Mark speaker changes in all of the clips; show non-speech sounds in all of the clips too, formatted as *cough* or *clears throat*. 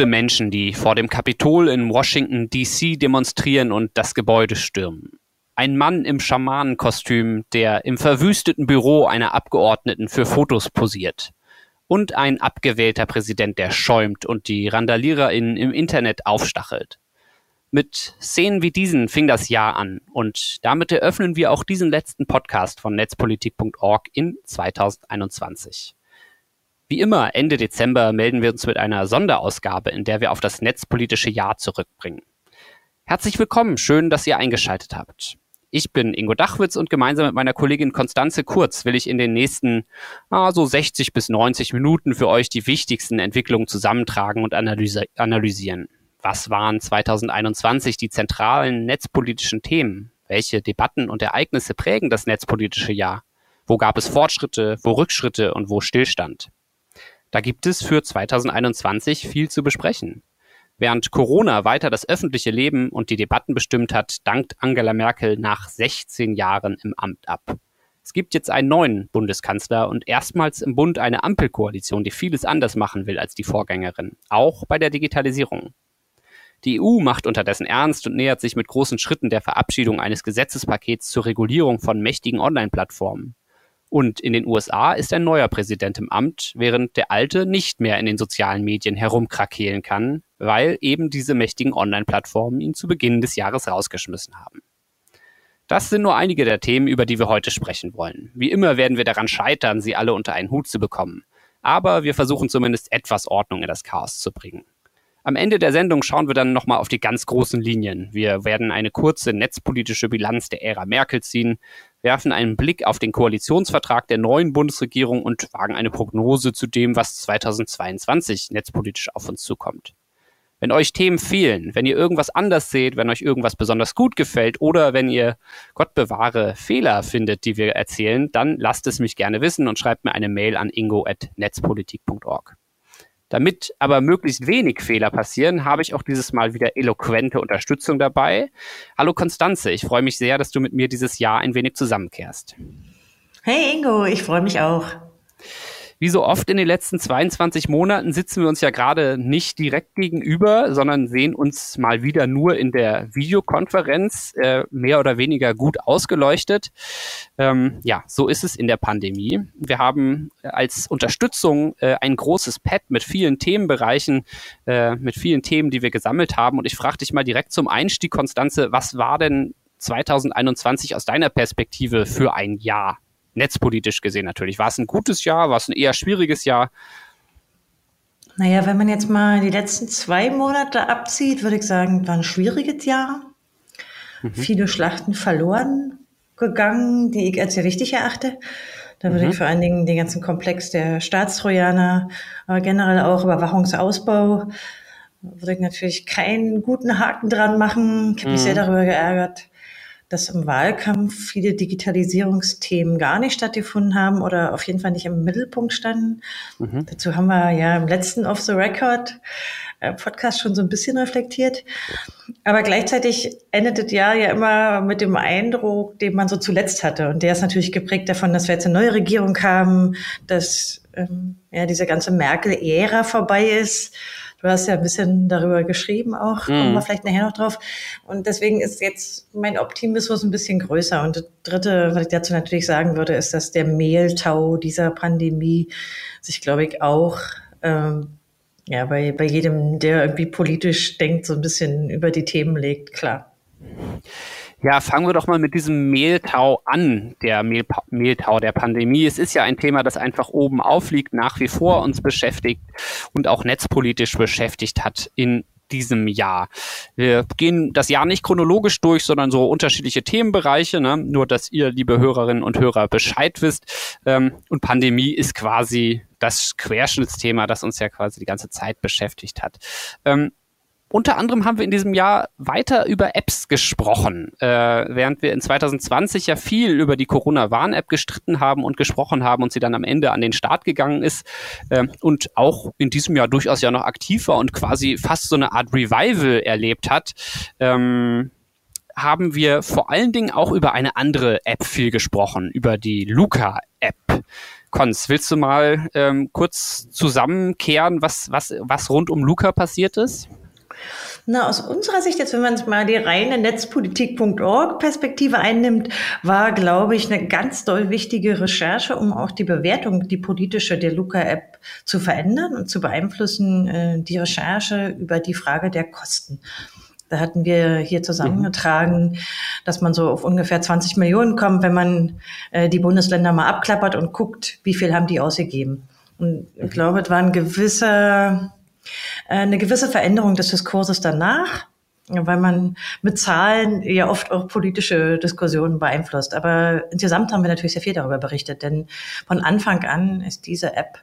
Speaker 1: Wütende Menschen, die vor dem Kapitol in Washington DC demonstrieren und das Gebäude stürmen. Ein Mann im Schamanenkostüm, der im verwüsteten Büro einer Abgeordneten für Fotos posiert. Und ein abgewählter Präsident, der schäumt und die RandaliererInnen im Internet aufstachelt. Mit Szenen wie diesen fing das Jahr an und damit eröffnen wir auch diesen letzten Podcast von netzpolitik.org in 2021. Wie immer, Ende Dezember melden wir uns mit einer Sonderausgabe, in der wir auf das netzpolitische Jahr zurückbringen. Herzlich willkommen, schön, dass ihr eingeschaltet habt. Ich bin Ingo Dachwitz und gemeinsam mit meiner Kollegin Konstanze Kurz will ich in den nächsten ah, so 60 bis 90 Minuten für euch die wichtigsten Entwicklungen zusammentragen und analyse analysieren. Was waren 2021 die zentralen netzpolitischen Themen? Welche Debatten und Ereignisse prägen das netzpolitische Jahr? Wo gab es Fortschritte, wo Rückschritte und wo Stillstand? Da gibt es für 2021 viel zu besprechen. Während Corona weiter das öffentliche Leben und die Debatten bestimmt hat, dankt Angela Merkel nach 16 Jahren im Amt ab. Es gibt jetzt einen neuen Bundeskanzler und erstmals im Bund eine Ampelkoalition, die vieles anders machen will als die Vorgängerin, auch bei der Digitalisierung. Die EU macht unterdessen ernst und nähert sich mit großen Schritten der Verabschiedung eines Gesetzespakets zur Regulierung von mächtigen Online-Plattformen. Und in den USA ist ein neuer Präsident im Amt, während der alte nicht mehr in den sozialen Medien herumkrakehlen kann, weil eben diese mächtigen Online-Plattformen ihn zu Beginn des Jahres rausgeschmissen haben. Das sind nur einige der Themen, über die wir heute sprechen wollen. Wie immer werden wir daran scheitern, sie alle unter einen Hut zu bekommen. Aber wir versuchen zumindest etwas Ordnung in das Chaos zu bringen. Am Ende der Sendung schauen wir dann nochmal auf die ganz großen Linien. Wir werden eine kurze netzpolitische Bilanz der Ära Merkel ziehen, werfen einen Blick auf den Koalitionsvertrag der neuen Bundesregierung und wagen eine Prognose zu dem, was 2022 netzpolitisch auf uns zukommt. Wenn euch Themen fehlen, wenn ihr irgendwas anders seht, wenn euch irgendwas besonders gut gefällt oder wenn ihr, Gott bewahre, Fehler findet, die wir erzählen, dann lasst es mich gerne wissen und schreibt mir eine Mail an ingo.netzpolitik.org. Damit aber möglichst wenig Fehler passieren, habe ich auch dieses Mal wieder eloquente Unterstützung dabei. Hallo Konstanze, ich freue mich sehr, dass du mit mir dieses Jahr ein wenig zusammenkehrst.
Speaker 2: Hey Ingo, ich freue mich auch.
Speaker 1: Wie so oft in den letzten 22 Monaten sitzen wir uns ja gerade nicht direkt gegenüber, sondern sehen uns mal wieder nur in der Videokonferenz, äh, mehr oder weniger gut ausgeleuchtet. Ähm, ja, so ist es in der Pandemie. Wir haben als Unterstützung äh, ein großes Pad mit vielen Themenbereichen, äh, mit vielen Themen, die wir gesammelt haben. Und ich frage dich mal direkt zum Einstieg, Konstanze, was war denn 2021 aus deiner Perspektive für ein Jahr? Netzpolitisch gesehen natürlich. War es ein gutes Jahr? War es ein eher schwieriges Jahr?
Speaker 2: Naja, wenn man jetzt mal die letzten zwei Monate abzieht, würde ich sagen, war ein schwieriges Jahr. Mhm. Viele Schlachten verloren gegangen, die ich als sehr wichtig erachte. Da würde mhm. ich vor allen Dingen den ganzen Komplex der Staatstrojaner, aber generell auch Überwachungsausbau, würde ich natürlich keinen guten Haken dran machen. Ich habe mich mhm. sehr darüber geärgert, dass im Wahlkampf viele Digitalisierungsthemen gar nicht stattgefunden haben oder auf jeden Fall nicht im Mittelpunkt standen. Mhm. Dazu haben wir ja im letzten Off the Record äh, Podcast schon so ein bisschen reflektiert. Aber gleichzeitig endet das Jahr ja immer mit dem Eindruck, den man so zuletzt hatte. Und der ist natürlich geprägt davon, dass wir jetzt eine neue Regierung haben, dass ähm, ja diese ganze Merkel-Ära vorbei ist Du hast ja ein bisschen darüber geschrieben auch, mhm. kommen wir vielleicht nachher noch drauf. Und deswegen ist jetzt mein Optimismus ein bisschen größer. Und das Dritte, was ich dazu natürlich sagen würde, ist, dass der Mehltau dieser Pandemie sich, glaube ich, auch ähm, ja, bei, bei jedem, der irgendwie politisch denkt, so ein bisschen über die Themen legt, klar.
Speaker 1: Ja, fangen wir doch mal mit diesem Mehltau an, der Mehl Mehltau der Pandemie. Es ist ja ein Thema, das einfach oben aufliegt, nach wie vor uns beschäftigt und auch netzpolitisch beschäftigt hat in diesem Jahr. Wir gehen das Jahr nicht chronologisch durch, sondern so unterschiedliche Themenbereiche, ne? nur dass ihr, liebe Hörerinnen und Hörer, Bescheid wisst. Ähm, und Pandemie ist quasi das Querschnittsthema, das uns ja quasi die ganze Zeit beschäftigt hat. Ähm, unter anderem haben wir in diesem Jahr weiter über Apps gesprochen, äh, während wir in 2020 ja viel über die Corona-Warn-App gestritten haben und gesprochen haben und sie dann am Ende an den Start gegangen ist äh, und auch in diesem Jahr durchaus ja noch aktiv war und quasi fast so eine Art Revival erlebt hat. Ähm, haben wir vor allen Dingen auch über eine andere App viel gesprochen, über die Luca-App. Konz, willst du mal ähm, kurz zusammenkehren, was, was, was rund um Luca passiert ist?
Speaker 2: Na, aus unserer Sicht, jetzt wenn man es mal die reine Netzpolitik.org-Perspektive einnimmt, war, glaube ich, eine ganz doll wichtige Recherche, um auch die Bewertung, die politische der Luca-App zu verändern und zu beeinflussen, äh, die Recherche über die Frage der Kosten. Da hatten wir hier zusammengetragen, dass man so auf ungefähr 20 Millionen kommt, wenn man äh, die Bundesländer mal abklappert und guckt, wie viel haben die ausgegeben. Und ich glaube, es war ein gewisser, eine gewisse Veränderung des Diskurses danach, weil man mit Zahlen ja oft auch politische Diskussionen beeinflusst. Aber insgesamt haben wir natürlich sehr viel darüber berichtet, denn von Anfang an ist diese App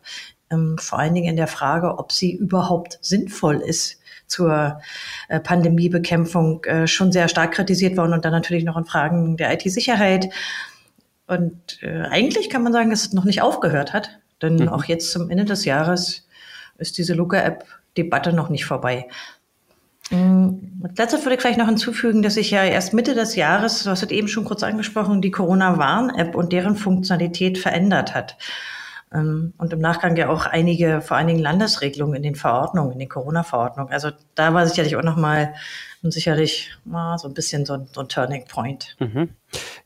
Speaker 2: ähm, vor allen Dingen in der Frage, ob sie überhaupt sinnvoll ist zur äh, Pandemiebekämpfung äh, schon sehr stark kritisiert worden und dann natürlich noch in Fragen der IT-Sicherheit. Und äh, eigentlich kann man sagen, dass es noch nicht aufgehört hat, denn mhm. auch jetzt zum Ende des Jahres ist diese Luca-App-Debatte noch nicht vorbei. Mm, letztes würde ich vielleicht noch hinzufügen, dass sich ja erst Mitte des Jahres, du hast es eben schon kurz angesprochen, die Corona-Warn-App und deren Funktionalität verändert hat. Ähm, und im Nachgang ja auch einige, vor allen Dingen Landesregelungen in den Verordnungen, in den Corona-Verordnungen. Also da war sicherlich auch nochmal sicherlich mal so ein bisschen so, so ein Turning Point.
Speaker 1: Mhm.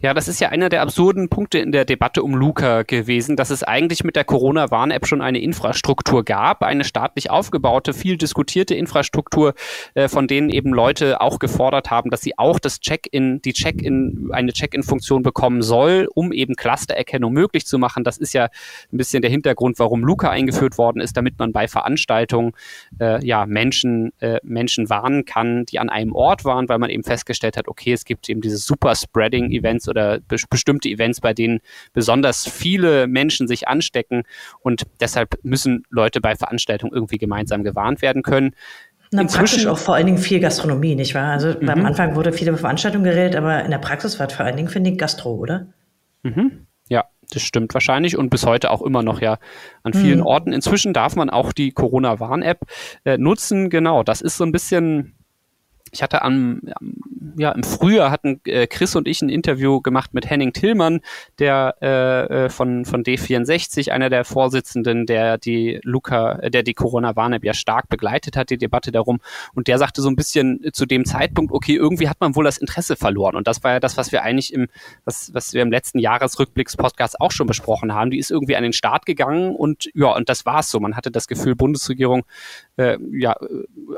Speaker 1: Ja, das ist ja einer der absurden Punkte in der Debatte um Luca gewesen, dass es eigentlich mit der Corona-Warn-App schon eine Infrastruktur gab, eine staatlich aufgebaute, viel diskutierte Infrastruktur, äh, von denen eben Leute auch gefordert haben, dass sie auch das Check-in, die Check-in, eine Check-in-Funktion bekommen soll, um eben Clustererkennung möglich zu machen. Das ist ja ein bisschen der Hintergrund, warum Luca eingeführt worden ist, damit man bei Veranstaltungen äh, ja Menschen äh, Menschen warnen kann, die an einem Ort waren, weil man eben festgestellt hat, okay, es gibt eben diese Super-Spreading-Events oder be bestimmte Events, bei denen besonders viele Menschen sich anstecken und deshalb müssen Leute bei Veranstaltungen irgendwie gemeinsam gewarnt werden können.
Speaker 2: Na, praktisch auch vor allen Dingen viel Gastronomie, nicht wahr? Also mhm. beim Anfang wurde viel über Veranstaltungen geredet, aber in der Praxis war es vor allen Dingen, finde ich, Gastro, oder?
Speaker 1: Mhm. Ja, das stimmt wahrscheinlich und bis heute auch immer noch ja an vielen mhm. Orten. Inzwischen darf man auch die Corona-Warn-App äh, nutzen. Genau, das ist so ein bisschen ich hatte am, ja, im Frühjahr hatten äh, Chris und ich ein Interview gemacht mit Henning Tillmann, der äh, äh von, von D64, einer der Vorsitzenden, der die Luca, äh, der die Corona-Warn-App ja stark begleitet hat, die Debatte darum. Und der sagte so ein bisschen zu dem Zeitpunkt, okay, irgendwie hat man wohl das Interesse verloren. Und das war ja das, was wir eigentlich im, was, was wir im letzten Jahresrückblicks-Podcast auch schon besprochen haben. Die ist irgendwie an den Start gegangen und ja, und das war's so. Man hatte das Gefühl, Bundesregierung, äh, ja,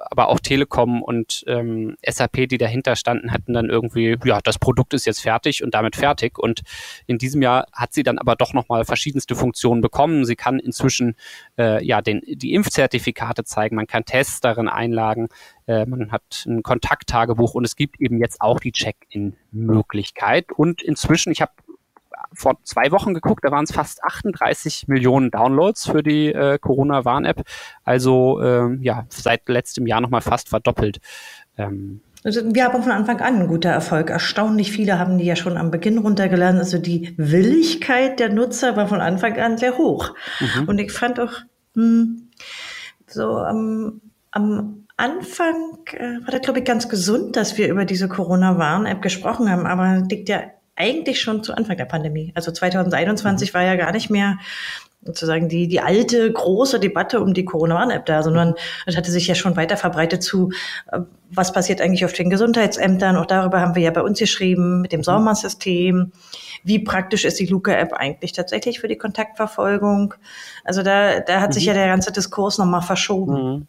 Speaker 1: aber auch Telekom und ähm, SAP, die dahinter standen, hatten dann irgendwie, ja, das Produkt ist jetzt fertig und damit fertig. Und in diesem Jahr hat sie dann aber doch nochmal verschiedenste Funktionen bekommen. Sie kann inzwischen äh, ja den, die Impfzertifikate zeigen, man kann Tests darin einlagen, äh, man hat ein Kontakttagebuch und es gibt eben jetzt auch die Check-in-Möglichkeit. Und inzwischen, ich habe vor zwei Wochen geguckt, da waren es fast 38 Millionen Downloads für die äh, Corona-Warn-App. Also äh, ja, seit letztem Jahr nochmal fast verdoppelt.
Speaker 2: Ähm, also wir haben von Anfang an ein guter Erfolg. Erstaunlich viele haben die ja schon am Beginn runtergeladen. Also die Willigkeit der Nutzer war von Anfang an sehr hoch. Mhm. Und ich fand auch hm, so am, am Anfang äh, war das, glaube ich, ganz gesund, dass wir über diese Corona-Warn-App gesprochen haben. Aber liegt ja eigentlich schon zu Anfang der Pandemie. Also 2021 mhm. war ja gar nicht mehr sozusagen die, die alte große Debatte um die Corona-Warn-App da, sondern es hatte sich ja schon weiter verbreitet zu, äh, was passiert eigentlich auf den Gesundheitsämtern. Auch darüber haben wir ja bei uns geschrieben mit dem. Sommersystem. Wie praktisch ist die Luca-App eigentlich tatsächlich für die Kontaktverfolgung? Also da, da hat sich mhm. ja der ganze Diskurs nochmal verschoben.
Speaker 1: Mhm.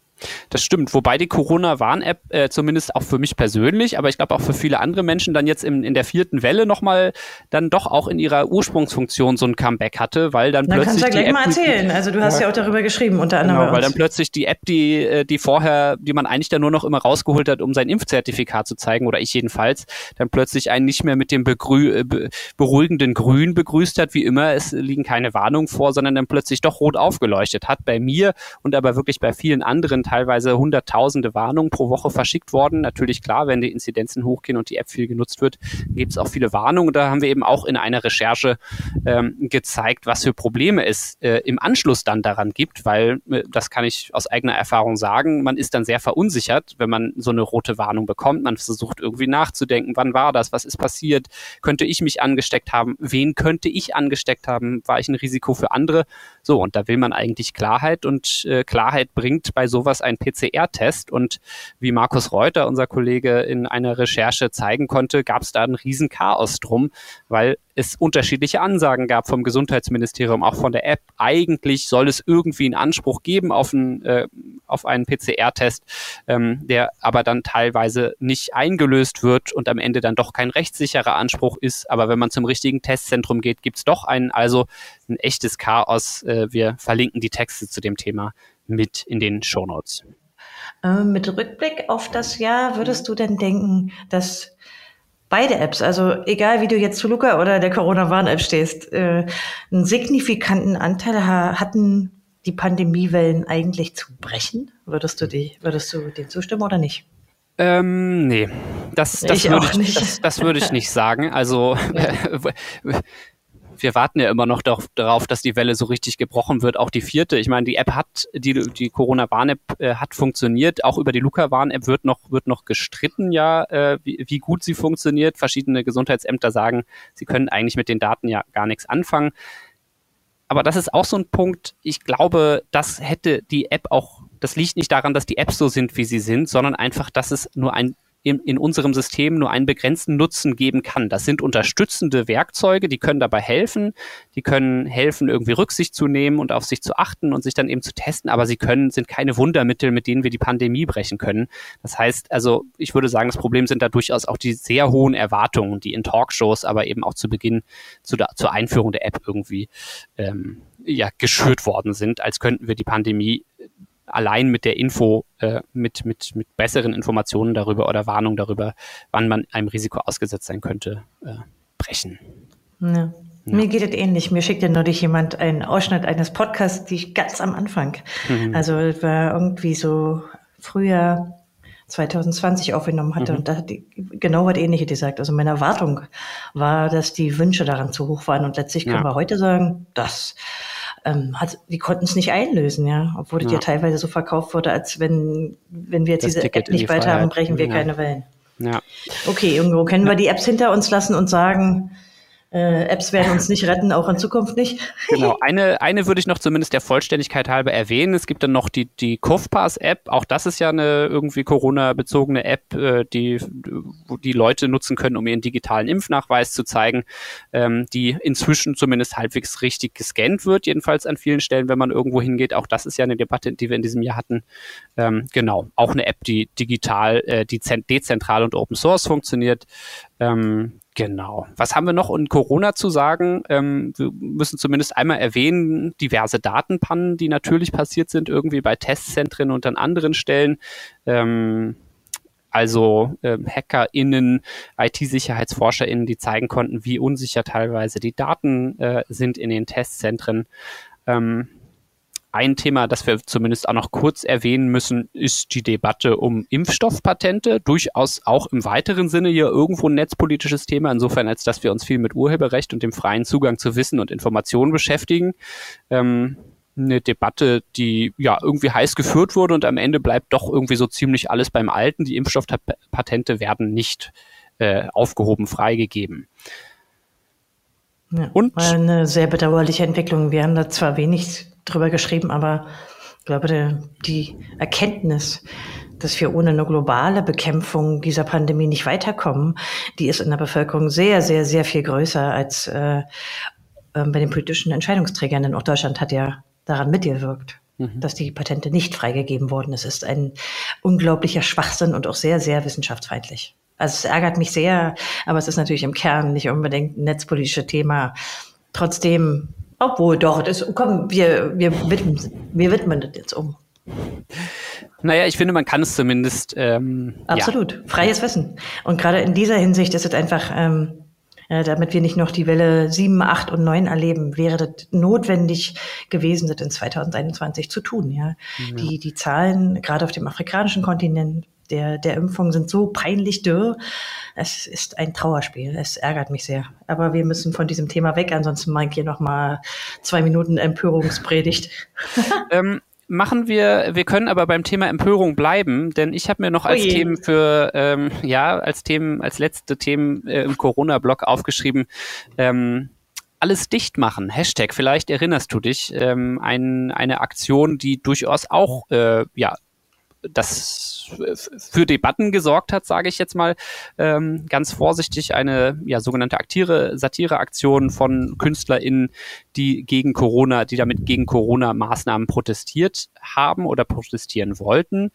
Speaker 1: Das stimmt, wobei die Corona-Warn-App äh, zumindest auch für mich persönlich, aber ich glaube auch für viele andere Menschen dann jetzt in, in der vierten Welle nochmal dann doch auch in ihrer Ursprungsfunktion so ein Comeback hatte, weil dann, dann plötzlich.
Speaker 2: Kannst du ja gleich mal erzählen. Also du hast ja, ja auch darüber geschrieben, unter anderem.
Speaker 1: Genau, weil dann plötzlich die App, die, äh, die vorher, die man eigentlich dann nur noch immer rausgeholt hat, um sein Impfzertifikat zu zeigen, oder ich jedenfalls, dann plötzlich einen nicht mehr mit dem begrü äh, be beruhigenden Grün begrüßt hat, wie immer, es liegen keine Warnungen vor, sondern dann plötzlich doch rot aufgeleuchtet hat bei mir und aber wirklich bei vielen anderen teilweise hunderttausende Warnungen pro Woche verschickt worden. Natürlich klar, wenn die Inzidenzen hochgehen und die App viel genutzt wird, gibt es auch viele Warnungen. Da haben wir eben auch in einer Recherche ähm, gezeigt, was für Probleme es äh, im Anschluss dann daran gibt, weil, äh, das kann ich aus eigener Erfahrung sagen, man ist dann sehr verunsichert, wenn man so eine rote Warnung bekommt. Man versucht irgendwie nachzudenken, wann war das, was ist passiert, könnte ich mich angesteckt haben, wen könnte ich angesteckt haben, war ich ein Risiko für andere? So, und da will man eigentlich Klarheit und äh, Klarheit bringt bei sowas ein PCR-Test. Und wie Markus Reuter, unser Kollege, in einer Recherche zeigen konnte, gab es da ein Riesenchaos drum, weil es unterschiedliche Ansagen gab vom Gesundheitsministerium, auch von der App. Eigentlich soll es irgendwie einen Anspruch geben auf, ein, äh, auf einen PCR-Test, ähm, der aber dann teilweise nicht eingelöst wird und am Ende dann doch kein rechtssicherer Anspruch ist. Aber wenn man zum richtigen Testzentrum geht, gibt es doch einen. Also ein echtes Chaos. Äh, wir verlinken die Texte zu dem Thema mit in den Shownotes.
Speaker 2: Äh, mit Rückblick auf das Jahr würdest du denn denken, dass beide Apps, also egal wie du jetzt zu Luca oder der Corona-Warn-App stehst, äh, einen signifikanten Anteil hatten, die Pandemiewellen eigentlich zu brechen? Würdest du, die, würdest du dem zustimmen oder nicht?
Speaker 1: Ähm, nee, das, das, würde ich, das, das würde ich nicht sagen. Also ja. *laughs* wir warten ja immer noch darauf, dass die Welle so richtig gebrochen wird, auch die vierte. Ich meine, die App hat, die, die Corona-Warn-App äh, hat funktioniert. Auch über die Luca-Warn-App wird noch, wird noch gestritten, ja, äh, wie, wie gut sie funktioniert. Verschiedene Gesundheitsämter sagen, sie können eigentlich mit den Daten ja gar nichts anfangen. Aber das ist auch so ein Punkt. Ich glaube, das hätte die App auch, das liegt nicht daran, dass die Apps so sind, wie sie sind, sondern einfach, dass es nur ein in, in unserem System nur einen begrenzten Nutzen geben kann. Das sind unterstützende Werkzeuge, die können dabei helfen, die können helfen, irgendwie Rücksicht zu nehmen und auf sich zu achten und sich dann eben zu testen, aber sie können, sind keine Wundermittel, mit denen wir die Pandemie brechen können. Das heißt, also ich würde sagen, das Problem sind da durchaus auch die sehr hohen Erwartungen, die in Talkshows, aber eben auch zu Beginn zu der, zur Einführung der App irgendwie ähm, ja, geschürt worden sind, als könnten wir die Pandemie allein mit der Info, äh, mit, mit, mit besseren Informationen darüber oder Warnung darüber, wann man einem Risiko ausgesetzt sein könnte, äh, brechen.
Speaker 2: Ja. Ja. Mir geht es ähnlich. Mir schickt ja neulich jemand einen Ausschnitt eines Podcasts, die ich ganz am Anfang, mhm. also war irgendwie so früher 2020 aufgenommen hatte. Mhm. Und da hat die genau was Ähnliches gesagt. Also meine Erwartung war, dass die Wünsche daran zu hoch waren. Und letztlich können ja. wir heute sagen, dass ähm, hat, die konnten es nicht einlösen, ja, obwohl ja. es ja teilweise so verkauft wurde, als wenn, wenn wir jetzt das diese Ticket App nicht bald haben, brechen wir ja. keine Wellen. Ja. Okay, irgendwo können wir die Apps hinter uns lassen und sagen, äh, Apps werden uns nicht retten, auch in Zukunft nicht. *laughs*
Speaker 1: genau, eine, eine würde ich noch zumindest der Vollständigkeit halber erwähnen. Es gibt dann noch die, die Kofpass-App. Auch das ist ja eine irgendwie Corona-bezogene App, äh, die, die Leute nutzen können, um ihren digitalen Impfnachweis zu zeigen, ähm, die inzwischen zumindest halbwegs richtig gescannt wird, jedenfalls an vielen Stellen, wenn man irgendwo hingeht. Auch das ist ja eine Debatte, die wir in diesem Jahr hatten. Ähm, genau, auch eine App, die digital, äh, die dezentral und Open Source funktioniert. Ähm, Genau. Was haben wir noch in Corona zu sagen? Ähm, wir müssen zumindest einmal erwähnen, diverse Datenpannen, die natürlich passiert sind, irgendwie bei Testzentren und an anderen Stellen. Ähm, also ähm, HackerInnen, IT-SicherheitsforscherInnen, die zeigen konnten, wie unsicher teilweise die Daten äh, sind in den Testzentren. Ähm, ein Thema, das wir zumindest auch noch kurz erwähnen müssen, ist die Debatte um Impfstoffpatente. Durchaus auch im weiteren Sinne hier irgendwo ein netzpolitisches Thema, insofern als dass wir uns viel mit Urheberrecht und dem freien Zugang zu Wissen und Informationen beschäftigen. Ähm, eine Debatte, die ja irgendwie heiß geführt wurde und am Ende bleibt doch irgendwie so ziemlich alles beim Alten. Die Impfstoffpatente werden nicht äh, aufgehoben, freigegeben.
Speaker 2: Ja, und eine sehr bedauerliche Entwicklung. Wir haben da zwar wenig drüber geschrieben, aber ich glaube, die Erkenntnis, dass wir ohne eine globale Bekämpfung dieser Pandemie nicht weiterkommen, die ist in der Bevölkerung sehr, sehr, sehr viel größer als äh, ähm, bei den politischen Entscheidungsträgern. Denn auch Deutschland hat ja daran mitgewirkt, mhm. dass die Patente nicht freigegeben wurden. Es ist ein unglaublicher Schwachsinn und auch sehr, sehr wissenschaftsfeindlich. Also es ärgert mich sehr, aber es ist natürlich im Kern nicht unbedingt ein netzpolitisches Thema. Trotzdem obwohl, doch, das, komm, wir, wir, widmen, wir widmen das jetzt um.
Speaker 1: Naja, ich finde, man kann es zumindest. Ähm,
Speaker 2: Absolut, ja. freies Wissen. Und gerade in dieser Hinsicht ist es einfach, ähm, Ja, damit wir nicht noch die Welle 7, 8 und 9 erleben, wäre das notwendig gewesen, das in 2021 zu tun. Ja. ja. Die, die Zahlen, gerade auf dem afrikanischen Kontinent, der, der Impfung sind so peinlich dürr. Es ist ein Trauerspiel. Es ärgert mich sehr. Aber wir müssen von diesem Thema weg, ansonsten mag ich hier nochmal zwei Minuten Empörungspredigt. *laughs*
Speaker 1: ähm, machen wir, wir können aber beim Thema Empörung bleiben, denn ich habe mir noch als oh Themen für, ähm, ja, als Themen, als letzte Themen äh, im Corona-Blog aufgeschrieben, ähm, alles dicht machen. Hashtag, vielleicht erinnerst du dich, ähm, ein, eine Aktion, die durchaus auch äh, ja, das für Debatten gesorgt hat, sage ich jetzt mal ähm, ganz vorsichtig, eine ja, sogenannte Satireaktion von KünstlerInnen, die gegen Corona, die damit gegen Corona-Maßnahmen protestiert haben oder protestieren wollten.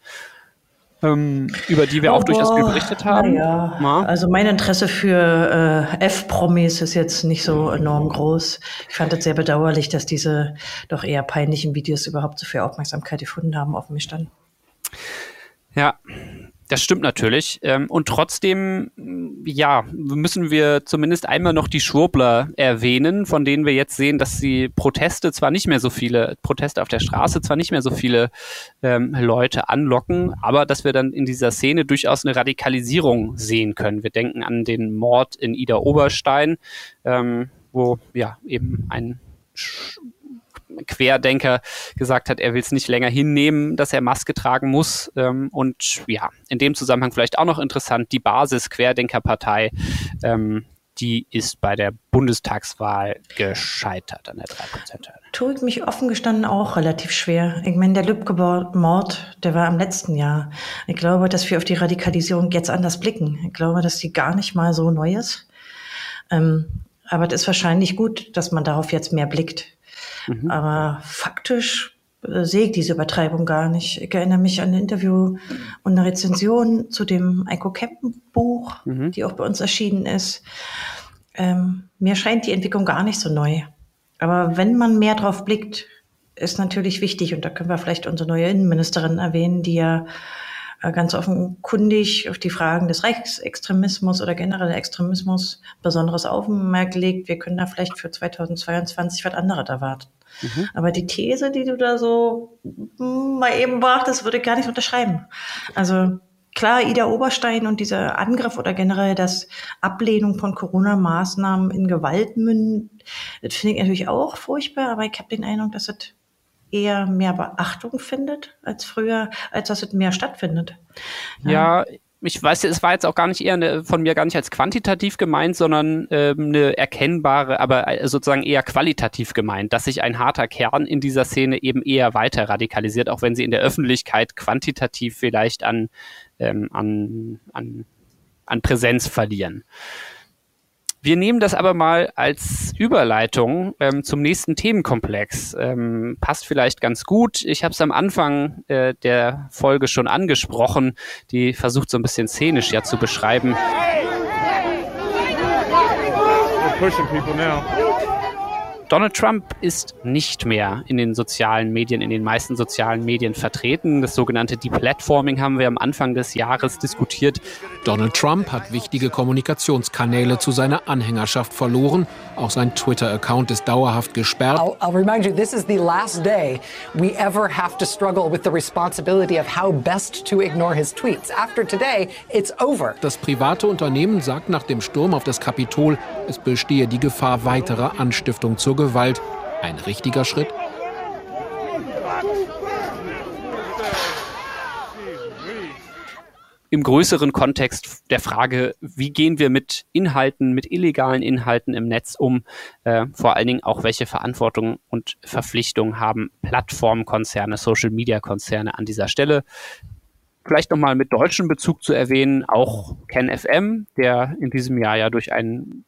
Speaker 1: Ähm, über die wir auch durchaus berichtet haben.
Speaker 2: Ja, also mein Interesse für äh, F-Promis ist jetzt nicht so enorm groß. Ich fand es sehr bedauerlich, dass diese doch eher peinlichen Videos überhaupt so viel Aufmerksamkeit gefunden haben auf mich dann.
Speaker 1: Ja, das stimmt natürlich. Ähm, und trotzdem, ja, müssen wir zumindest einmal noch die Schwurbler erwähnen, von denen wir jetzt sehen, dass sie Proteste zwar nicht mehr so viele, Proteste auf der Straße zwar nicht mehr so viele ähm, Leute anlocken, aber dass wir dann in dieser Szene durchaus eine Radikalisierung sehen können. Wir denken an den Mord in Ida Oberstein, ähm, wo ja eben ein Querdenker gesagt hat, er will es nicht länger hinnehmen, dass er Maske tragen muss. Ähm, und ja, in dem Zusammenhang vielleicht auch noch interessant, die Basis Querdenkerpartei, ähm, die ist bei der Bundestagswahl gescheitert an der 3%.
Speaker 2: Tue ich mich offen gestanden auch relativ schwer. Ich meine, der Lübcke-Mord, der war im letzten Jahr. Ich glaube, dass wir auf die Radikalisierung jetzt anders blicken. Ich glaube, dass die gar nicht mal so neu ist. Ähm, aber es ist wahrscheinlich gut, dass man darauf jetzt mehr blickt. Mhm. Aber faktisch äh, sehe ich diese Übertreibung gar nicht. Ich erinnere mich an ein Interview und eine Rezension zu dem Eiko Kempen Buch, mhm. die auch bei uns erschienen ist. Ähm, mir scheint die Entwicklung gar nicht so neu. Aber wenn man mehr drauf blickt, ist natürlich wichtig, und da können wir vielleicht unsere neue Innenministerin erwähnen, die ja ganz offenkundig auf die Fragen des Rechtsextremismus oder generell Extremismus besonderes Augenmerk legt. Wir können da vielleicht für 2022 was anderes erwarten. Mhm. Aber die These, die du da so hm, mal eben brachtest, würde ich gar nicht unterschreiben. Also klar, Ida Oberstein und dieser Angriff oder generell das Ablehnung von Corona-Maßnahmen in Gewalt münden, das finde ich natürlich auch furchtbar, aber ich habe den Eindruck, dass das eher mehr Beachtung findet als früher, als dass es mehr stattfindet.
Speaker 1: Ja, ich weiß, es war jetzt auch gar nicht eher eine, von mir gar nicht als quantitativ gemeint, sondern ähm, eine erkennbare, aber äh, sozusagen eher qualitativ gemeint, dass sich ein harter Kern in dieser Szene eben eher weiter radikalisiert, auch wenn sie in der Öffentlichkeit quantitativ vielleicht an, ähm, an, an, an Präsenz verlieren. Wir nehmen das aber mal als Überleitung ähm, zum nächsten Themenkomplex. Ähm, passt vielleicht ganz gut. Ich habe es am Anfang äh, der Folge schon angesprochen. Die versucht so ein bisschen szenisch ja zu beschreiben. We're pushing people now. Donald Trump ist nicht mehr in den sozialen Medien, in den meisten sozialen Medien vertreten. Das sogenannte Deplatforming haben wir am Anfang des Jahres diskutiert.
Speaker 3: Donald Trump hat wichtige Kommunikationskanäle zu seiner Anhängerschaft verloren. Auch sein Twitter-Account ist dauerhaft gesperrt. I'll, I'll remind you, this is the last day we ever have to struggle with the responsibility of how best to ignore his tweets. After today, it's over. Das private Unternehmen sagt nach dem Sturm auf das Kapitol, es bestehe die Gefahr weiterer Anstiftung zur Gewalt. Ein richtiger Schritt?
Speaker 1: im größeren Kontext der Frage, wie gehen wir mit Inhalten, mit illegalen Inhalten im Netz um, äh, vor allen Dingen auch welche Verantwortung und Verpflichtungen haben Plattformkonzerne, Social-Media-Konzerne an dieser Stelle. Vielleicht nochmal mit deutschem Bezug zu erwähnen, auch KenFM, der in diesem Jahr ja durch einen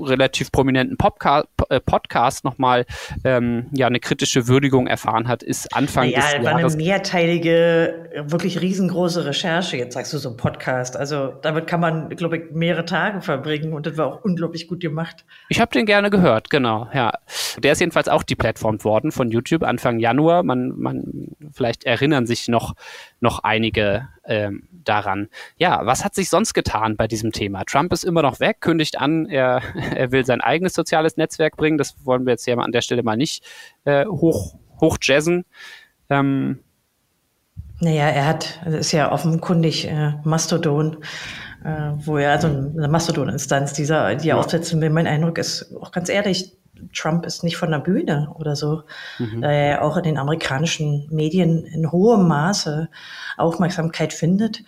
Speaker 1: relativ prominenten Popca äh, Podcast nochmal ähm, ja, eine kritische Würdigung erfahren hat, ist Anfang
Speaker 2: naja,
Speaker 1: des
Speaker 2: Jahres. Ja, war eine mehrteilige, wirklich riesengroße Recherche. Jetzt sagst du so ein Podcast. Also damit kann man, glaube ich, mehrere Tage verbringen und das war auch unglaublich gut gemacht.
Speaker 1: Ich habe den gerne gehört, genau. Ja, der ist jedenfalls auch deplattformt worden von YouTube Anfang Januar. Man, man vielleicht erinnern sich noch noch einige ähm, daran. Ja, was hat sich sonst getan bei diesem Thema? Trump ist immer noch weg, kündigt an, er *laughs* er will sein eigenes soziales Netzwerk bringen. Das wollen wir jetzt hier an der Stelle mal nicht äh, hoch, hoch jazzen. Ähm,
Speaker 2: naja, er hat, das ist ja offenkundig äh, Mastodon, äh, wo er, also eine Mastodon-Instanz, dieser, die er ja. aufsetzen will. Mein Eindruck ist auch ganz ehrlich, Trump ist nicht von der Bühne oder so, mhm. da er auch in den amerikanischen Medien in hohem Maße Aufmerksamkeit findet.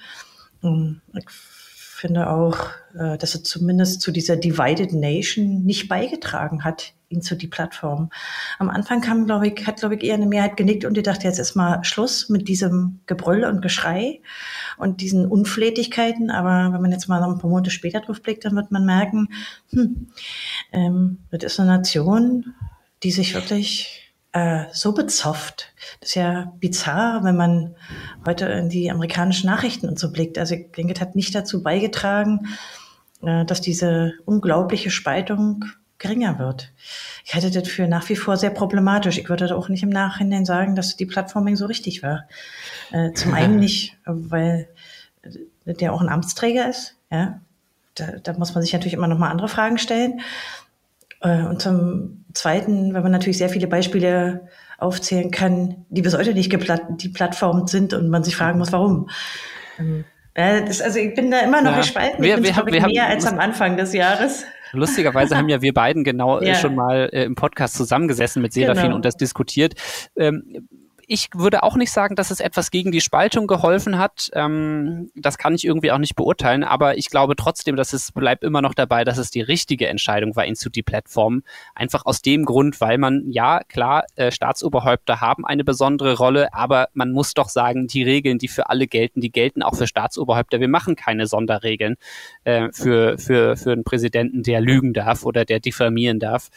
Speaker 2: Ich finde auch, äh, dass er zumindest zu dieser Divided Nation nicht beigetragen hat, ihn zu die Plattform. Am Anfang kam, glaube ich, hat, glaube ich, eher eine Mehrheit genickt und die dachte, jetzt ist mal Schluss mit diesem Gebrüll und Geschrei und diesen Unflätigkeiten. Aber wenn man jetzt mal noch ein paar Monate später drauf blickt, dann wird man merken, hm, ähm, das ist eine Nation, die sich wirklich äh, so bezofft. Das ist ja bizarr, wenn man heute in die amerikanischen Nachrichten und so blickt. Also ich denke, das hat nicht dazu beigetragen, dass diese unglaubliche Spaltung geringer wird. Ich halte das für nach wie vor sehr problematisch. Ich würde auch nicht im Nachhinein sagen, dass die Plattforming so richtig war. Äh, zum einen *laughs* nicht, weil der auch ein Amtsträger ist. Ja, da, da muss man sich natürlich immer noch mal andere Fragen stellen. Äh, und zum Zweiten, weil man natürlich sehr viele Beispiele aufzählen kann, die bis heute nicht die Plattformen sind und man sich fragen muss, warum. Das, also ich bin da immer noch ja. gespalten.
Speaker 1: Wir, wir, haben, wir
Speaker 2: mehr haben, als am Anfang des Jahres. *laughs*
Speaker 1: Lustigerweise haben ja wir beiden genau äh, ja. schon mal äh, im Podcast zusammengesessen mit Serafin genau. und das diskutiert. Ähm, ich würde auch nicht sagen, dass es etwas gegen die Spaltung geholfen hat. Ähm, das kann ich irgendwie auch nicht beurteilen, aber ich glaube trotzdem, dass es bleibt immer noch dabei, dass es die richtige Entscheidung war, ihn zu die Plattform. Einfach aus dem Grund, weil man, ja, klar, äh, Staatsoberhäupter haben eine besondere Rolle, aber man muss doch sagen, die Regeln, die für alle gelten, die gelten auch für Staatsoberhäupter. Wir machen keine Sonderregeln äh, für, für, für einen Präsidenten, der lügen darf oder der diffamieren darf,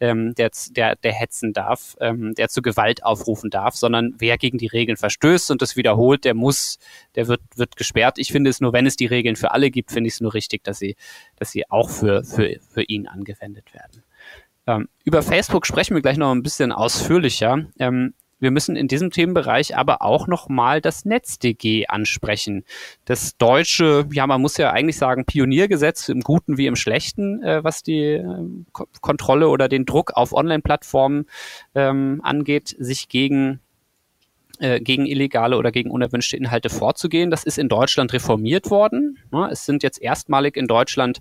Speaker 1: ähm, der, der, der hetzen darf, ähm, der zu Gewalt aufrufen darf, sondern sondern wer gegen die Regeln verstößt und das wiederholt, der muss, der wird, wird gesperrt. Ich finde es nur, wenn es die Regeln für alle gibt, finde ich es nur richtig, dass sie, dass sie auch für, für, für ihn angewendet werden. Ähm, über Facebook sprechen wir gleich noch ein bisschen ausführlicher. Ähm, wir müssen in diesem Themenbereich aber auch nochmal das NetzDG ansprechen. Das deutsche, ja, man muss ja eigentlich sagen, Pioniergesetz im Guten wie im Schlechten, äh, was die äh, Kontrolle oder den Druck auf Online-Plattformen ähm, angeht, sich gegen gegen illegale oder gegen unerwünschte Inhalte vorzugehen. Das ist in Deutschland reformiert worden. Es sind jetzt erstmalig in Deutschland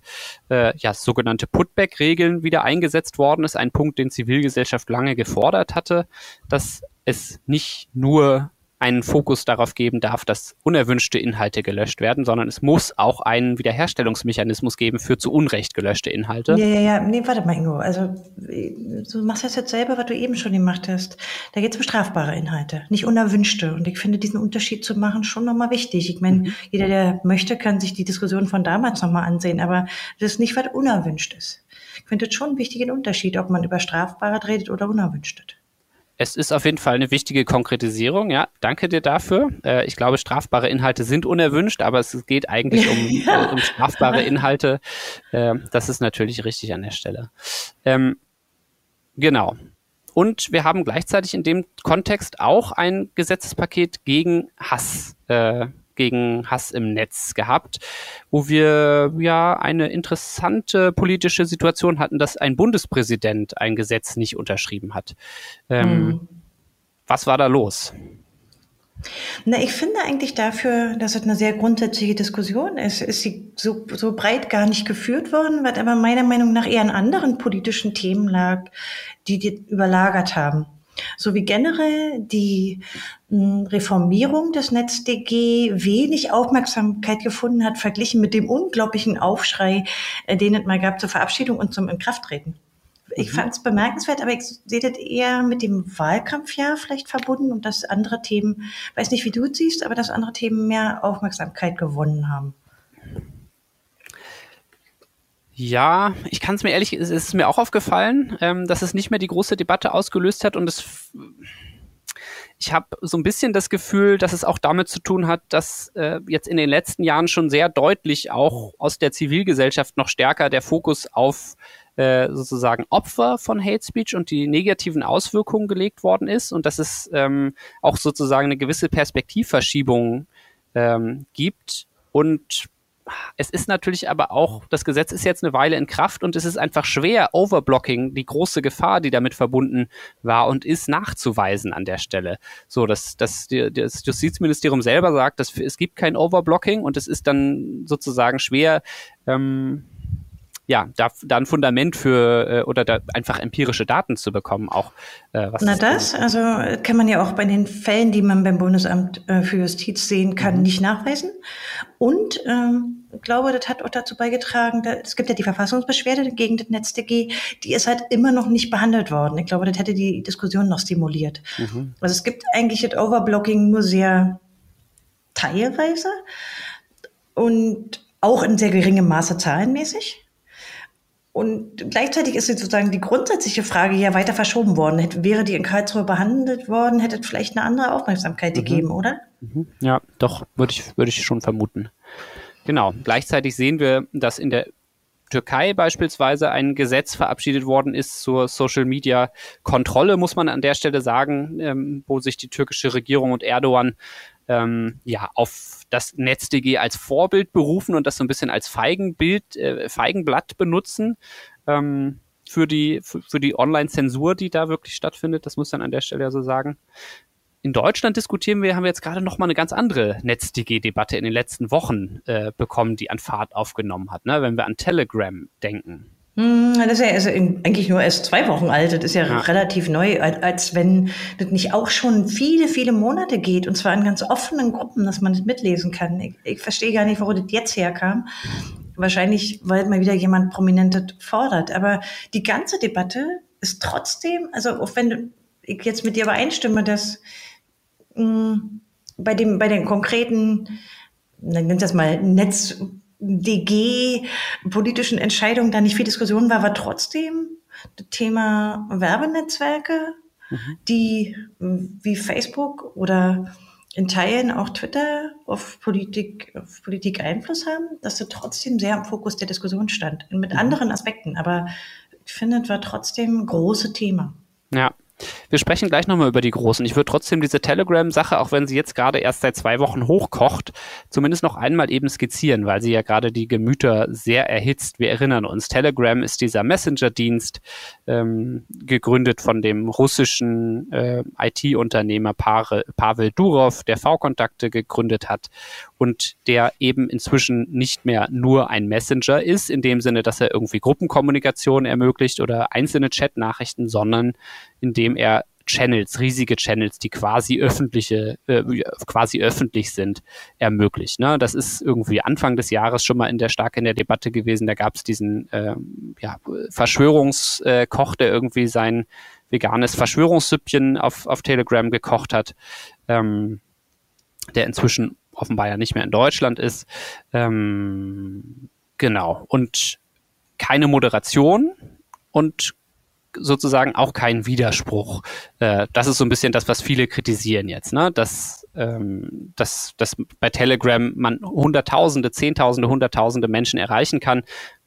Speaker 1: äh, ja, sogenannte Putback-Regeln wieder eingesetzt worden. Das ist ein Punkt, den Zivilgesellschaft lange gefordert hatte, dass es nicht nur einen Fokus darauf geben darf, dass unerwünschte Inhalte gelöscht werden, sondern es muss auch einen Wiederherstellungsmechanismus geben für zu Unrecht gelöschte Inhalte.
Speaker 2: Ja, ja, ja. Nee, warte mal, Ingo. Also du machst das jetzt selber, was du eben schon gemacht hast. Da geht es um strafbare Inhalte, nicht unerwünschte. Und ich finde diesen Unterschied zu machen schon nochmal wichtig. Ich meine, mhm. jeder, der möchte, kann sich die Diskussion von damals nochmal ansehen, aber das ist nicht, was unerwünscht ist. Ich finde das schon einen wichtigen Unterschied, ob man über strafbare redet oder unerwünschtes
Speaker 1: es ist auf jeden Fall eine wichtige Konkretisierung. Ja, danke dir dafür. Äh, ich glaube, strafbare Inhalte sind unerwünscht, aber es geht eigentlich um, *laughs* ja. äh, um strafbare Inhalte. Äh, das ist natürlich richtig an der Stelle. Ähm, genau. Und wir haben gleichzeitig in dem Kontext auch ein Gesetzespaket gegen Hass äh, gegen Hass im Netz gehabt, wo wir ja eine interessante politische Situation hatten, dass ein Bundespräsident ein Gesetz nicht unterschrieben hat. Ähm, mhm. Was war da los?
Speaker 2: Na, ich finde eigentlich dafür, dass es eine sehr grundsätzliche Diskussion ist, ist sie so, so breit gar nicht geführt worden, was aber meiner Meinung nach eher an anderen politischen Themen lag, die die überlagert haben so wie generell die hm, Reformierung des NetzDG wenig Aufmerksamkeit gefunden hat, verglichen mit dem unglaublichen Aufschrei, äh, den es mal gab zur Verabschiedung und zum Inkrafttreten. Ich mhm. fand es bemerkenswert, aber ich sehe das eher mit dem Wahlkampfjahr vielleicht verbunden und dass andere Themen, weiß nicht, wie du es siehst, aber dass andere Themen mehr Aufmerksamkeit gewonnen haben.
Speaker 1: Ja, ich kann es mir ehrlich, es ist mir auch aufgefallen, ähm, dass es nicht mehr die große Debatte ausgelöst hat und es ich habe so ein bisschen das Gefühl, dass es auch damit zu tun hat, dass äh, jetzt in den letzten Jahren schon sehr deutlich auch aus der Zivilgesellschaft noch stärker der Fokus auf äh, sozusagen Opfer von Hate Speech und die negativen Auswirkungen gelegt worden ist und dass es ähm, auch sozusagen eine gewisse Perspektivverschiebung ähm, gibt und es ist natürlich aber auch, das Gesetz ist jetzt eine Weile in Kraft und es ist einfach schwer, Overblocking, die große Gefahr, die damit verbunden war und ist, nachzuweisen an der Stelle. So, dass, dass das Justizministerium selber sagt, dass es gibt kein Overblocking und es ist dann sozusagen schwer, ähm, ja, da, da ein Fundament für äh, oder da einfach empirische Daten zu bekommen, auch
Speaker 2: äh, was Na das, also kann man ja auch bei den Fällen, die man beim Bundesamt äh, für Justiz sehen kann, mhm. nicht nachweisen. Und ähm, glaube, das hat auch dazu beigetragen, da, es gibt ja die Verfassungsbeschwerde gegen das NetzDG, die ist halt immer noch nicht behandelt worden. Ich glaube, das hätte die Diskussion noch stimuliert. Mhm. Also es gibt eigentlich das Overblocking nur sehr teilweise und auch in sehr geringem Maße zahlenmäßig. Und gleichzeitig ist jetzt sozusagen die grundsätzliche Frage ja weiter verschoben worden. Hätte, wäre die in Karlsruhe behandelt worden, hätte es vielleicht eine andere Aufmerksamkeit mhm. gegeben, oder?
Speaker 1: Mhm. Ja, doch, würde ich, würde ich schon vermuten. Genau. Gleichzeitig sehen wir, dass in der Türkei beispielsweise ein Gesetz verabschiedet worden ist zur Social Media Kontrolle, muss man an der Stelle sagen, ähm, wo sich die türkische Regierung und Erdogan ähm, ja auf das NetzDG als Vorbild berufen und das so ein bisschen als Feigenbild, äh, Feigenblatt benutzen. Ähm, für die, für, für die Online-Zensur, die da wirklich stattfindet. Das muss man an der Stelle ja so sagen. In Deutschland diskutieren wir, haben wir jetzt gerade noch mal eine ganz andere NetzDG-Debatte in den letzten Wochen äh, bekommen, die an Fahrt aufgenommen hat, ne? wenn wir an Telegram denken.
Speaker 2: Hm, das ist ja also eigentlich nur erst zwei Wochen alt. Das ist ja, ja, relativ neu, als wenn das nicht auch schon viele, viele Monate geht und zwar in ganz offenen Gruppen, dass man das mitlesen kann. Ich, ich verstehe gar nicht, wo das jetzt herkam. Wahrscheinlich, weil mal wieder jemand Prominentes fordert. Aber die ganze Debatte ist trotzdem, also auch wenn ich jetzt mit dir übereinstimme, dass bei dem, bei den konkreten, dann nennt das mal Netz, DG-politischen Entscheidungen da nicht viel Diskussion war, war trotzdem das Thema Werbenetzwerke, mhm. die wie Facebook oder in Teilen auch Twitter auf Politik, auf Politik Einfluss haben, dass das trotzdem sehr im Fokus der Diskussion stand. Mit mhm. anderen Aspekten, aber ich finde, es war trotzdem ein großes Thema.
Speaker 1: Ja, wir sprechen gleich nochmal über die Großen. Ich würde trotzdem diese Telegram-Sache, auch wenn sie jetzt gerade erst seit zwei Wochen hochkocht, zumindest noch einmal eben skizzieren, weil sie ja gerade die Gemüter sehr erhitzt. Wir erinnern uns, Telegram ist dieser Messenger-Dienst, ähm, gegründet von dem russischen äh, IT-Unternehmer Pavel Durov, der V-Kontakte gegründet hat und der eben inzwischen nicht mehr nur ein Messenger ist, in dem Sinne, dass er irgendwie Gruppenkommunikation ermöglicht oder einzelne Chat-Nachrichten, sondern indem er Channels, riesige Channels, die quasi öffentliche, äh, quasi öffentlich sind, ermöglicht. Ne? Das ist irgendwie Anfang des Jahres schon mal in der stark in der Debatte gewesen. Da gab es diesen äh, ja, Verschwörungskoch, der irgendwie sein veganes Verschwörungssüppchen auf, auf Telegram gekocht hat, ähm, der inzwischen offenbar ja nicht mehr in Deutschland ist. Ähm, genau. Und keine Moderation und sozusagen auch kein Widerspruch. Äh, das ist so ein bisschen das, was viele kritisieren jetzt, ne? dass, ähm, dass, dass bei Telegram man Hunderttausende, Zehntausende, Hunderttausende Menschen erreichen kann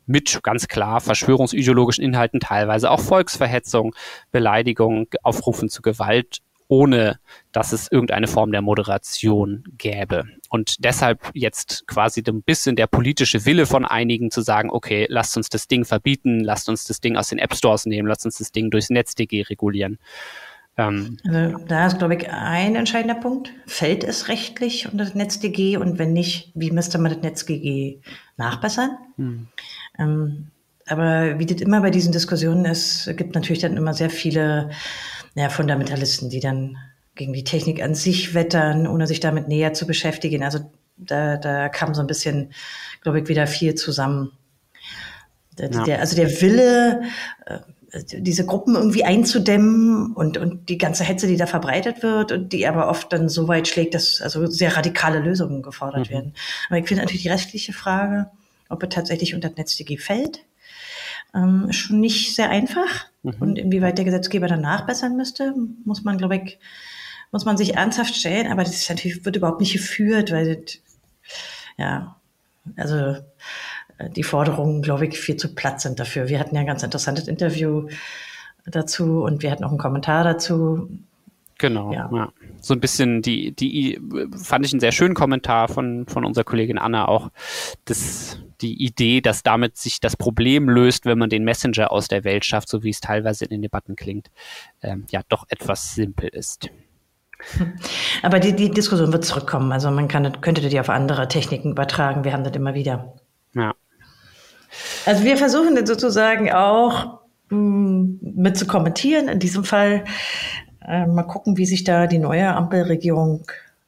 Speaker 1: mit ganz klar verschwörungsideologischen Inhalten, teilweise auch Volksverhetzung, Beleidigung, Aufrufen zu Gewalt ohne dass es irgendeine Form der Moderation gäbe. Und deshalb jetzt quasi ein bisschen der politische Wille von einigen zu sagen, okay, lasst uns das Ding verbieten, lasst uns das Ding aus den App Stores nehmen, lasst uns das Ding durchs NetzDG regulieren.
Speaker 2: Ähm, also da ist, glaube ich, ein entscheidender Punkt. Fällt es rechtlich unter das NetzDG und wenn nicht, wie müsste man das NetzDG nachbessern? Hm. Ähm, aber wie das immer bei diesen Diskussionen ist, gibt natürlich dann immer sehr viele ja, Fundamentalisten, die dann gegen die Technik an sich wettern, ohne sich damit näher zu beschäftigen. Also da, da kam so ein bisschen, glaube ich, wieder viel zusammen. Der, ja. der, also der Wille, äh, diese Gruppen irgendwie einzudämmen und, und die ganze Hetze, die da verbreitet wird und die aber oft dann so weit schlägt, dass also sehr radikale Lösungen gefordert mhm. werden. Aber ich finde natürlich die restliche Frage, ob er tatsächlich unter NetzDG fällt, ähm, schon nicht sehr einfach. Mhm. Und inwieweit der Gesetzgeber dann nachbessern müsste, muss man, glaube ich, muss man sich ernsthaft stellen. Aber das natürlich, wird überhaupt nicht geführt, weil, das, ja, also äh, die Forderungen, glaube ich, viel zu platt sind dafür. Wir hatten ja ein ganz interessantes Interview dazu und wir hatten auch einen Kommentar dazu.
Speaker 1: Genau, ja. ja. so ein bisschen die, die fand ich einen sehr schönen Kommentar von, von unserer Kollegin Anna auch, das, die Idee, dass damit sich das Problem löst, wenn man den Messenger aus der Welt schafft, so wie es teilweise in den Debatten klingt, ähm, ja doch etwas simpel ist. *laughs*
Speaker 2: Aber die, die Diskussion wird zurückkommen. Also man kann, könnte die auf andere Techniken übertragen. Wir haben das immer wieder.
Speaker 1: Ja.
Speaker 2: Also wir versuchen das sozusagen auch mh, mm, mit zu kommentieren. In diesem Fall äh, mal gucken, wie sich da die neue Ampelregierung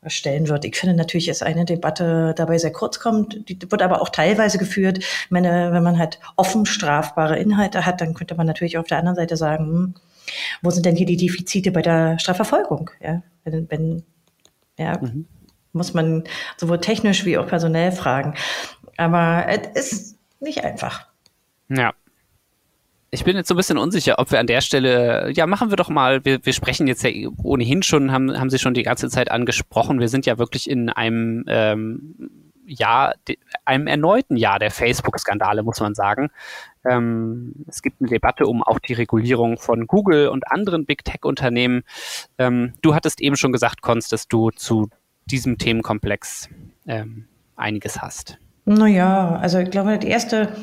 Speaker 2: stellen wird. Ich finde natürlich, ist eine Debatte dabei sehr kurz kommt, die wird aber auch teilweise geführt. Meine, wenn man halt offen strafbare Inhalte hat, dann könnte man natürlich auf der anderen Seite sagen, hm, wo sind denn hier die Defizite bei der Strafverfolgung? Ja, wenn, wenn ja, mhm. muss man sowohl technisch wie auch personell fragen. Aber es ist nicht einfach.
Speaker 1: Ja. Ich bin jetzt so ein bisschen unsicher, ob wir an der Stelle, ja, machen wir doch mal, wir, wir sprechen jetzt ja ohnehin schon, haben, haben Sie schon die ganze Zeit angesprochen, wir sind ja wirklich in einem ähm, Jahr, einem erneuten Jahr der Facebook-Skandale, muss man sagen. Ähm, es gibt eine Debatte um auch die Regulierung von Google und anderen Big Tech-Unternehmen. Ähm, du hattest eben schon gesagt, Konst, dass du zu diesem Themenkomplex ähm, einiges hast.
Speaker 2: Naja, also ich glaube, die erste,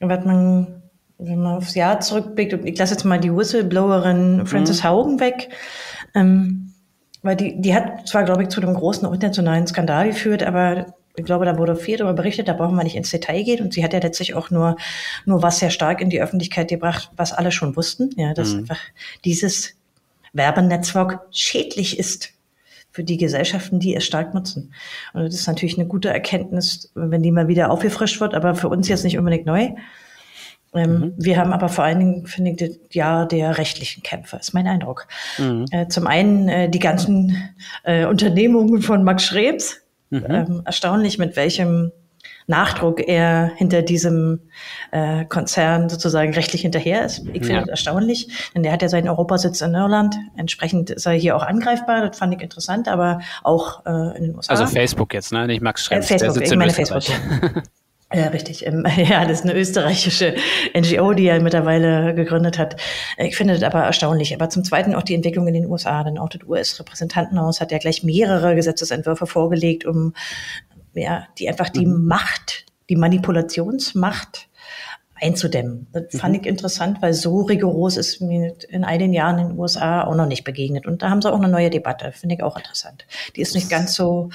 Speaker 2: was man wenn man aufs Jahr zurückblickt, und ich lasse jetzt mal die Whistleblowerin Frances mhm. Haugen weg, ähm, weil die, die hat zwar, glaube ich, zu einem großen internationalen Skandal geführt, aber ich glaube, da wurde viel darüber berichtet, da brauchen wir nicht ins Detail gehen. Und sie hat ja letztlich auch nur, nur was sehr stark in die Öffentlichkeit gebracht, was alle schon wussten, ja, dass mhm. einfach dieses Werbenetzwerk schädlich ist für die Gesellschaften, die es stark nutzen. Und das ist natürlich eine gute Erkenntnis, wenn die mal wieder aufgefrischt wird, aber für uns jetzt nicht unbedingt neu. Ähm, mhm. Wir haben aber vor allen Dingen, finde ich, das Jahr der rechtlichen Kämpfe, ist mein Eindruck. Mhm. Äh, zum einen äh, die ganzen äh, Unternehmungen von Max Schrems. Mhm. Ähm, erstaunlich, mit welchem Nachdruck er hinter diesem äh, Konzern sozusagen rechtlich hinterher ist. Ich finde ja. das erstaunlich, denn der hat ja seinen Europasitz in Irland. Entsprechend ist er hier auch angreifbar. Das fand ich interessant, aber auch äh, in den
Speaker 1: USA. Also Facebook jetzt, ne? Nicht Max Schrems.
Speaker 2: Äh, Facebook, ich meine Facebook. *laughs* Ja, richtig. Ähm, *laughs* ja, das ist eine österreichische NGO, die er mittlerweile gegründet hat. Ich finde das aber erstaunlich. Aber zum Zweiten auch die Entwicklung in den USA. Denn auch das US-Repräsentantenhaus hat ja gleich mehrere Gesetzesentwürfe vorgelegt, um ja, die einfach die mhm. Macht, die Manipulationsmacht einzudämmen. Das mhm. fand ich interessant, weil so rigoros ist mir in all den Jahren in den USA auch noch nicht begegnet. Und da haben sie auch eine neue Debatte. Finde ich auch interessant. Die ist nicht ganz so,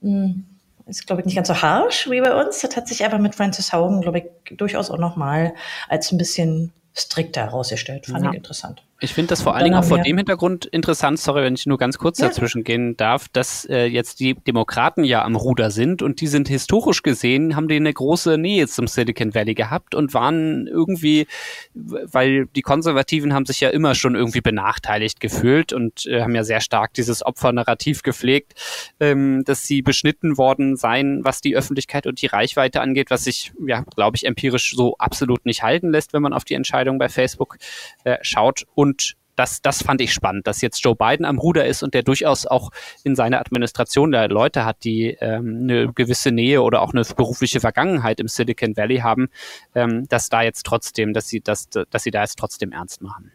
Speaker 2: mh, hm, ist, glaube ich, nicht ganz so harsh wie bei uns. Das hat sich aber mit Francis Haugen, glaube ich, durchaus auch nochmal als ein bisschen strikter herausgestellt. Fand ja. ich interessant.
Speaker 1: Ich finde das vor allen Dingen auch vor dem Hintergrund interessant, sorry, wenn ich nur ganz kurz ja. dazwischen gehen darf, dass äh, jetzt die Demokraten ja am Ruder sind und die sind historisch gesehen, haben die eine große Nähe zum Silicon Valley gehabt und waren irgendwie, weil die Konservativen haben sich ja immer schon irgendwie benachteiligt gefühlt und äh, haben ja sehr stark dieses Opfernarrativ gepflegt, ähm, dass sie beschnitten worden seien, was die Öffentlichkeit und die Reichweite angeht, was sich, ja, glaube ich, empirisch so absolut nicht halten lässt, wenn man auf die Entscheidung bei Facebook äh, schaut. Und und das, das fand ich spannend, dass jetzt Joe Biden am Ruder ist und der durchaus auch in seiner Administration da Leute hat, die ähm, eine gewisse Nähe oder auch eine berufliche Vergangenheit im Silicon Valley haben, ähm, dass da jetzt trotzdem, dass sie das, dass sie da jetzt trotzdem ernst machen.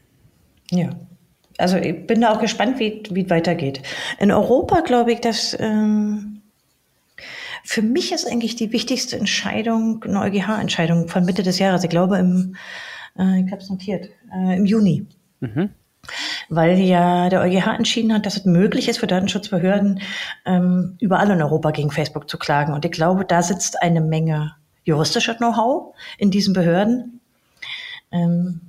Speaker 2: Ja. Also ich bin da auch gespannt, wie, wie es weitergeht. In Europa glaube ich, dass ähm, für mich ist eigentlich die wichtigste Entscheidung eine EuGH-Entscheidung von Mitte des Jahres. Ich glaube im, äh, ich habe es notiert, äh, im Juni. Mhm. Weil ja der EuGH entschieden hat, dass es möglich ist für Datenschutzbehörden, ähm, überall in Europa gegen Facebook zu klagen. Und ich glaube, da sitzt eine Menge juristischer Know-how in diesen Behörden. Ähm,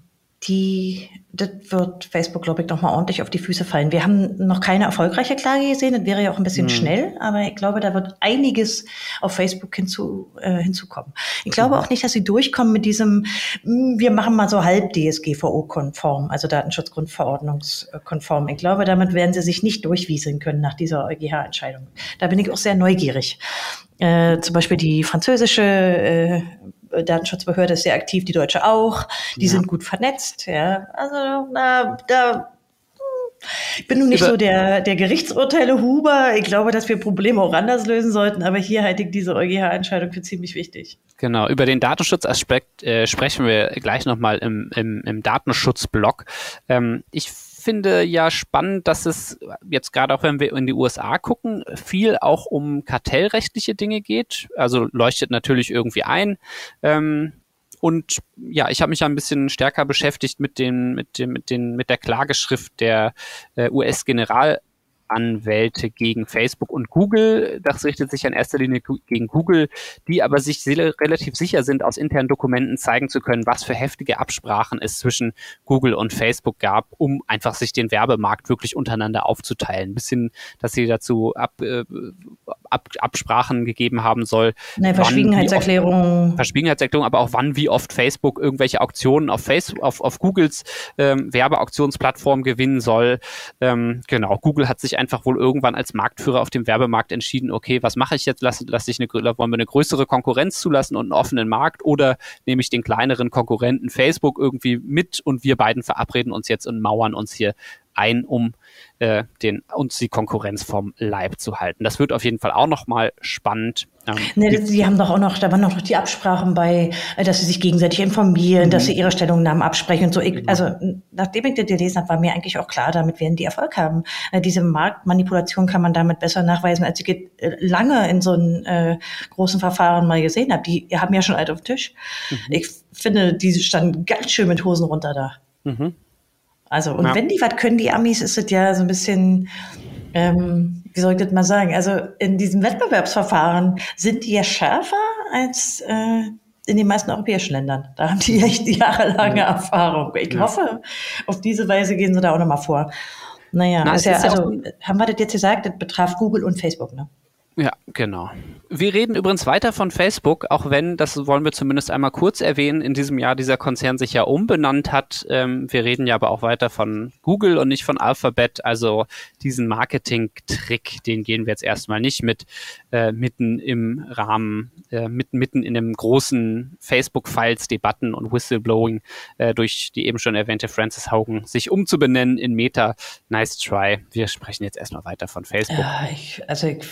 Speaker 2: die, das wird Facebook, glaube ich, nochmal ordentlich auf die Füße fallen. Wir haben noch keine erfolgreiche Klage gesehen. Das wäre ja auch ein bisschen mhm. schnell, aber ich glaube, da wird einiges auf Facebook hinzu, äh, hinzukommen. Ich glaube auch nicht, dass sie durchkommen mit diesem, hm, wir machen mal so halb DSGVO-konform, also Datenschutzgrundverordnungskonform. Ich glaube, damit werden sie sich nicht durchwieseln können nach dieser EuGH-Entscheidung. Da bin ich auch sehr neugierig. Äh, zum Beispiel die französische äh, Datenschutzbehörde ist sehr aktiv, die deutsche auch. Die ja. sind gut vernetzt. Ja, also na, da ich bin nun nicht Über so der, der Gerichtsurteile Huber. Ich glaube, dass wir Probleme auch anders lösen sollten, aber hier halte ich diese EuGH-Entscheidung für ziemlich wichtig.
Speaker 1: Genau, über den Datenschutzaspekt äh, sprechen wir gleich nochmal im, im, im Datenschutzblock. Ähm, ich finde ja spannend, dass es jetzt gerade auch, wenn wir in die USA gucken, viel auch um kartellrechtliche Dinge geht. Also leuchtet natürlich irgendwie ein. Ähm, und ja, ich habe mich ein bisschen stärker beschäftigt mit den, mit dem, mit den, mit der Klageschrift der äh, US-General Anwälte gegen Facebook und Google. Das richtet sich in erster Linie gegen Google, die aber sich relativ sicher sind, aus internen Dokumenten zeigen zu können, was für heftige Absprachen es zwischen Google und Facebook gab, um einfach sich den Werbemarkt wirklich untereinander aufzuteilen. Ein bisschen, dass sie dazu ab, äh, ab, Absprachen gegeben haben soll.
Speaker 2: Nein, Verschwiegenheitserklärung.
Speaker 1: Verschwiegenheitserklärung, aber auch wann, wie oft Facebook irgendwelche Auktionen auf Facebook, auf, auf Googles ähm, Werbeauktionsplattform gewinnen soll. Ähm, genau, Google hat sich einfach wohl irgendwann als Marktführer auf dem Werbemarkt entschieden, okay, was mache ich jetzt? Lass, lass ich eine, wollen wir eine größere Konkurrenz zulassen und einen offenen Markt oder nehme ich den kleineren Konkurrenten Facebook irgendwie mit und wir beiden verabreden uns jetzt und mauern uns hier ein, um äh, den, uns die Konkurrenz vom Leib zu halten. Das wird auf jeden Fall auch nochmal spannend.
Speaker 2: Ähm, nee, sie haben doch auch noch, da waren noch die Absprachen bei, äh, dass sie sich gegenseitig informieren, mhm. dass sie ihre Stellungnahmen absprechen und so. Ich, genau. Also, nachdem ich das gelesen habe, war mir eigentlich auch klar, damit werden die Erfolg haben. Äh, diese Marktmanipulation kann man damit besser nachweisen, als ich äh, lange in so einem äh, großen Verfahren mal gesehen habe. Die haben ja schon alt auf dem Tisch. Mhm. Ich finde, die standen ganz schön mit Hosen runter da. Mhm. Also, und ja. wenn die was können, die Amis, ist es ja so ein bisschen, ähm, wie soll ich das mal sagen? Also in diesem Wettbewerbsverfahren sind die ja schärfer als äh, in den meisten europäischen Ländern. Da haben die echt jahrelange Erfahrung. Ich ja. hoffe, auf diese Weise gehen sie da auch nochmal vor. Naja, Na, ist ja, also haben wir das jetzt gesagt, das betraf Google und Facebook, ne?
Speaker 1: Ja, genau. Wir reden übrigens weiter von Facebook, auch wenn, das wollen wir zumindest einmal kurz erwähnen, in diesem Jahr dieser Konzern sich ja umbenannt hat. Ähm, wir reden ja aber auch weiter von Google und nicht von Alphabet. Also diesen Marketing-Trick, den gehen wir jetzt erstmal nicht mit äh, mitten im Rahmen, äh, mitten, mitten in dem großen Facebook-Files, Debatten und Whistleblowing äh, durch die eben schon erwähnte Frances Haugen sich umzubenennen in Meta. Nice try. Wir sprechen jetzt erstmal weiter von Facebook.
Speaker 2: Ja, ich, also ich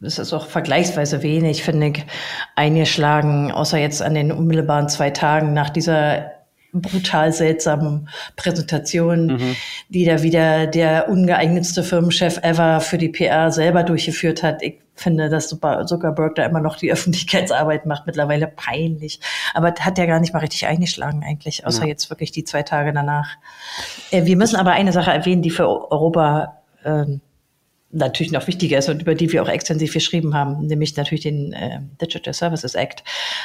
Speaker 2: es ist auch vergleichsweise wenig, finde ich, eingeschlagen, außer jetzt an den unmittelbaren zwei Tagen nach dieser brutal seltsamen Präsentation, mhm. die da wieder der ungeeignetste Firmenchef ever für die PR selber durchgeführt hat. Ich finde, dass Zuckerberg da immer noch die Öffentlichkeitsarbeit macht, mittlerweile peinlich. Aber hat ja gar nicht mal richtig eingeschlagen eigentlich, außer ja. jetzt wirklich die zwei Tage danach. Äh, wir müssen aber eine Sache erwähnen, die für Europa ähm, natürlich noch wichtiger ist und über die wir auch extensiv geschrieben haben, nämlich natürlich den äh, Digital Services Act.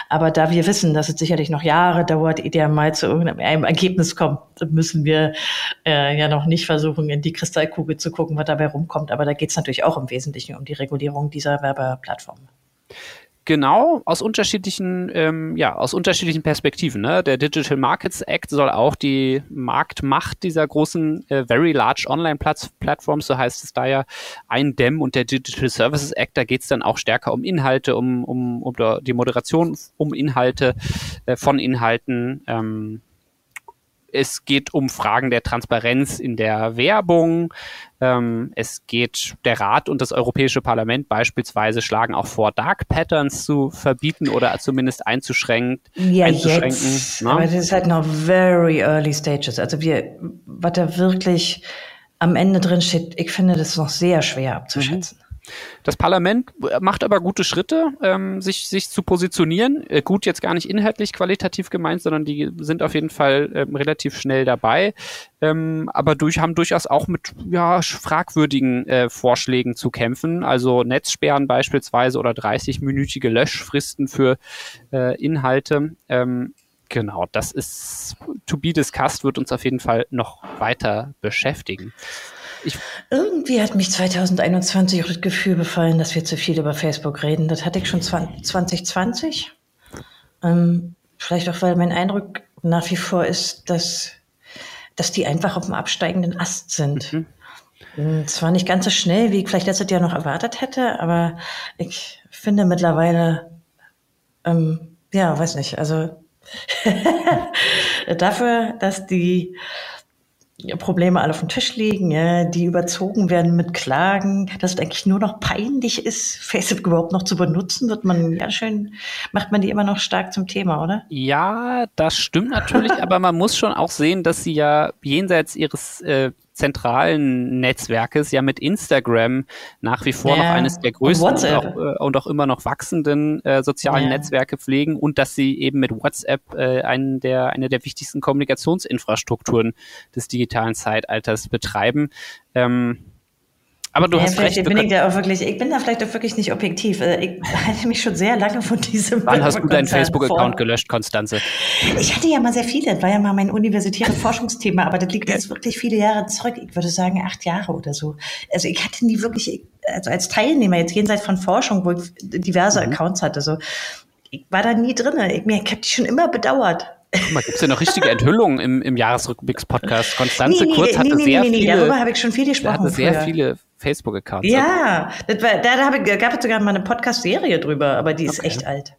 Speaker 2: Aber da wir wissen, dass es sicherlich noch Jahre dauert, ehe der mal zu irgendeinem Ergebnis kommt, müssen wir äh, ja noch nicht versuchen, in die Kristallkugel zu gucken, was dabei rumkommt. Aber da geht es natürlich auch im Wesentlichen um die Regulierung dieser Werbeplattformen.
Speaker 1: Genau, aus unterschiedlichen, ähm, ja, aus unterschiedlichen Perspektiven. Ne? Der Digital Markets Act soll auch die Marktmacht dieser großen äh, Very Large Online-Plattforms, so heißt es da ja, eindämmen. Und der Digital Services Act, da geht es dann auch stärker um Inhalte, um, um, um die Moderation um Inhalte, äh, von Inhalten. Ähm, es geht um Fragen der Transparenz in der Werbung. Ähm, es geht, der Rat und das Europäische Parlament beispielsweise schlagen auch vor, Dark Patterns zu verbieten oder zumindest einzuschränken.
Speaker 2: Ja, jetzt. Ne? Aber das ist halt noch very early stages. Also wir, was da wirklich am Ende drin steht, ich finde das noch sehr schwer abzuschätzen.
Speaker 1: Das Parlament macht aber gute Schritte, ähm, sich, sich zu positionieren. Äh, gut, jetzt gar nicht inhaltlich qualitativ gemeint, sondern die sind auf jeden Fall ähm, relativ schnell dabei, ähm, aber durch, haben durchaus auch mit ja, fragwürdigen äh, Vorschlägen zu kämpfen. Also Netzsperren beispielsweise oder 30-minütige Löschfristen für äh, Inhalte. Ähm, genau, das ist to be discussed, wird uns auf jeden Fall noch weiter beschäftigen.
Speaker 2: Ich Irgendwie hat mich 2021 auch das Gefühl befallen, dass wir zu viel über Facebook reden. Das hatte ich schon 2020. Ähm, vielleicht auch, weil mein Eindruck nach wie vor ist, dass, dass die einfach auf dem absteigenden Ast sind. Mhm. Hm, zwar nicht ganz so schnell, wie ich vielleicht letztes Jahr noch erwartet hätte, aber ich finde mittlerweile, ähm, ja, weiß nicht, also *laughs* dafür, dass die Probleme alle auf dem Tisch liegen, ja, die überzogen werden mit Klagen, dass es eigentlich nur noch peinlich ist, *laughs* Facebook überhaupt noch zu benutzen, wird man ja schön, macht man die immer noch stark zum Thema, oder?
Speaker 1: Ja, das stimmt natürlich, aber man muss schon auch sehen, dass sie ja jenseits ihres äh, zentralen Netzwerkes ja mit Instagram nach wie vor ja. noch eines der größten und, und, auch, äh, und auch, immer noch wachsenden äh, sozialen ja. Netzwerke pflegen und dass sie eben mit WhatsApp äh, einen der, eine der wichtigsten Kommunikationsinfrastrukturen des digitalen Zeitalters betreiben. Ähm, aber du ja, hast recht.
Speaker 2: Bin ich, da auch wirklich, ich bin da vielleicht auch wirklich nicht objektiv. Also ich *laughs* halte mich schon sehr lange von diesem.
Speaker 1: Wann hast du deinen Facebook-Account gelöscht, Konstanze?
Speaker 2: Ich hatte ja mal sehr viele. Das war ja mal mein universitäres Forschungsthema, aber das liegt jetzt wirklich viele Jahre zurück. Ich würde sagen acht Jahre oder so. Also ich hatte nie wirklich, also als Teilnehmer jetzt jenseits von Forschung, wo ich diverse mhm. Accounts hatte, so ich war da nie drin. Ich, ich habe die schon immer bedauert.
Speaker 1: Guck mal, gibt es ja noch richtige Enthüllungen im, im Jahresrückblicks-Podcast. Konstanze nee, nee, Kurz hatte nee, sehr viele.
Speaker 2: Darüber habe ich schon viel gesprochen.
Speaker 1: Hatte sehr früher. viele Facebook-Accounts.
Speaker 2: Ja, das war, da, da ich, gab es sogar mal eine Podcast-Serie drüber, aber die ist okay. echt alt.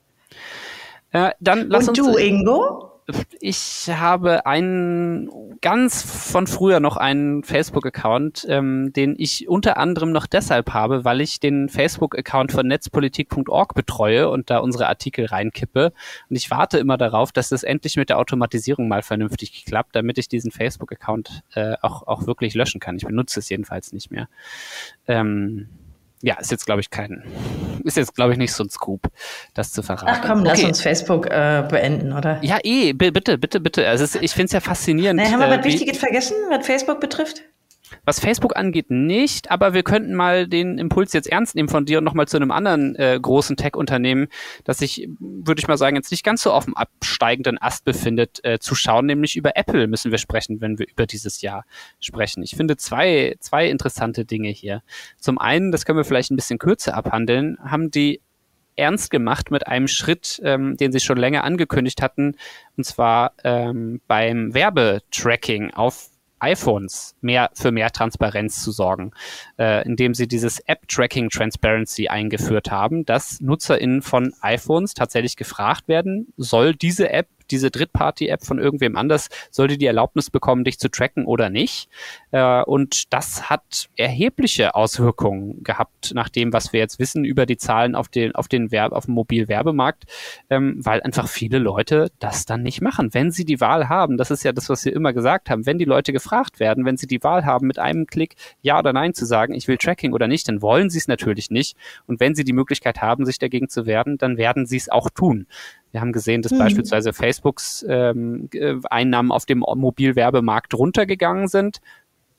Speaker 1: Äh, dann lass
Speaker 2: Und
Speaker 1: uns,
Speaker 2: du, Ingo?
Speaker 1: Ich habe einen ganz von früher noch einen Facebook-Account, ähm, den ich unter anderem noch deshalb habe, weil ich den Facebook-Account von netzpolitik.org betreue und da unsere Artikel reinkippe. Und ich warte immer darauf, dass das endlich mit der Automatisierung mal vernünftig klappt, damit ich diesen Facebook-Account äh, auch, auch wirklich löschen kann. Ich benutze es jedenfalls nicht mehr. Ähm, ja, ist jetzt, glaube ich, kein, ist jetzt, glaube ich, nicht so ein Scoop, das zu verraten.
Speaker 2: Ach komm, okay. lass uns Facebook äh, beenden, oder?
Speaker 1: Ja, eh, bitte, bitte, bitte. Also ich finde es ja faszinierend.
Speaker 2: Na, haben wir äh, was Wichtiges vergessen, was Facebook betrifft?
Speaker 1: Was Facebook angeht, nicht, aber wir könnten mal den Impuls jetzt ernst nehmen von dir und nochmal zu einem anderen äh, großen Tech-Unternehmen, das sich, würde ich mal sagen, jetzt nicht ganz so auf dem absteigenden Ast befindet, äh, zu schauen, nämlich über Apple müssen wir sprechen, wenn wir über dieses Jahr sprechen. Ich finde zwei, zwei interessante Dinge hier. Zum einen, das können wir vielleicht ein bisschen kürzer abhandeln, haben die ernst gemacht mit einem Schritt, ähm, den sie schon länger angekündigt hatten, und zwar ähm, beim Werbetracking auf iPhones mehr für mehr Transparenz zu sorgen, äh, indem sie dieses App-Tracking Transparency eingeführt haben, dass NutzerInnen von iPhones tatsächlich gefragt werden, soll diese App diese Drittparty-App von irgendwem anders, sollte die Erlaubnis bekommen, dich zu tracken oder nicht. Äh, und das hat erhebliche Auswirkungen gehabt, nach dem, was wir jetzt wissen über die Zahlen auf den, auf den Werb, auf dem Mobilwerbemarkt, ähm, weil einfach viele Leute das dann nicht machen. Wenn sie die Wahl haben, das ist ja das, was wir immer gesagt haben, wenn die Leute gefragt werden, wenn sie die Wahl haben, mit einem Klick Ja oder Nein zu sagen, ich will Tracking oder nicht, dann wollen sie es natürlich nicht. Und wenn sie die Möglichkeit haben, sich dagegen zu wehren, dann werden sie es auch tun. Wir haben gesehen, dass mhm. beispielsweise Facebooks ähm, äh, Einnahmen auf dem Mobilwerbemarkt runtergegangen sind.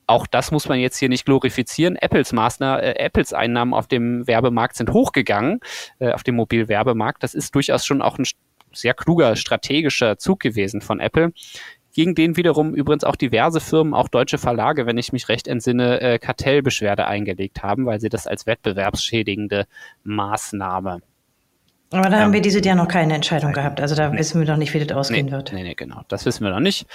Speaker 1: Auch das muss man jetzt hier nicht glorifizieren. Apples Maßnahmen, äh, Apples Einnahmen auf dem Werbemarkt sind hochgegangen, äh, auf dem Mobilwerbemarkt. Das ist durchaus schon auch ein sehr kluger strategischer Zug gewesen von Apple gegen den wiederum übrigens auch diverse Firmen, auch deutsche Verlage, wenn ich mich recht entsinne, äh, Kartellbeschwerde eingelegt haben, weil sie das als wettbewerbsschädigende Maßnahme
Speaker 2: aber da haben wir dieses Jahr noch keine Entscheidung gehabt. Also da nee. wissen wir noch nicht, wie das ausgehen
Speaker 1: nee,
Speaker 2: wird.
Speaker 1: Nee, nee, genau. Das wissen wir noch nicht.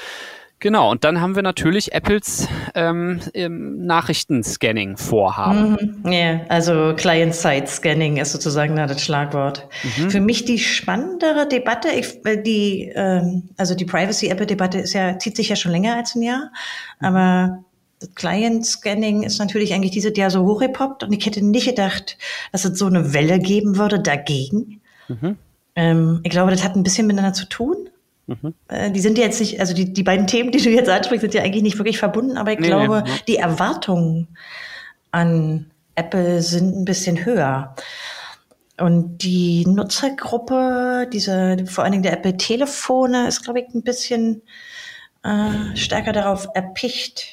Speaker 1: Genau, und dann haben wir natürlich Apples ähm, Nachrichtenscanning-Vorhaben.
Speaker 2: Mhm, ja, also Client-Side-Scanning ist sozusagen da das Schlagwort. Mhm. Für mich die spannendere Debatte, ich, äh, die, ähm, also die Privacy-Apple-Debatte ist ja, zieht sich ja schon länger als ein Jahr, mhm. aber das Client-Scanning ist natürlich eigentlich dieses Jahr so hochgepoppt und ich hätte nicht gedacht, dass es so eine Welle geben würde dagegen. Mhm. Ähm, ich glaube, das hat ein bisschen miteinander zu tun. Mhm. Äh, die sind jetzt nicht, also die, die beiden Themen, die du jetzt ansprichst, sind ja eigentlich nicht wirklich verbunden, aber ich nee, glaube, nee. die Erwartungen an Apple sind ein bisschen höher. Und die Nutzergruppe, diese, vor allen Dingen der Apple-Telefone, ist, glaube ich, ein bisschen äh, stärker darauf erpicht,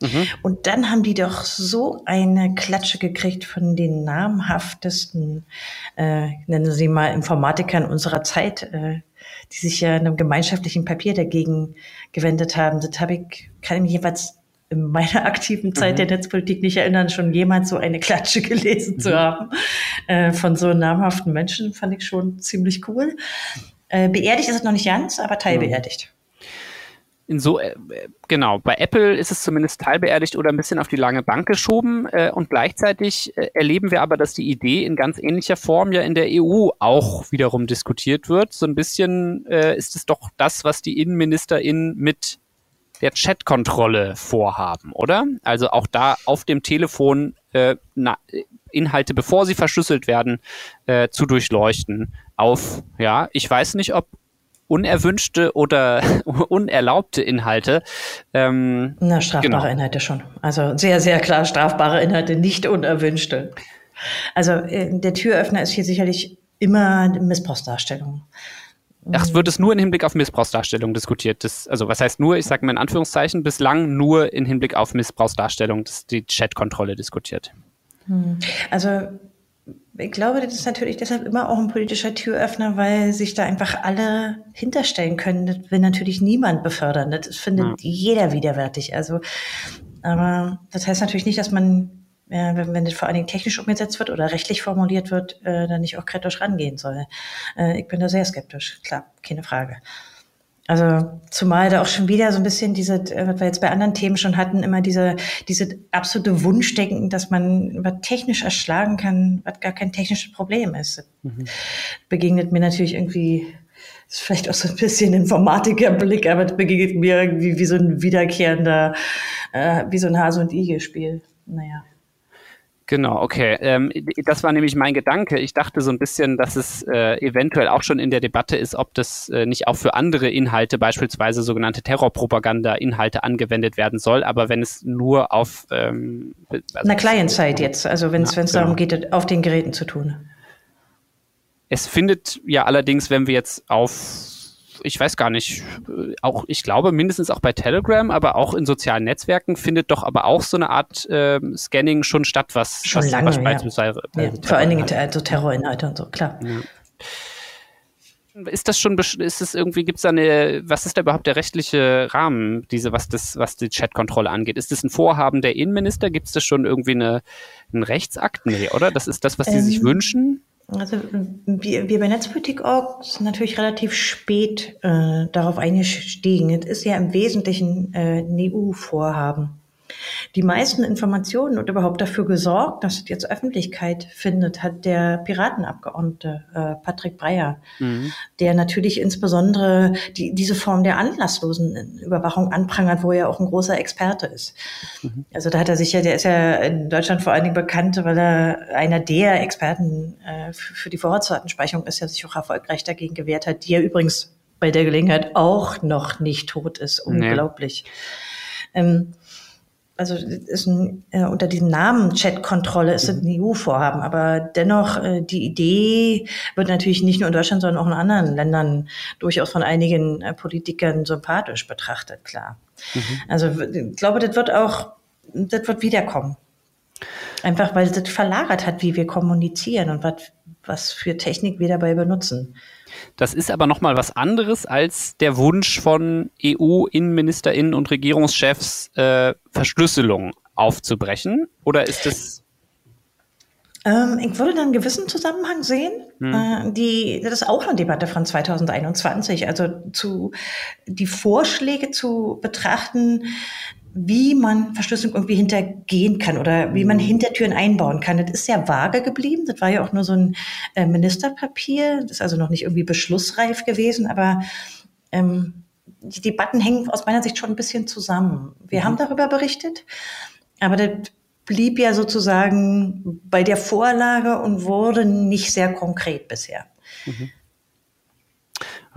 Speaker 2: Mhm. Und dann haben die doch so eine Klatsche gekriegt von den namhaftesten, äh, nennen Sie mal Informatikern unserer Zeit, äh, die sich ja in einem gemeinschaftlichen Papier dagegen gewendet haben. Das habe ich, kann ich mich jeweils in meiner *laughs* aktiven Zeit mhm. der Netzpolitik nicht erinnern, schon jemals so eine Klatsche *laughs* gelesen mhm. zu haben. Äh, von so namhaften Menschen fand ich schon ziemlich cool. Äh, beerdigt ist es noch nicht ganz, aber teilbeerdigt
Speaker 1: in so, äh, genau, bei Apple ist es zumindest teilbeerdigt oder ein bisschen auf die lange Bank geschoben äh, und gleichzeitig äh, erleben wir aber, dass die Idee in ganz ähnlicher Form ja in der EU auch wiederum diskutiert wird. So ein bisschen äh, ist es doch das, was die InnenministerInnen mit der Chatkontrolle vorhaben, oder? Also auch da auf dem Telefon äh, na, Inhalte, bevor sie verschlüsselt werden, äh, zu durchleuchten. Auf, ja, ich weiß nicht, ob unerwünschte oder *laughs* unerlaubte Inhalte.
Speaker 2: Ähm, Na, strafbare genau. Inhalte schon. Also sehr, sehr klar strafbare Inhalte, nicht unerwünschte. Also äh, der Türöffner ist hier sicherlich immer Missbrauchsdarstellung.
Speaker 1: Ach, es wird es nur im Hinblick auf Missbrauchsdarstellung diskutiert. Das, also was heißt nur, ich sage mal in Anführungszeichen, bislang nur im Hinblick auf Missbrauchsdarstellung, das die Chatkontrolle diskutiert.
Speaker 2: Hm. Also ich glaube, das ist natürlich deshalb immer auch ein politischer Türöffner, weil sich da einfach alle hinterstellen können. Das will natürlich niemand befördern. Das findet ja. jeder widerwärtig. Also, aber das heißt natürlich nicht, dass man, äh, wenn, wenn das vor allen Dingen technisch umgesetzt wird oder rechtlich formuliert wird, äh, dann nicht auch kritisch rangehen soll. Äh, ich bin da sehr skeptisch. Klar, keine Frage. Also zumal da auch schon wieder so ein bisschen diese, äh, was wir jetzt bei anderen Themen schon hatten, immer diese, diese absolute Wunschdenken, dass man was technisch erschlagen kann, was gar kein technisches Problem ist. Mhm. Begegnet mir natürlich irgendwie, ist vielleicht auch so ein bisschen Informatikerblick, aber das begegnet mir irgendwie wie so ein wiederkehrender, äh, wie so ein Hase- und Igel-Spiel. Naja.
Speaker 1: Genau, okay. Ähm, das war nämlich mein Gedanke. Ich dachte so ein bisschen, dass es äh, eventuell auch schon in der Debatte ist, ob das äh, nicht auch für andere Inhalte, beispielsweise sogenannte Terrorpropaganda-Inhalte, angewendet werden soll. Aber wenn es nur auf
Speaker 2: ähm, also Na Client-Side jetzt, also wenn es ja, genau. darum geht, auf den Geräten zu tun.
Speaker 1: Es findet ja allerdings, wenn wir jetzt auf ich weiß gar nicht, äh, auch ich glaube mindestens auch bei Telegram, aber auch in sozialen Netzwerken findet doch aber auch so eine Art äh, Scanning schon statt, was
Speaker 2: schon
Speaker 1: was,
Speaker 2: lange, was ja. ja, vor allen Dingen also Terrorinhalte und so klar. Ja.
Speaker 1: Ist das schon, ist es irgendwie, gibt es da eine, was ist da überhaupt der rechtliche Rahmen, diese, was das, was die Chatkontrolle angeht? Ist das ein Vorhaben der Innenminister? Gibt es da schon irgendwie eine, einen Rechtsakt? Nee, oder? Das ist das, was sie ähm, sich wünschen?
Speaker 2: Also wir, wir bei Netzpolitik.org sind natürlich relativ spät äh, darauf eingestiegen. Es ist ja im Wesentlichen äh, ein EU-Vorhaben die meisten Informationen und überhaupt dafür gesorgt, dass es jetzt Öffentlichkeit findet, hat der Piratenabgeordnete äh, Patrick Breyer, mhm. der natürlich insbesondere die, diese Form der anlasslosen Überwachung anprangert, wo er auch ein großer Experte ist. Mhm. Also da hat er sich ja, der ist ja in Deutschland vor allen Dingen bekannt, weil er einer der Experten äh, für die Vorratsdatenspeicherung ist, der sich auch erfolgreich dagegen gewehrt hat, die ja übrigens bei der Gelegenheit auch noch nicht tot ist. Unglaublich. Nee. Ähm, also ist ein, äh, unter diesem Namen Chatkontrolle ist ein EU-Vorhaben, aber dennoch äh, die Idee wird natürlich nicht nur in Deutschland, sondern auch in anderen Ländern durchaus von einigen äh, Politikern sympathisch betrachtet, klar. Mhm. Also ich glaube, das wird auch, das wird wiederkommen. Einfach weil es das verlagert hat, wie wir kommunizieren und was, was für Technik wir dabei benutzen.
Speaker 1: Das ist aber nochmal was anderes als der Wunsch von EU-Innenministerinnen und Regierungschefs, äh, Verschlüsselung aufzubrechen. Oder ist es
Speaker 2: ähm, ich würde da einen gewissen Zusammenhang sehen. Hm. Äh, die, das ist auch eine Debatte von 2021. Also zu, die Vorschläge zu betrachten, wie man Verschlüsselung irgendwie hintergehen kann oder wie man mhm. Hintertüren einbauen kann. Das ist sehr vage geblieben. Das war ja auch nur so ein äh, Ministerpapier. Das ist also noch nicht irgendwie beschlussreif gewesen, aber ähm, die Debatten hängen aus meiner Sicht schon ein bisschen zusammen. Wir mhm. haben darüber berichtet, aber das blieb ja sozusagen bei der Vorlage und wurde nicht sehr konkret bisher. Mhm.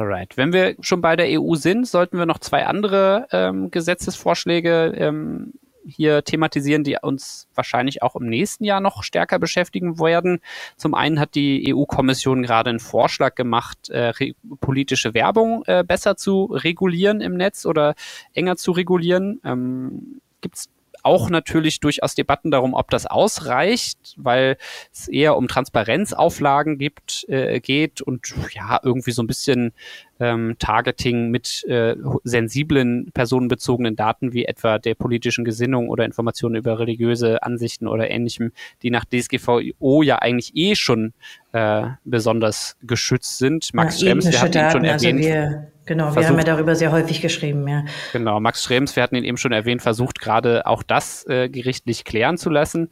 Speaker 1: Alright. Wenn wir schon bei der EU sind, sollten wir noch zwei andere ähm, Gesetzesvorschläge ähm, hier thematisieren, die uns wahrscheinlich auch im nächsten Jahr noch stärker beschäftigen werden. Zum einen hat die EU-Kommission gerade einen Vorschlag gemacht, äh, politische Werbung äh, besser zu regulieren im Netz oder enger zu regulieren. Ähm, Gibt es auch natürlich durchaus Debatten darum, ob das ausreicht, weil es eher um Transparenzauflagen gibt, äh, geht und ja, irgendwie so ein bisschen ähm, Targeting mit äh, sensiblen personenbezogenen Daten wie etwa der politischen Gesinnung oder Informationen über religiöse Ansichten oder ähnlichem, die nach DSGVO ja eigentlich eh schon äh, besonders geschützt sind.
Speaker 2: Max ja, Schrems, der hat ihn schon also erwähnt. Wir, genau, wir haben ja darüber sehr häufig geschrieben, ja.
Speaker 1: Genau, Max Schrems, wir hatten ihn eben schon erwähnt, versucht gerade auch das äh, gerichtlich klären zu lassen.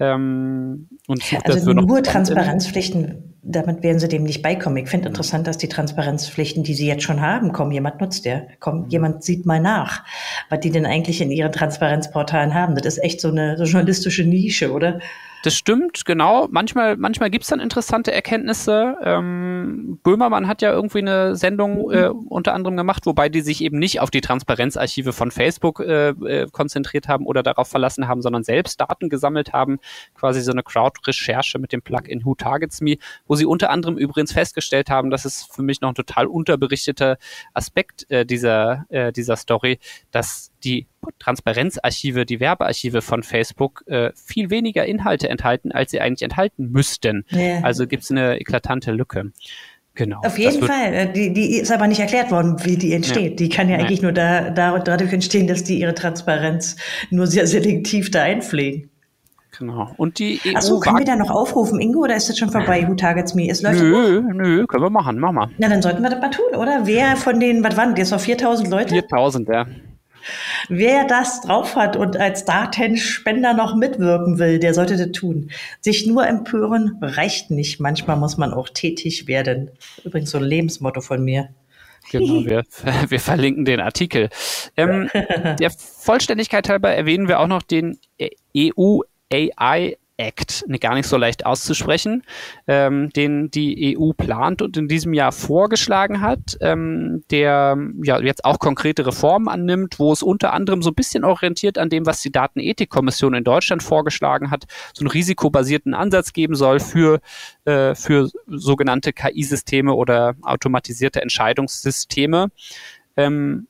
Speaker 1: Ähm,
Speaker 2: und sucht also dafür nur Transparenzpflichten, damit werden sie dem nicht beikommen. Ich finde interessant, dass die Transparenzpflichten, die sie jetzt schon haben, kommen, jemand nutzt der, kommt, mhm. jemand sieht mal nach, was die denn eigentlich in ihren Transparenzportalen haben. Das ist echt so eine so journalistische Nische, oder?
Speaker 1: Das stimmt, genau. Manchmal, manchmal gibt's dann interessante Erkenntnisse. Ähm, Böhmermann hat ja irgendwie eine Sendung äh, unter anderem gemacht, wobei die sich eben nicht auf die Transparenzarchive von Facebook äh, äh, konzentriert haben oder darauf verlassen haben, sondern selbst Daten gesammelt haben. Quasi so eine Crowd-Recherche mit dem Plugin Who Targets Me, wo sie unter anderem übrigens festgestellt haben, das ist für mich noch ein total unterberichteter Aspekt äh, dieser, äh, dieser Story, dass die Transparenzarchive, die Werbearchive von Facebook äh, viel weniger Inhalte enthalten, als sie eigentlich enthalten müssten. Ja. Also gibt es eine eklatante Lücke. Genau.
Speaker 2: Auf jeden Fall. Äh, die, die ist aber nicht erklärt worden, wie die entsteht. Ja. Die kann ja Nein. eigentlich nur da, da, dadurch entstehen, dass die ihre Transparenz nur sehr selektiv da einpflegen.
Speaker 1: Genau. Und die
Speaker 2: EU. Achso, können wir da noch aufrufen, Ingo, oder ist das schon vorbei? Who targets me? Es
Speaker 1: läuft nö, nö, können wir machen, mach mal.
Speaker 2: Na, dann sollten wir das mal tun, oder? Wer von den, was waren jetzt noch 4000 Leute?
Speaker 1: 4000, ja.
Speaker 2: Wer das drauf hat und als Datenspender noch mitwirken will, der sollte das tun. Sich nur empören reicht nicht. Manchmal muss man auch tätig werden. Übrigens so ein Lebensmotto von mir.
Speaker 1: Genau, wir, *laughs* wir verlinken den Artikel. Ähm, *laughs* der Vollständigkeit halber erwähnen wir auch noch den EU AI Act, gar nicht so leicht auszusprechen, ähm, den die EU plant und in diesem Jahr vorgeschlagen hat, ähm, der ja jetzt auch konkrete Reformen annimmt, wo es unter anderem so ein bisschen orientiert an dem, was die Datenethikkommission in Deutschland vorgeschlagen hat, so einen risikobasierten Ansatz geben soll für, äh, für sogenannte KI-Systeme oder automatisierte Entscheidungssysteme. Ähm,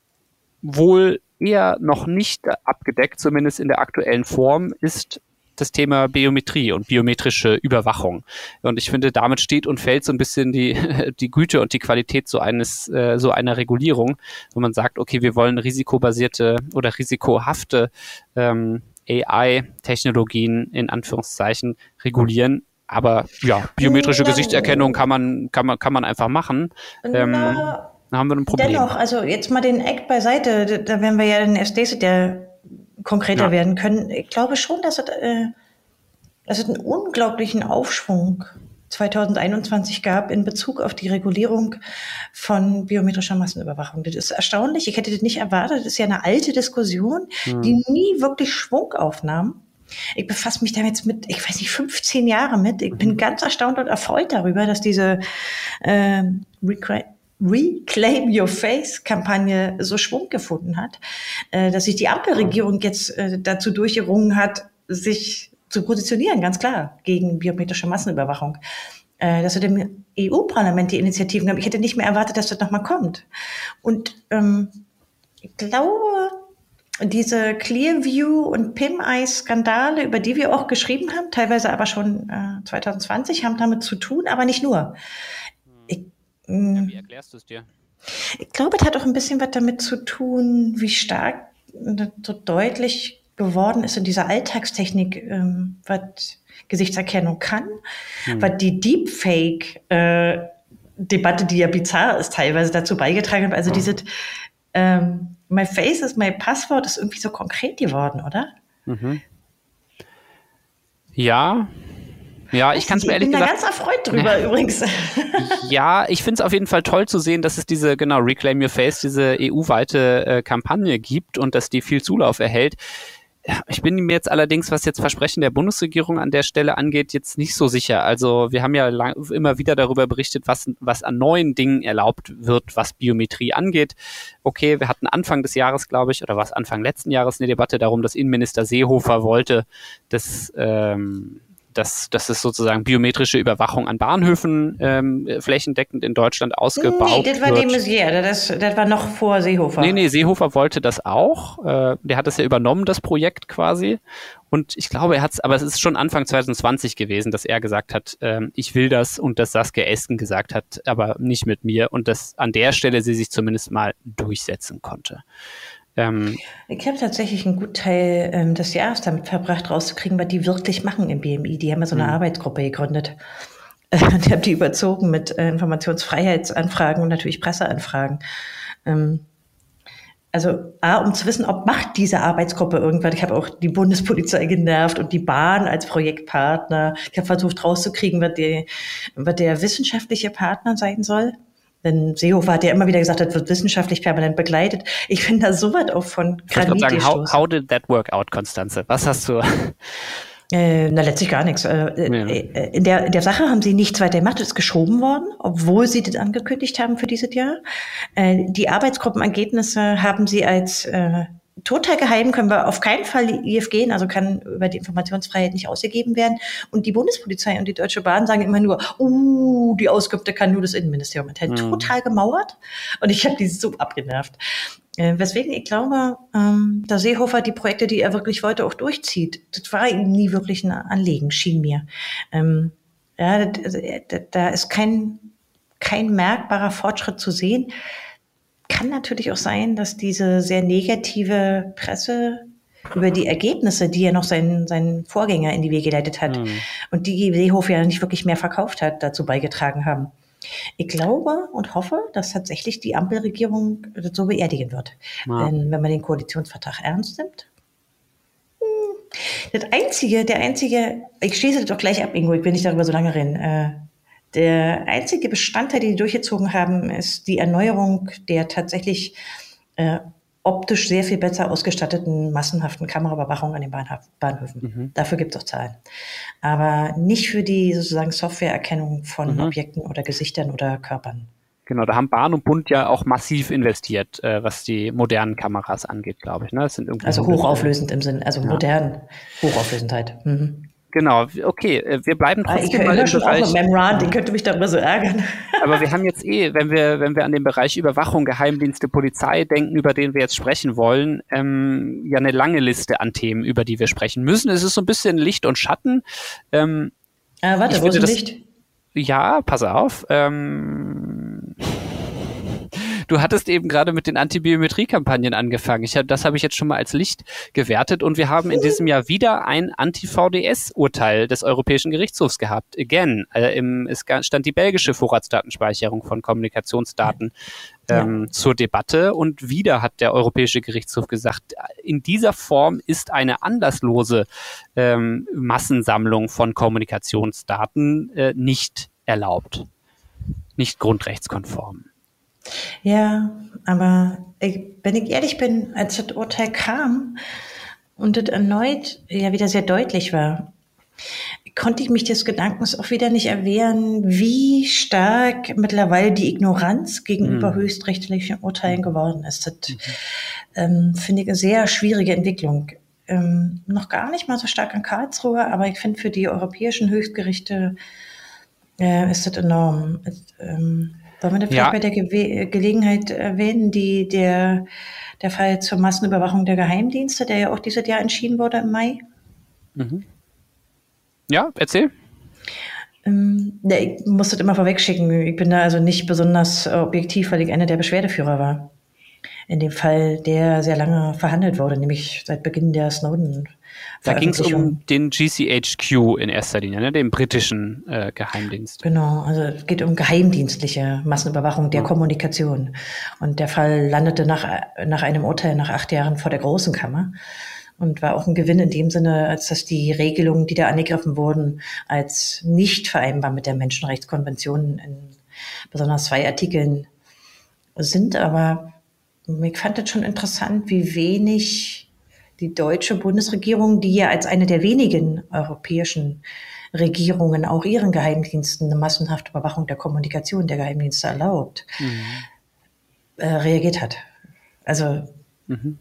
Speaker 1: wohl eher noch nicht abgedeckt, zumindest in der aktuellen Form, ist das Thema Biometrie und biometrische Überwachung. Und ich finde, damit steht und fällt so ein bisschen die, *laughs* die Güte und die Qualität so eines, äh, so einer Regulierung, wo man sagt, okay, wir wollen risikobasierte oder risikohafte ähm, AI-Technologien in Anführungszeichen regulieren. Aber ja, biometrische Gesichtserkennung kann man, kann man, kann man einfach machen. Ähm, da haben wir ein Problem.
Speaker 2: Dennoch, also jetzt mal den Act beiseite, da werden wir ja den erst der konkreter ja. werden können. Ich glaube schon, dass es, äh, dass es einen unglaublichen Aufschwung 2021 gab in Bezug auf die Regulierung von biometrischer Massenüberwachung. Das ist erstaunlich. Ich hätte das nicht erwartet. Das ist ja eine alte Diskussion, hm. die nie wirklich Schwung aufnahm. Ich befasse mich damit mit, ich weiß nicht, 15 Jahre mit. Ich bin mhm. ganz erstaunt und erfreut darüber, dass diese äh, Reclaim Your Face-Kampagne so Schwung gefunden hat, äh, dass sich die Ampelregierung jetzt äh, dazu durchgerungen hat, sich zu positionieren, ganz klar, gegen biometrische Massenüberwachung. Äh, dass wir dem EU-Parlament die Initiativen haben. Ich hätte nicht mehr erwartet, dass das nochmal kommt. Und ähm, ich glaube, diese Clearview und PIM-Eye-Skandale, über die wir auch geschrieben haben, teilweise aber schon äh, 2020, haben damit zu tun, aber nicht nur. Ja, wie mm. erklärst du es dir? Ich glaube, es hat auch ein bisschen was damit zu tun, wie stark so deutlich geworden ist in dieser Alltagstechnik, ähm, was Gesichtserkennung kann, hm. was die Deepfake äh, Debatte, die ja bizarr ist, teilweise dazu beigetragen hat. Also oh. diese ähm, My Face is my Passwort ist irgendwie so konkret geworden, oder? Mhm.
Speaker 1: Ja, ja, ich kann es mir ehrlich gesagt.
Speaker 2: Ich bin da ganz erfreut drüber ne, *laughs* übrigens. *laughs*
Speaker 1: Ja, ich finde es auf jeden Fall toll zu sehen, dass es diese, genau, Reclaim Your Face, diese EU-weite äh, Kampagne gibt und dass die viel Zulauf erhält. Ich bin mir jetzt allerdings, was jetzt Versprechen der Bundesregierung an der Stelle angeht, jetzt nicht so sicher. Also wir haben ja lang, immer wieder darüber berichtet, was, was an neuen Dingen erlaubt wird, was Biometrie angeht. Okay, wir hatten Anfang des Jahres, glaube ich, oder was Anfang letzten Jahres eine Debatte darum, dass Innenminister Seehofer wollte, dass ähm, dass, dass es sozusagen biometrische Überwachung an Bahnhöfen ähm, flächendeckend in Deutschland ausgebaut
Speaker 2: nee, das war wird. de Maizière, das, das war noch vor Seehofer.
Speaker 1: Nee, nee, Seehofer wollte das auch. Äh, der hat es ja übernommen, das Projekt quasi. Und ich glaube, er hat es, aber es ist schon Anfang 2020 gewesen, dass er gesagt hat, äh, ich will das und dass Saskia Esken gesagt hat, aber nicht mit mir und dass an der Stelle sie sich zumindest mal durchsetzen konnte.
Speaker 2: Ähm, ich habe tatsächlich einen guten Teil ähm, des Jahres damit verbracht, rauszukriegen, was die wirklich machen im BMI. Die haben ja so eine mhm. Arbeitsgruppe gegründet. *laughs* Und ich habe die überzogen mit äh, Informationsfreiheitsanfragen und natürlich Presseanfragen. Ähm, also A, um zu wissen, ob macht diese Arbeitsgruppe irgendwas. Ich habe auch die Bundespolizei genervt und die Bahn als Projektpartner. Ich habe versucht rauszukriegen, was, die, was der wissenschaftliche Partner sein soll. Denn Seehofer hat ja immer wieder gesagt, das wird wissenschaftlich permanent begleitet. Ich finde da so weit auch von
Speaker 1: Granit sagen, how, how, did that work out, Konstanze? Was hast du? *laughs*
Speaker 2: Äh, na, letztlich gar nichts. Äh, ja. Äh, in, der, in der Sache haben sie nichts weiter gemacht, es ist geschoben worden, obwohl sie das angekündigt haben für dieses Jahr. Äh, die Arbeitsgruppenergebnisse haben sie als äh, total geheim, können wir auf keinen Fall IF gehen, also kann über die Informationsfreiheit nicht ausgegeben werden. Und die Bundespolizei und die Deutsche Bahn sagen immer nur, uh, die Auskünfte kann nur das Innenministerium enthält. Mhm. Total gemauert. Und ich habe die so abgenervt. Äh, weswegen ich glaube, ähm, dass Seehofer die Projekte, die er wirklich wollte, auch durchzieht. Das war ihm nie wirklich ein Anliegen, schien mir. Ähm, ja, da, da ist kein, kein merkbarer Fortschritt zu sehen. Kann natürlich auch sein, dass diese sehr negative Presse über die Ergebnisse, die ja noch sein, sein Vorgänger in die Wege geleitet hat mhm. und die Seehofer ja nicht wirklich mehr verkauft hat, dazu beigetragen haben. Ich glaube und hoffe, dass tatsächlich die Ampelregierung das so beerdigen wird. Ja. Wenn, wenn man den Koalitionsvertrag ernst nimmt. Hm. Das einzige, der einzige, ich schließe das doch gleich ab, Ingo, ich will nicht darüber so lange reden. Der einzige Bestandteil, den die durchgezogen haben, ist die Erneuerung der tatsächlich äh, optisch sehr viel besser ausgestatteten massenhaften Kameraüberwachung an den Bahnhof, Bahnhöfen. Mhm. Dafür gibt es auch Zahlen. Aber nicht für die sozusagen Softwareerkennung von mhm. Objekten oder Gesichtern oder Körpern.
Speaker 1: Genau, da haben Bahn und Bund ja auch massiv investiert, äh, was die modernen Kameras angeht, glaube ich. Ne? Das
Speaker 2: sind irgendwie also hochauflösend im Sinn, also ja. modern, Hochauflösendheit. Mhm.
Speaker 1: Genau, okay, äh, wir bleiben ah, trotzdem ich mal im schon Bereich. Auch
Speaker 2: Memran, den könnte mich darüber so ärgern. *laughs*
Speaker 1: Aber wir haben jetzt eh, wenn wir, wenn wir an den Bereich Überwachung, Geheimdienste, Polizei denken, über den wir jetzt sprechen wollen, ähm, ja eine lange Liste an Themen, über die wir sprechen müssen. Es ist so ein bisschen Licht und Schatten. Ähm,
Speaker 2: ah, warte, wo ist das, Licht?
Speaker 1: Ja, pass auf. Ähm, Du hattest eben gerade mit den Antibiometrie-Kampagnen angefangen. Ich, das habe ich jetzt schon mal als Licht gewertet und wir haben in diesem Jahr wieder ein Anti-VDS-Urteil des Europäischen Gerichtshofs gehabt. Again, äh, im, es stand die belgische Vorratsdatenspeicherung von Kommunikationsdaten ähm, ja. zur Debatte und wieder hat der Europäische Gerichtshof gesagt, in dieser Form ist eine anlasslose ähm, Massensammlung von Kommunikationsdaten äh, nicht erlaubt, nicht grundrechtskonform.
Speaker 2: Ja, aber ich, wenn ich ehrlich bin, als das Urteil kam und das erneut ja wieder sehr deutlich war, konnte ich mich des Gedankens auch wieder nicht erwehren, wie stark mittlerweile die Ignoranz gegenüber mhm. höchstrichterlichen Urteilen geworden ist. Das mhm. ähm, finde ich eine sehr schwierige Entwicklung. Ähm, noch gar nicht mal so stark in Karlsruhe, aber ich finde für die europäischen Höchstgerichte äh, ist das enorm. Ähm, wollen wir da vielleicht ja. bei der Ge Gelegenheit erwähnen, die, der, der Fall zur Massenüberwachung der Geheimdienste, der ja auch dieses Jahr entschieden wurde im Mai?
Speaker 1: Mhm. Ja, erzähl.
Speaker 2: Ähm, ich muss das immer vorwegschicken. Ich bin da also nicht besonders objektiv, weil ich einer der Beschwerdeführer war. In dem Fall, der sehr lange verhandelt wurde, nämlich seit Beginn der Snowden
Speaker 1: da ging es um den GCHQ in erster Linie, ne, den britischen äh, Geheimdienst.
Speaker 2: Genau, also es geht um geheimdienstliche Massenüberwachung der ja. Kommunikation. Und der Fall landete nach, nach einem Urteil nach acht Jahren vor der Großen Kammer und war auch ein Gewinn in dem Sinne, als dass die Regelungen, die da angegriffen wurden, als nicht vereinbar mit der Menschenrechtskonvention in besonders zwei Artikeln sind. Aber ich fand es schon interessant, wie wenig die deutsche Bundesregierung, die ja als eine der wenigen europäischen Regierungen auch ihren Geheimdiensten eine massenhafte Überwachung der Kommunikation der Geheimdienste erlaubt, mhm. äh, reagiert hat. Also mhm.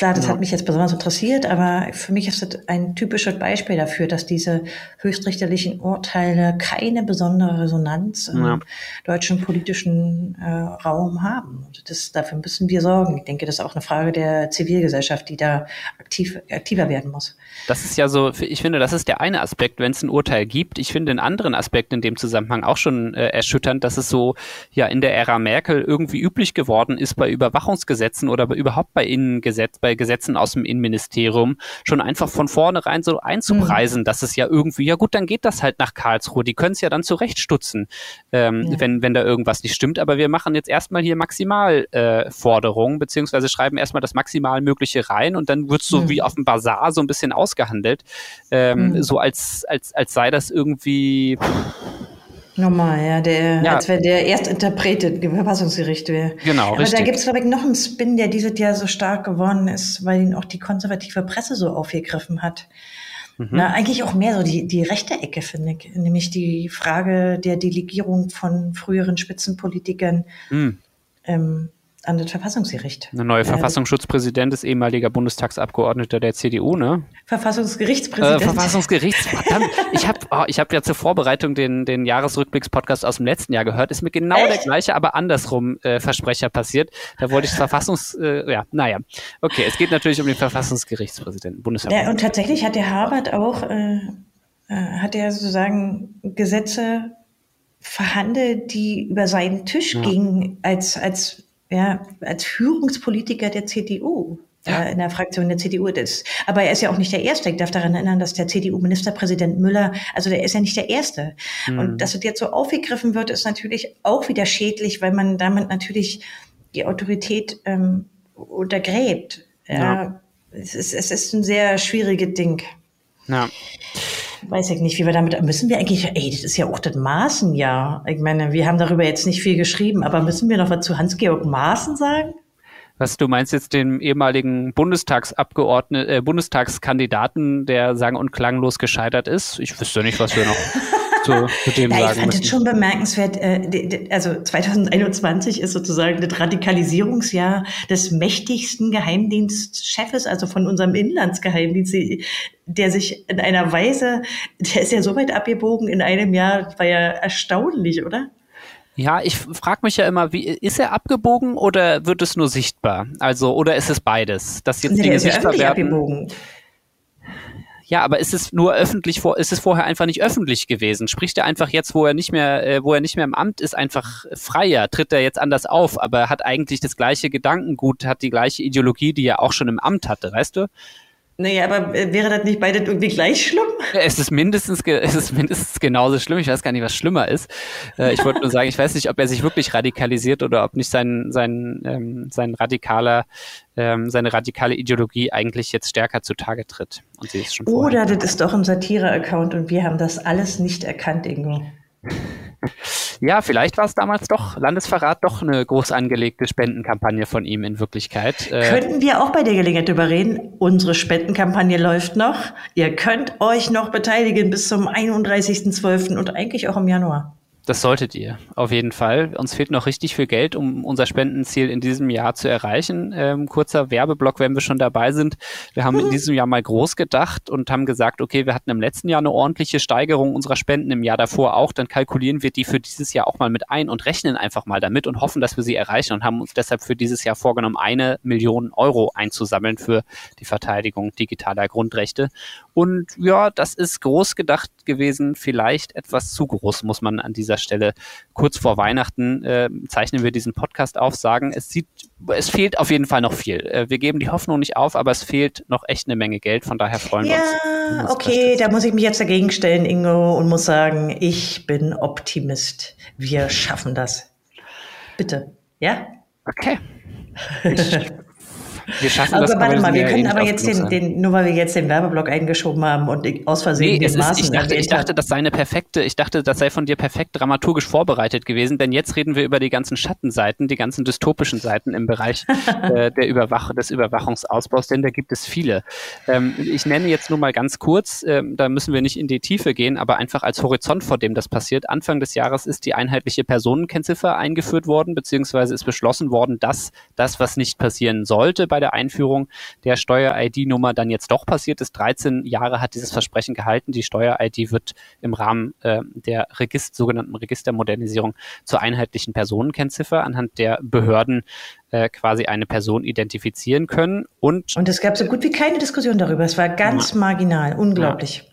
Speaker 2: Klar, das ja. hat mich jetzt besonders interessiert, aber für mich ist das ein typisches Beispiel dafür, dass diese höchstrichterlichen Urteile keine besondere Resonanz im ja. deutschen politischen äh, Raum haben. Das, dafür müssen wir sorgen. Ich denke, das ist auch eine Frage der Zivilgesellschaft, die da aktiv, aktiver werden muss.
Speaker 1: Das ist ja so, ich finde, das ist der eine Aspekt, wenn es ein Urteil gibt. Ich finde einen anderen Aspekt in dem Zusammenhang auch schon äh, erschütternd, dass es so ja in der Ära Merkel irgendwie üblich geworden ist, bei Überwachungsgesetzen oder überhaupt bei Innengesetzen bei Gesetzen aus dem Innenministerium schon einfach von vornherein so einzupreisen, mhm. dass es ja irgendwie, ja gut, dann geht das halt nach Karlsruhe. Die können es ja dann zurechtstutzen, ähm, ja. wenn, wenn da irgendwas nicht stimmt. Aber wir machen jetzt erstmal hier Maximalforderungen, äh, beziehungsweise schreiben erstmal das maximal Mögliche rein und dann wird es so mhm. wie auf dem Bazar so ein bisschen ausgehandelt. Ähm, mhm. So als, als, als sei das irgendwie.
Speaker 2: Normal, ja, der, ja. als wenn der Erstinterpret im Verfassungsgericht wäre.
Speaker 1: Genau,
Speaker 2: Aber
Speaker 1: richtig.
Speaker 2: da gibt es, glaube ich, noch einen Spin, der dieses Jahr so stark geworden ist, weil ihn auch die konservative Presse so aufgegriffen hat. Mhm. Na, eigentlich auch mehr so die, die rechte Ecke, finde ich. Nämlich die Frage der Delegierung von früheren Spitzenpolitikern. Mhm. Ähm, an das Verfassungsgericht.
Speaker 1: Ein neuer Verfassungsschutzpräsident ist ehemaliger Bundestagsabgeordneter der CDU, ne?
Speaker 2: Verfassungsgerichtspräsident.
Speaker 1: Äh, Verfassungsgerichts. Verdammt. ich habe oh, ich hab ja zur Vorbereitung den, den Jahresrückblicks-Podcast aus dem letzten Jahr gehört. Ist mir genau Echt? der gleiche, aber andersrum äh, Versprecher passiert. Da wollte ich Verfassungs... Äh, ja, naja. Okay, es geht natürlich um den Verfassungsgerichtspräsidenten,
Speaker 2: Bundesverfassung. Ja, und tatsächlich hat der Harvard auch... Äh, äh hat er sozusagen Gesetze verhandelt, die über seinen Tisch ja. gingen, als, als ja, als Führungspolitiker der CDU. Ja. Äh, in der Fraktion der CDU ist. Aber er ist ja auch nicht der Erste. Ich darf daran erinnern, dass der CDU-Ministerpräsident Müller, also der ist ja nicht der Erste. Mhm. Und dass es jetzt so aufgegriffen wird, ist natürlich auch wieder schädlich, weil man damit natürlich die Autorität ähm, untergräbt. Ja. ja. Es, ist, es ist ein sehr schwieriges Ding.
Speaker 1: Ja.
Speaker 2: Weiß ich nicht, wie wir damit, müssen wir eigentlich, ey, das ist ja auch das Maßenjahr. Ich meine, wir haben darüber jetzt nicht viel geschrieben, aber müssen wir noch was zu Hans-Georg Maaßen sagen?
Speaker 1: Was du meinst jetzt den ehemaligen Bundestagsabgeordneten, äh, Bundestagskandidaten, der sagen und klanglos gescheitert ist? Ich wüsste nicht, was wir noch *laughs* zu, zu dem ja, sagen
Speaker 2: Ich fand müssen. das schon bemerkenswert. Äh, also 2021 ist sozusagen das Radikalisierungsjahr des mächtigsten Geheimdienstchefes, also von unserem Inlandsgeheimdienst, der sich in einer Weise, der ist ja so weit abgebogen in einem Jahr, war ja erstaunlich, oder?
Speaker 1: Ja, ich frage mich ja immer, wie ist er abgebogen oder wird es nur sichtbar? Also oder ist es beides? Dass jetzt nee, Dinge sichtbar werden. Abgebogen. Ja, aber ist es nur öffentlich vor, ist es vorher einfach nicht öffentlich gewesen? Spricht er einfach jetzt, wo er nicht mehr, äh, wo er nicht mehr im Amt ist, einfach freier? Tritt er jetzt anders auf, aber hat eigentlich das gleiche Gedankengut, hat die gleiche Ideologie, die er auch schon im Amt hatte, weißt du?
Speaker 2: Naja, aber äh, wäre das nicht beide irgendwie gleich schlimm?
Speaker 1: Es ist mindestens, *laughs* es ist mindestens genauso schlimm. Ich weiß gar nicht, was schlimmer ist. Äh, ich wollte nur sagen, ich weiß nicht, ob er sich wirklich radikalisiert oder ob nicht sein, sein, ähm, sein radikaler, ähm, seine radikale Ideologie eigentlich jetzt stärker zutage tritt.
Speaker 2: Oder das ist doch ein Satire-Account und wir haben das alles nicht erkannt, Ingo.
Speaker 1: Ja, vielleicht war es damals doch, Landesverrat, doch eine groß angelegte Spendenkampagne von ihm in Wirklichkeit.
Speaker 2: Äh, Könnten wir auch bei der Gelegenheit drüber reden? Unsere Spendenkampagne läuft noch. Ihr könnt euch noch beteiligen bis zum 31.12. und eigentlich auch im Januar.
Speaker 1: Das solltet ihr, auf jeden Fall. Uns fehlt noch richtig viel Geld, um unser Spendenziel in diesem Jahr zu erreichen. Ähm, kurzer Werbeblock, wenn wir schon dabei sind. Wir haben mhm. in diesem Jahr mal groß gedacht und haben gesagt, okay, wir hatten im letzten Jahr eine ordentliche Steigerung unserer Spenden, im Jahr davor auch. Dann kalkulieren wir die für dieses Jahr auch mal mit ein und rechnen einfach mal damit und hoffen, dass wir sie erreichen und haben uns deshalb für dieses Jahr vorgenommen, eine Million Euro einzusammeln für die Verteidigung digitaler Grundrechte. Und ja, das ist groß gedacht gewesen, vielleicht etwas zu groß, muss man an dieser Stelle kurz vor Weihnachten äh, zeichnen wir diesen Podcast auf, sagen, es sieht, es fehlt auf jeden Fall noch viel. Äh, wir geben die Hoffnung nicht auf, aber es fehlt noch echt eine Menge Geld, von daher freuen ja,
Speaker 2: wir uns. Ja, okay, da muss ich mich jetzt dagegen stellen, Ingo, und muss sagen, ich bin Optimist. Wir schaffen das. Bitte, ja?
Speaker 1: Okay. Wir schaffen
Speaker 2: aber
Speaker 1: das.
Speaker 2: Aber warte mal, wir können aber jetzt den, den, nur weil wir jetzt den Werbeblock eingeschoben haben und aus Versehen nee, den
Speaker 1: Maßen ich dachte, ich dachte, das sei eine perfekte, ich dachte, das sei von dir perfekt dramaturgisch vorbereitet gewesen, denn jetzt reden wir über die ganzen Schattenseiten, die ganzen dystopischen Seiten im Bereich *laughs* äh, der Überwach des Überwachungsausbaus, denn da gibt es viele. Ähm, ich nenne jetzt nur mal ganz kurz, äh, da müssen wir nicht in die Tiefe gehen, aber einfach als Horizont, vor dem das passiert. Anfang des Jahres ist die einheitliche Personenkennziffer eingeführt worden, beziehungsweise ist beschlossen worden, dass das, was nicht passieren sollte bei der Einführung der Steuer-ID-Nummer dann jetzt doch passiert ist. 13 Jahre hat dieses Versprechen gehalten. Die Steuer-ID wird im Rahmen äh, der Regist sogenannten Registermodernisierung zur einheitlichen Personenkennziffer anhand der Behörden äh, quasi eine Person identifizieren können. Und,
Speaker 2: und es gab so gut wie keine Diskussion darüber. Es war ganz ja. marginal, unglaublich. Ja.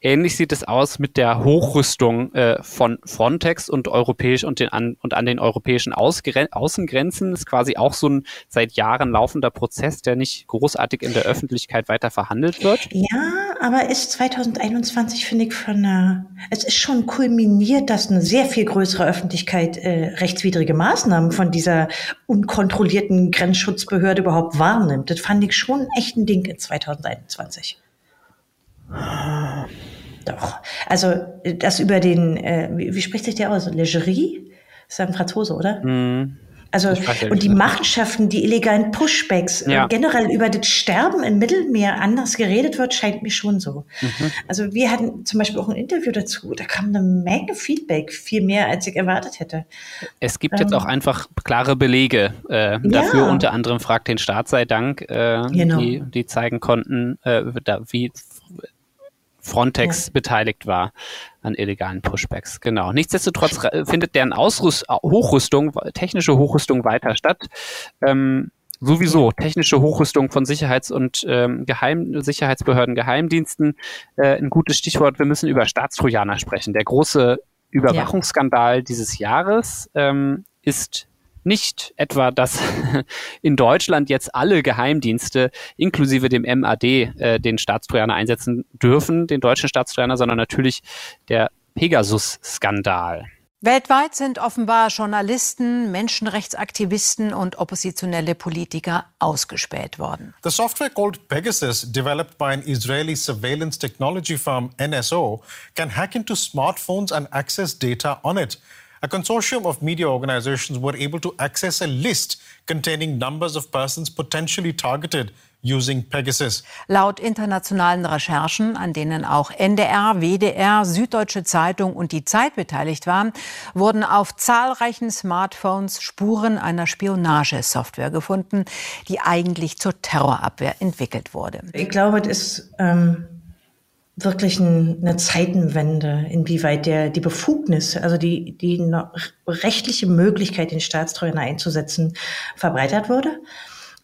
Speaker 1: Ähnlich sieht es aus mit der Hochrüstung äh, von Frontex und europäisch und, den an, und an den europäischen Ausgren Außengrenzen. Ist quasi auch so ein seit Jahren laufender Prozess, der nicht großartig in der Öffentlichkeit weiter verhandelt wird.
Speaker 2: Ja, aber ist 2021, finde ich, von einer, es ist schon kulminiert, dass eine sehr viel größere Öffentlichkeit äh, rechtswidrige Maßnahmen von dieser unkontrollierten Grenzschutzbehörde überhaupt wahrnimmt. Das fand ich schon echt ein Ding in 2021. Doch. Also das über den, äh, wie, wie, spricht sich der aus? Legerie? Ist ein Franzose, oder? Mm. Also, und die Machenschaften, die illegalen Pushbacks, ja. generell über das Sterben im Mittelmeer anders geredet wird, scheint mir schon so. Mhm. Also, wir hatten zum Beispiel auch ein Interview dazu, da kam eine Menge Feedback, viel mehr, als ich erwartet hätte.
Speaker 1: Es gibt ähm, jetzt auch einfach klare Belege äh, dafür, ja. unter anderem Fragt den Staat sei Dank, äh, genau. die, die zeigen konnten, äh, da, wie Frontex ja. beteiligt war an illegalen Pushbacks. Genau. Nichtsdestotrotz findet deren Ausrüst Hochrüstung, technische Hochrüstung weiter statt. Ähm, sowieso technische Hochrüstung von Sicherheits- und ähm, Geheim Sicherheitsbehörden, Geheimdiensten. Äh, ein gutes Stichwort. Wir müssen über Staatstrojaner sprechen. Der große Überwachungsskandal ja. dieses Jahres ähm, ist nicht etwa, dass *laughs* in Deutschland jetzt alle Geheimdienste inklusive dem MAD äh, den Staatstrojaner einsetzen dürfen, den deutschen Staatstrojaner, sondern natürlich der Pegasus-Skandal.
Speaker 4: Weltweit sind offenbar Journalisten, Menschenrechtsaktivisten und oppositionelle Politiker ausgespäht worden.
Speaker 5: The software called Pegasus, developed by an Israeli surveillance technology firm NSO, can hack into smartphones and access data on it. A consortium of media organizations were able to access a list containing numbers of persons potentially targeted using Pegasus.
Speaker 4: Laut internationalen Recherchen, an denen auch NDR, WDR, Süddeutsche Zeitung und die Zeit beteiligt waren, wurden auf zahlreichen Smartphones Spuren einer Spionagesoftware gefunden, die eigentlich zur Terrorabwehr entwickelt wurde.
Speaker 2: Ich glaube, das ist ähm wirklich ein, eine Zeitenwende, inwieweit der die Befugnis, also die, die rechtliche Möglichkeit, den Staatstreuner einzusetzen, verbreitert wurde.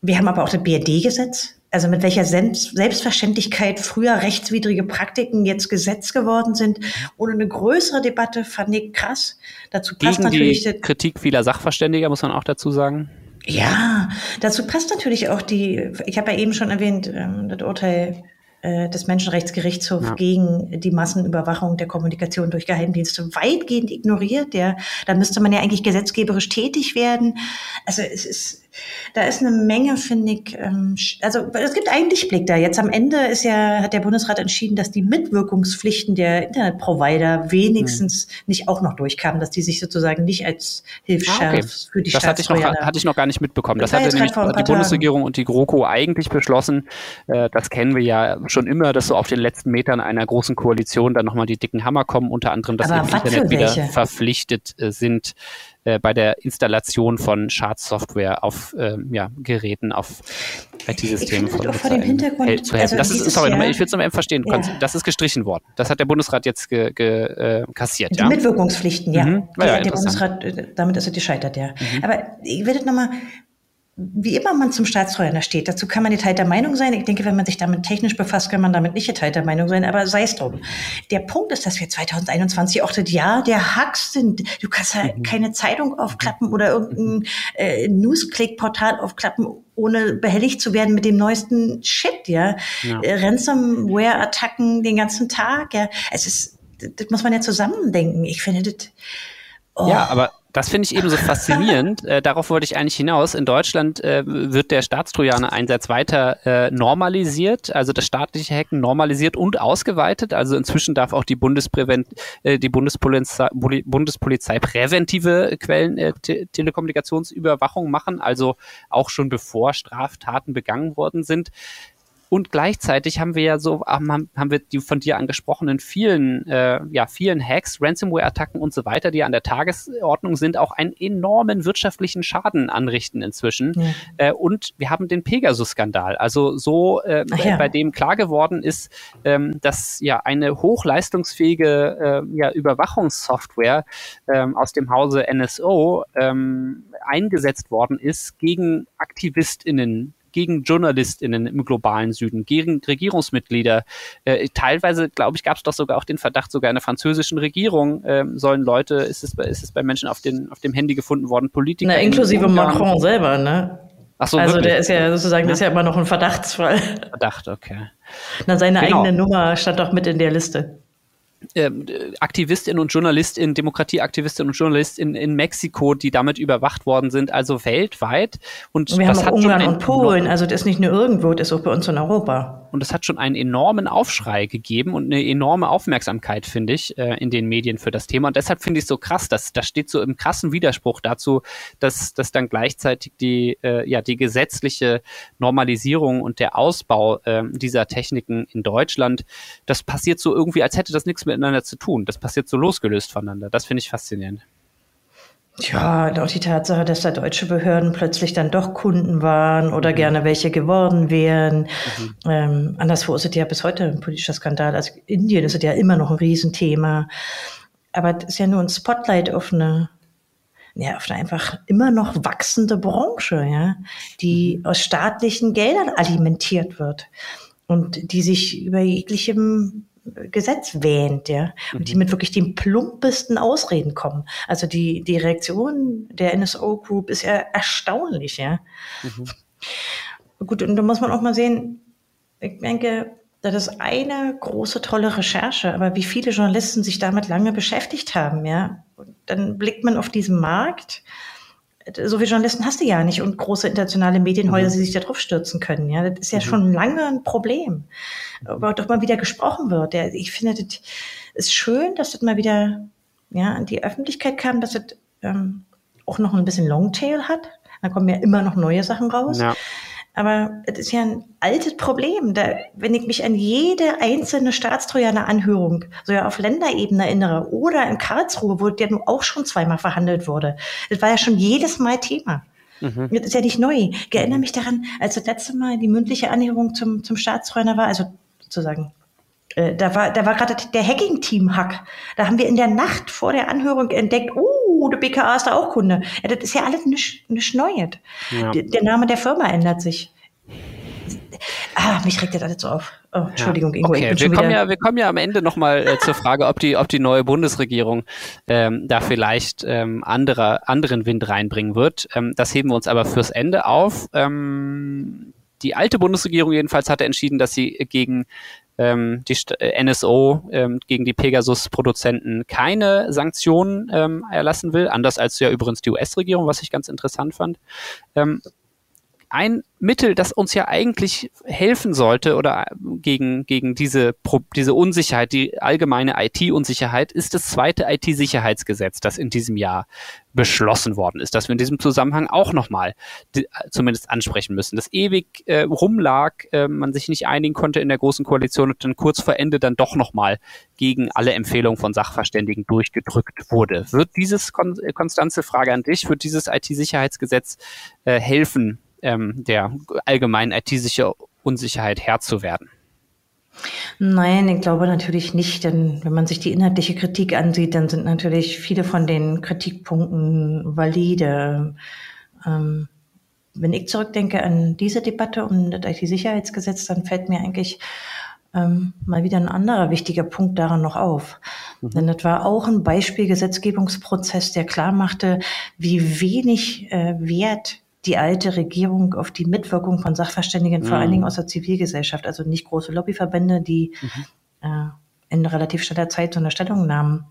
Speaker 2: Wir haben aber auch das BRD-Gesetz, also mit welcher Selbstverständlichkeit früher rechtswidrige Praktiken jetzt Gesetz geworden sind, ohne eine größere Debatte, fand ich krass.
Speaker 1: Dazu passt Gegen natürlich die Kritik vieler Sachverständiger, muss man auch dazu sagen.
Speaker 2: Ja, dazu passt natürlich auch die, ich habe ja eben schon erwähnt, ähm, das Urteil äh, des Menschenrechtsgerichtshofs ja. gegen die Massenüberwachung der Kommunikation durch Geheimdienste weitgehend ignoriert. Der, da müsste man ja eigentlich gesetzgeberisch tätig werden. Also es ist da ist eine Menge, finde ich, ähm, also es gibt einen Lichtblick da. Jetzt am Ende ist ja, hat der Bundesrat entschieden, dass die Mitwirkungspflichten der Internetprovider wenigstens mhm. nicht auch noch durchkamen, dass die sich sozusagen nicht als Hilfsschärf ah, okay. für die
Speaker 1: Das hatte ich, noch, hatte ich noch gar nicht mitbekommen. Das, das hatte nämlich die Bundesregierung und die GroKo eigentlich beschlossen. Äh, das kennen wir ja schon immer, dass so auf den letzten Metern einer großen Koalition dann nochmal die dicken Hammer kommen, unter anderem, dass
Speaker 2: Aber
Speaker 1: im Internet wieder verpflichtet äh, sind, äh, bei der Installation von Schadsoftware auf äh, ja, Geräten, auf IT-Systemen
Speaker 2: von vor dem Hintergrund,
Speaker 1: zu helfen. Also das ist, sorry, Jahr, ich will es nochmal verstehen. Ja. Das ist gestrichen worden. Das hat der Bundesrat jetzt ge, ge, äh, kassiert.
Speaker 2: Die
Speaker 1: ja?
Speaker 2: Mitwirkungspflichten, ja. Mhm. ja der Bundesrat, äh, damit ist er gescheitert, ja. Mhm. Aber ich werde nochmal wie immer man zum Staatstrojaner steht, dazu kann man geteilter Meinung sein. Ich denke, wenn man sich damit technisch befasst, kann man damit nicht geteilter Meinung sein, aber sei es drum. Der Punkt ist, dass wir 2021 auch das Jahr der Hacks sind. Du kannst ja mhm. keine Zeitung aufklappen oder irgendein äh, Newsclick-Portal aufklappen, ohne behelligt zu werden mit dem neuesten Shit, ja. ja. Äh, Ransomware-Attacken den ganzen Tag, ja. Es ist, das muss man ja zusammendenken. Ich finde das.
Speaker 1: Oh. Ja, aber das finde ich eben so faszinierend. äh, darauf wollte ich eigentlich hinaus. In Deutschland äh, wird der Staatstrojaner-Einsatz weiter äh, normalisiert, also das staatliche Hacken normalisiert und ausgeweitet. Also inzwischen darf auch die, Bundesprävent äh, die Bundespolizei, Bundespolizei präventive Quellen äh, Te Telekommunikationsüberwachung machen, also auch schon bevor Straftaten begangen worden sind. Und gleichzeitig haben wir ja so, haben, haben wir die von dir angesprochenen vielen, äh, ja, vielen Hacks, Ransomware-Attacken und so weiter, die an der Tagesordnung sind, auch einen enormen wirtschaftlichen Schaden anrichten inzwischen. Ja. Äh, und wir haben den Pegasus-Skandal, also so, äh, ja. bei dem klar geworden ist, ähm, dass ja eine hochleistungsfähige äh, ja, Überwachungssoftware ähm, aus dem Hause NSO ähm, eingesetzt worden ist gegen AktivistInnen gegen JournalistInnen im globalen Süden, gegen Regierungsmitglieder. Äh, teilweise, glaube ich, gab es doch sogar auch den Verdacht, sogar in der französischen Regierung äh, sollen Leute, ist es, ist es bei Menschen auf, den, auf dem Handy gefunden worden, Politiker.
Speaker 2: Na, inklusive Macron selber, ne? Ach so, also wirklich? der ist ja sozusagen, ja? das ist ja immer noch ein Verdachtsfall.
Speaker 1: Verdacht, okay.
Speaker 2: Na, seine genau. eigene Nummer stand doch mit in der Liste.
Speaker 1: Ähm, Aktivistinnen und Journalistinnen, Demokratieaktivistinnen und Journalistinnen in Mexiko, die damit überwacht worden sind, also weltweit.
Speaker 2: Und, und wir haben auch Ungarn und Polen, also das ist nicht nur irgendwo, das ist auch bei uns in Europa.
Speaker 1: Und es hat schon einen enormen Aufschrei gegeben und eine enorme Aufmerksamkeit, finde ich, äh, in den Medien für das Thema. Und deshalb finde ich es so krass, dass das steht so im krassen Widerspruch dazu, dass, dass dann gleichzeitig die, äh, ja, die gesetzliche Normalisierung und der Ausbau äh, dieser Techniken in Deutschland, das passiert so irgendwie, als hätte das nichts miteinander zu tun. Das passiert so losgelöst voneinander. Das finde ich faszinierend.
Speaker 2: Ja, und auch die Tatsache, dass da deutsche Behörden plötzlich dann doch Kunden waren oder mhm. gerne welche geworden wären. Mhm. Ähm, anderswo ist es ja bis heute ein politischer Skandal. Also Indien ist es ja immer noch ein Riesenthema. Aber es ist ja nur ein Spotlight auf eine, ja, auf eine einfach immer noch wachsende Branche, ja, die mhm. aus staatlichen Geldern alimentiert wird und die sich über jeglichem Gesetz wähnt, ja, und die mhm. mit wirklich den plumpesten Ausreden kommen. Also die, die Reaktion der NSO Group ist ja erstaunlich, ja. Mhm. Gut, und da muss man auch mal sehen, ich denke, das ist eine große, tolle Recherche, aber wie viele Journalisten sich damit lange beschäftigt haben, ja. Und dann blickt man auf diesen Markt, so viele Journalisten hast du ja nicht und große internationale Medienhäuser, mhm. die sich da drauf stürzen können. Ja, das ist ja mhm. schon lange ein Problem. Aber doch mal wieder gesprochen wird. Ja, ich finde, das ist schön, dass das mal wieder ja, in die Öffentlichkeit kam, dass das ähm, auch noch ein bisschen Longtail hat. Da kommen ja immer noch neue Sachen raus. Ja. Aber es ist ja ein altes Problem. Da, wenn ich mich an jede einzelne Staatstrojaner-Anhörung so ja auf Länderebene erinnere oder in Karlsruhe, wo der nun auch schon zweimal verhandelt wurde, das war ja schon jedes Mal Thema. Mhm. Das ist ja nicht neu. Ich erinnere mich daran, als das letzte Mal die mündliche Anhörung zum, zum Staatstrojaner war, also sozusagen da war, da war gerade der Hacking-Team-Hack. Da haben wir in der Nacht vor der Anhörung entdeckt, oh, der BKA ist da auch Kunde. Ja, das ist ja alles nicht, nicht Neues. Ja. Der, Name der Firma ändert sich. Ah, mich regt das alles so auf. Oh, Entschuldigung,
Speaker 1: ja. Ingo, okay. wir kommen ja, wir kommen ja am Ende nochmal äh, zur Frage, ob die, ob die neue Bundesregierung ähm, da vielleicht ähm, andere, anderen Wind reinbringen wird. Ähm, das heben wir uns aber fürs Ende auf. Ähm, die alte Bundesregierung jedenfalls hatte entschieden, dass sie gegen ähm, die äh, NSO ähm, gegen die Pegasus-Produzenten keine Sanktionen ähm, erlassen will, anders als ja übrigens die US-Regierung, was ich ganz interessant fand. Ähm, ein Mittel, das uns ja eigentlich helfen sollte oder gegen, gegen diese, diese Unsicherheit, die allgemeine IT-Unsicherheit, ist das zweite IT-Sicherheitsgesetz, das in diesem Jahr beschlossen worden ist, das wir in diesem Zusammenhang auch nochmal zumindest ansprechen müssen. Das ewig äh, rumlag, äh, man sich nicht einigen konnte in der Großen Koalition und dann kurz vor Ende dann doch nochmal gegen alle Empfehlungen von Sachverständigen durchgedrückt wurde. Wird dieses, Kon Konstanze Frage an dich, wird dieses IT-Sicherheitsgesetz äh, helfen, ähm, der allgemeinen IT-sicher Unsicherheit Herr zu werden?
Speaker 2: Nein, ich glaube natürlich nicht, denn wenn man sich die inhaltliche Kritik ansieht, dann sind natürlich viele von den Kritikpunkten valide. Ähm, wenn ich zurückdenke an diese Debatte um das IT-Sicherheitsgesetz, dann fällt mir eigentlich ähm, mal wieder ein anderer wichtiger Punkt daran noch auf. Mhm. Denn das war auch ein Beispielgesetzgebungsprozess, der klar machte, wie wenig äh, Wert die alte Regierung auf die Mitwirkung von Sachverständigen, mhm. vor allen Dingen mhm. aus der Zivilgesellschaft, also nicht große Lobbyverbände, die mhm. äh, in relativ schneller Zeit so eine Stellungnahme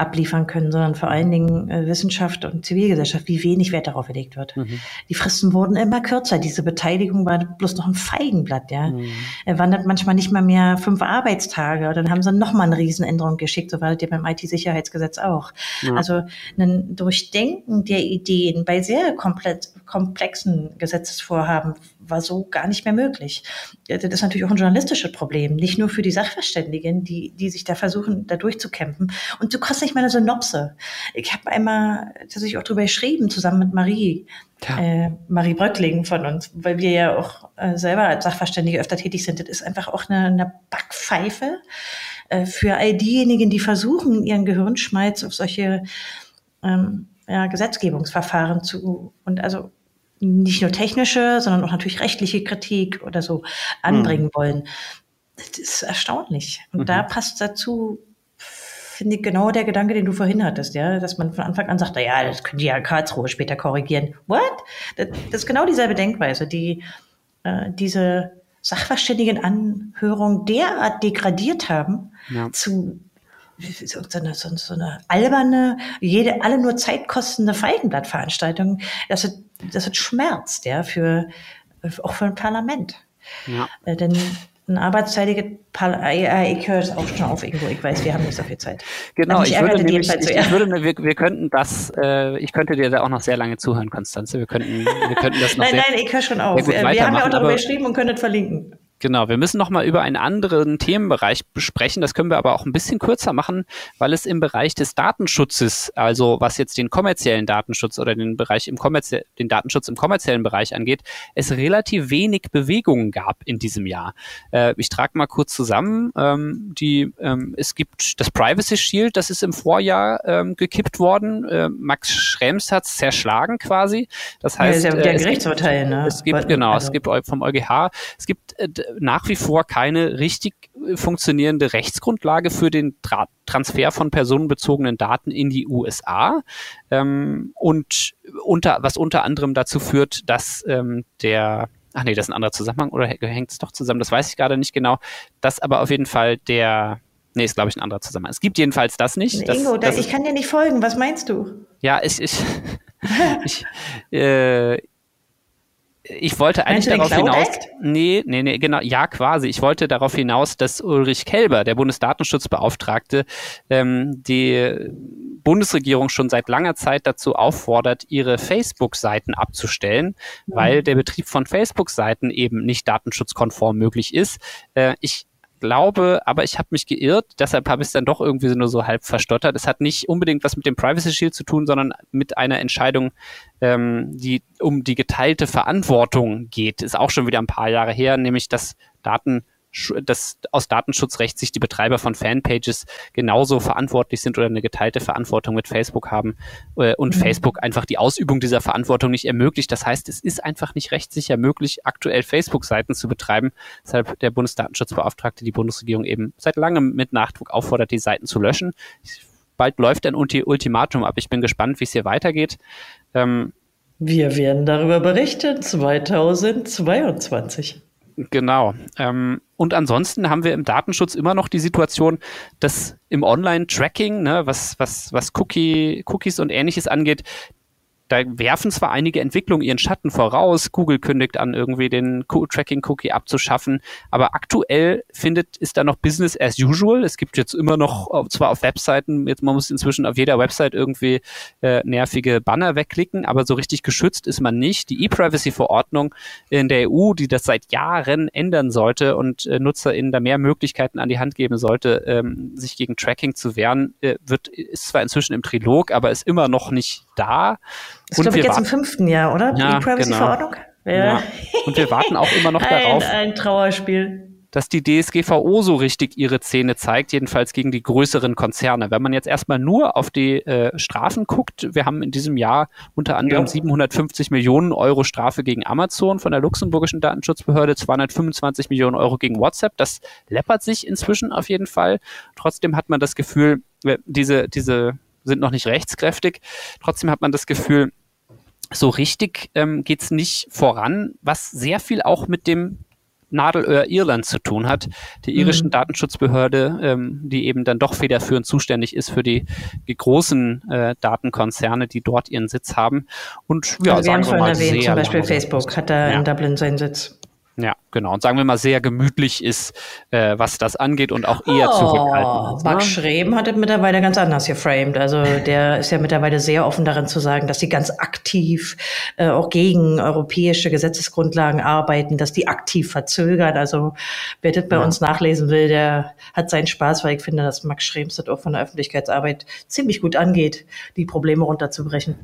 Speaker 2: abliefern können, sondern vor allen Dingen äh, Wissenschaft und Zivilgesellschaft, wie wenig Wert darauf gelegt wird. Mhm. Die Fristen wurden immer kürzer. Diese Beteiligung war bloß noch ein Feigenblatt, ja. Mhm. Er wandert manchmal nicht mal mehr fünf Arbeitstage. Dann haben sie nochmal eine Riesenänderung geschickt. So war das ja beim IT-Sicherheitsgesetz auch. Mhm. Also ein Durchdenken der Ideen bei sehr komplett, komplexen Gesetzesvorhaben war so gar nicht mehr möglich. Das ist natürlich auch ein journalistisches Problem, nicht nur für die Sachverständigen, die, die sich da versuchen, da durchzukämpfen. Und du kriegst nicht mal eine Synopse. Ich habe einmal tatsächlich auch drüber geschrieben, zusammen mit Marie, ja. äh, Marie Bröckling von uns, weil wir ja auch äh, selber als Sachverständige öfter tätig sind. Das ist einfach auch eine, eine Backpfeife äh, für all diejenigen, die versuchen, ihren Gehirnschmalz auf solche ähm, ja, Gesetzgebungsverfahren zu und also nicht nur technische, sondern auch natürlich rechtliche Kritik oder so anbringen mhm. wollen. Das ist erstaunlich. Und mhm. da passt dazu, finde ich, genau der Gedanke, den du vorhin hattest, ja, dass man von Anfang an sagt, na ja, das können die ja in Karlsruhe später korrigieren. What? Das, das ist genau dieselbe Denkweise, die äh, diese Sachverständigenanhörung derart degradiert haben ja. zu so, eine, so, eine alberne, jede, alle nur zeitkostende Feigenblattveranstaltung. Das wird, das wird schmerzt, ja, für, auch für ein Parlament. Ja. Äh, denn ein arbeitsteiliges äh, ich höre es auch schon auf irgendwo. Ich weiß, wir haben nicht so viel Zeit.
Speaker 1: Genau, ich würde, nämlich, ich, ich würde wir, wir könnten das, äh, ich könnte dir da auch noch sehr lange zuhören, Konstanze. Wir könnten, wir könnten das noch
Speaker 2: Nein, nein, ich höre schon auf. Wir haben ja auch darüber geschrieben und können das verlinken.
Speaker 1: Genau, wir müssen noch mal über einen anderen Themenbereich besprechen. Das können wir aber auch ein bisschen kürzer machen, weil es im Bereich des Datenschutzes, also was jetzt den kommerziellen Datenschutz oder den Bereich im kommerzie den Datenschutz im kommerziellen Bereich angeht, es relativ wenig Bewegungen gab in diesem Jahr. Äh, ich trage mal kurz zusammen. Ähm, die, ähm, es gibt das Privacy Shield, das ist im Vorjahr ähm, gekippt worden. Äh, Max Schrems hat es zerschlagen quasi. Das heißt,
Speaker 2: ja, ist ja äh, Gerichtsurteil,
Speaker 1: ne? Es gibt genau, also. es gibt vom EuGH, es gibt äh, nach wie vor keine richtig äh, funktionierende Rechtsgrundlage für den Tra Transfer von personenbezogenen Daten in die USA ähm, und unter, was unter anderem dazu führt, dass ähm, der Ach nee, das ist ein anderer Zusammenhang oder hängt es doch zusammen? Das weiß ich gerade nicht genau. Das aber auf jeden Fall der, Nee, ist, glaube ich, ein anderer Zusammenhang. Es gibt jedenfalls das nicht.
Speaker 2: Das, Ingo, das ich kann dir nicht folgen. Was meinst du?
Speaker 1: Ja, ich, ich, *laughs* ich, äh, ich wollte eigentlich darauf hinaus. Nee, nee, nee, genau, ja, quasi. Ich wollte darauf hinaus, dass Ulrich Kelber, der Bundesdatenschutzbeauftragte, ähm, die Bundesregierung schon seit langer Zeit dazu auffordert, ihre Facebook-Seiten abzustellen, mhm. weil der Betrieb von Facebook-Seiten eben nicht datenschutzkonform möglich ist. Äh, ich glaube, aber ich habe mich geirrt, deshalb habe ich es dann doch irgendwie nur so halb verstottert. Es hat nicht unbedingt was mit dem Privacy Shield zu tun, sondern mit einer Entscheidung, ähm, die um die geteilte Verantwortung geht. Ist auch schon wieder ein paar Jahre her, nämlich dass Daten dass aus Datenschutzrecht sich die Betreiber von Fanpages genauso verantwortlich sind oder eine geteilte Verantwortung mit Facebook haben äh, und mhm. Facebook einfach die Ausübung dieser Verantwortung nicht ermöglicht. Das heißt, es ist einfach nicht rechtssicher möglich, aktuell Facebook-Seiten zu betreiben, weshalb der Bundesdatenschutzbeauftragte die Bundesregierung eben seit langem mit Nachdruck auffordert, die Seiten zu löschen. Bald läuft ein Ultimatum ab. Ich bin gespannt, wie es hier weitergeht.
Speaker 2: Ähm, Wir werden darüber berichten 2022.
Speaker 1: Genau. Ähm, und ansonsten haben wir im Datenschutz immer noch die Situation, dass im Online-Tracking, ne, was, was, was Cookie, Cookies und ähnliches angeht, da werfen zwar einige Entwicklungen ihren Schatten voraus, Google kündigt an, irgendwie den Tracking-Cookie abzuschaffen, aber aktuell findet, ist da noch Business as usual. Es gibt jetzt immer noch, zwar auf Webseiten, jetzt man muss inzwischen auf jeder Website irgendwie äh, nervige Banner wegklicken, aber so richtig geschützt ist man nicht. Die E-Privacy-Verordnung in der EU, die das seit Jahren ändern sollte und äh, NutzerInnen da mehr Möglichkeiten an die Hand geben sollte, ähm, sich gegen Tracking zu wehren, äh, wird, ist zwar inzwischen im Trilog, aber ist immer noch nicht da.
Speaker 2: Das ist, glaube ich, jetzt im fünften Jahr, oder?
Speaker 1: Ja, Die Privacy-Verordnung? Genau. Ja. ja. Und wir warten auch immer noch *laughs* darauf.
Speaker 2: Ein Trauerspiel
Speaker 1: dass die DSGVO so richtig ihre Zähne zeigt, jedenfalls gegen die größeren Konzerne. Wenn man jetzt erstmal nur auf die äh, Strafen guckt, wir haben in diesem Jahr unter anderem ja. 750 Millionen Euro Strafe gegen Amazon von der luxemburgischen Datenschutzbehörde, 225 Millionen Euro gegen WhatsApp. Das läppert sich inzwischen auf jeden Fall. Trotzdem hat man das Gefühl, äh, diese, diese sind noch nicht rechtskräftig. Trotzdem hat man das Gefühl, so richtig ähm, geht es nicht voran, was sehr viel auch mit dem Nadelöhr Irland zu tun hat, der irischen mhm. Datenschutzbehörde, ähm, die eben dann doch federführend zuständig ist für die, die großen äh, Datenkonzerne, die dort ihren Sitz haben. Und ja,
Speaker 2: wir haben vorhin erwähnt, zum Beispiel Facebook hat da ja. in Dublin seinen Sitz.
Speaker 1: Ja, genau. Und sagen wir mal, sehr gemütlich ist, äh, was das angeht und auch eher oh, zurückhaltend.
Speaker 2: Max ne? Schreben hat es mittlerweile ganz anders geframed. Also der ist ja mittlerweile sehr offen darin zu sagen, dass sie ganz aktiv äh, auch gegen europäische Gesetzesgrundlagen arbeiten, dass die aktiv verzögern. Also wer das bei ja. uns nachlesen will, der hat seinen Spaß, weil ich finde, dass Max Schrems das auch von der Öffentlichkeitsarbeit ziemlich gut angeht, die Probleme runterzubrechen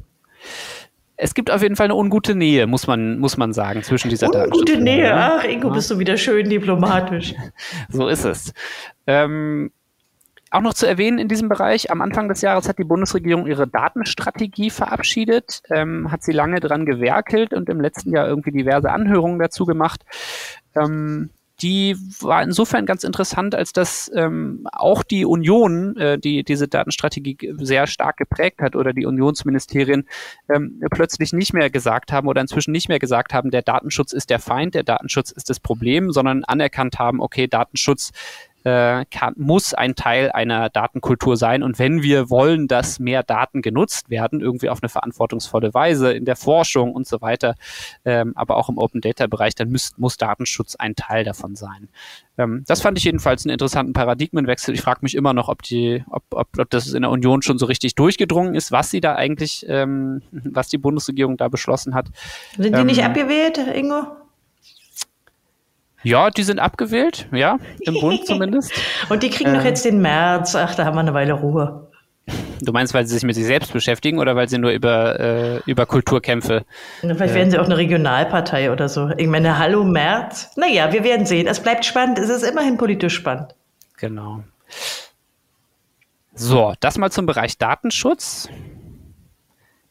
Speaker 1: es gibt auf jeden Fall eine ungute Nähe, muss man, muss man sagen, zwischen dieser
Speaker 2: Ungute Nähe, ach, Ingo, bist du wieder schön diplomatisch. *laughs*
Speaker 1: so ist es. Ähm, auch noch zu erwähnen in diesem Bereich, am Anfang des Jahres hat die Bundesregierung ihre Datenstrategie verabschiedet, ähm, hat sie lange dran gewerkelt und im letzten Jahr irgendwie diverse Anhörungen dazu gemacht. Ähm, die war insofern ganz interessant, als dass ähm, auch die Union, äh, die diese Datenstrategie sehr stark geprägt hat, oder die Unionsministerien ähm, plötzlich nicht mehr gesagt haben oder inzwischen nicht mehr gesagt haben, der Datenschutz ist der Feind, der Datenschutz ist das Problem, sondern anerkannt haben, okay, Datenschutz äh, kann, muss ein Teil einer Datenkultur sein. Und wenn wir wollen, dass mehr Daten genutzt werden, irgendwie auf eine verantwortungsvolle Weise in der Forschung und so weiter, ähm, aber auch im Open Data Bereich, dann muss, muss Datenschutz ein Teil davon sein. Ähm, das fand ich jedenfalls einen interessanten Paradigmenwechsel. Ich frage mich immer noch, ob die, ob, ob, ob das in der Union schon so richtig durchgedrungen ist, was sie da eigentlich, ähm, was die Bundesregierung da beschlossen hat.
Speaker 2: Sind die ähm, nicht abgewählt, Ingo?
Speaker 1: Ja, die sind abgewählt, ja, im Bund *laughs* zumindest.
Speaker 2: Und die kriegen äh, doch jetzt den März. Ach, da haben wir eine Weile Ruhe.
Speaker 1: Du meinst, weil sie sich mit sich selbst beschäftigen oder weil sie nur über, äh, über Kulturkämpfe?
Speaker 2: Vielleicht werden sie auch eine Regionalpartei oder so. Ich meine, hallo März. Naja, wir werden sehen. Es bleibt spannend. Es ist immerhin politisch spannend.
Speaker 1: Genau. So, das mal zum Bereich Datenschutz.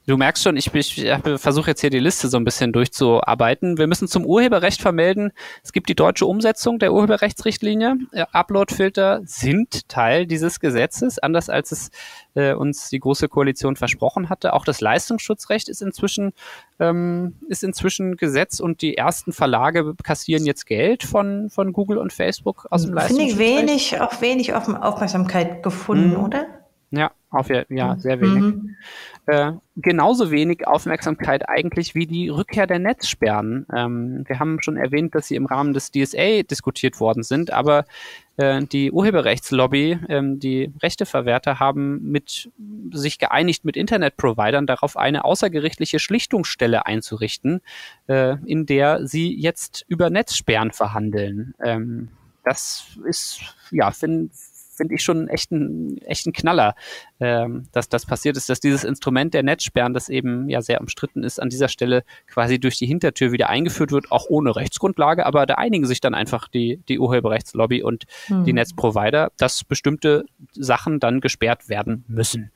Speaker 1: Du merkst schon, ich, ich versuche jetzt hier die Liste so ein bisschen durchzuarbeiten. Wir müssen zum Urheberrecht vermelden. Es gibt die deutsche Umsetzung der Urheberrechtsrichtlinie. Uploadfilter sind Teil dieses Gesetzes, anders als es äh, uns die Große Koalition versprochen hatte. Auch das Leistungsschutzrecht ist inzwischen, ähm, ist inzwischen Gesetz und die ersten Verlage kassieren jetzt Geld von, von Google und Facebook aus dem Leistungsschutzrecht.
Speaker 2: Finde ich wenig, auch wenig Aufmerksamkeit gefunden, mhm. oder?
Speaker 1: Ja, auf, ja, sehr wenig. Mhm. Äh, genauso wenig Aufmerksamkeit eigentlich wie die Rückkehr der Netzsperren. Ähm, wir haben schon erwähnt, dass sie im Rahmen des DSA diskutiert worden sind, aber äh, die Urheberrechtslobby, ähm, die Rechteverwerter haben mit sich geeinigt mit Internetprovidern darauf eine außergerichtliche Schlichtungsstelle einzurichten, äh, in der sie jetzt über Netzsperren verhandeln. Ähm, das ist, ja, finde finde ich schon echt ein, echt ein Knaller, ähm, dass das passiert ist, dass dieses Instrument der Netzsperren, das eben ja sehr umstritten ist, an dieser Stelle quasi durch die Hintertür wieder eingeführt wird, auch ohne Rechtsgrundlage, aber da einigen sich dann einfach die, die Urheberrechtslobby und mhm. die Netzprovider, dass bestimmte Sachen dann gesperrt werden müssen.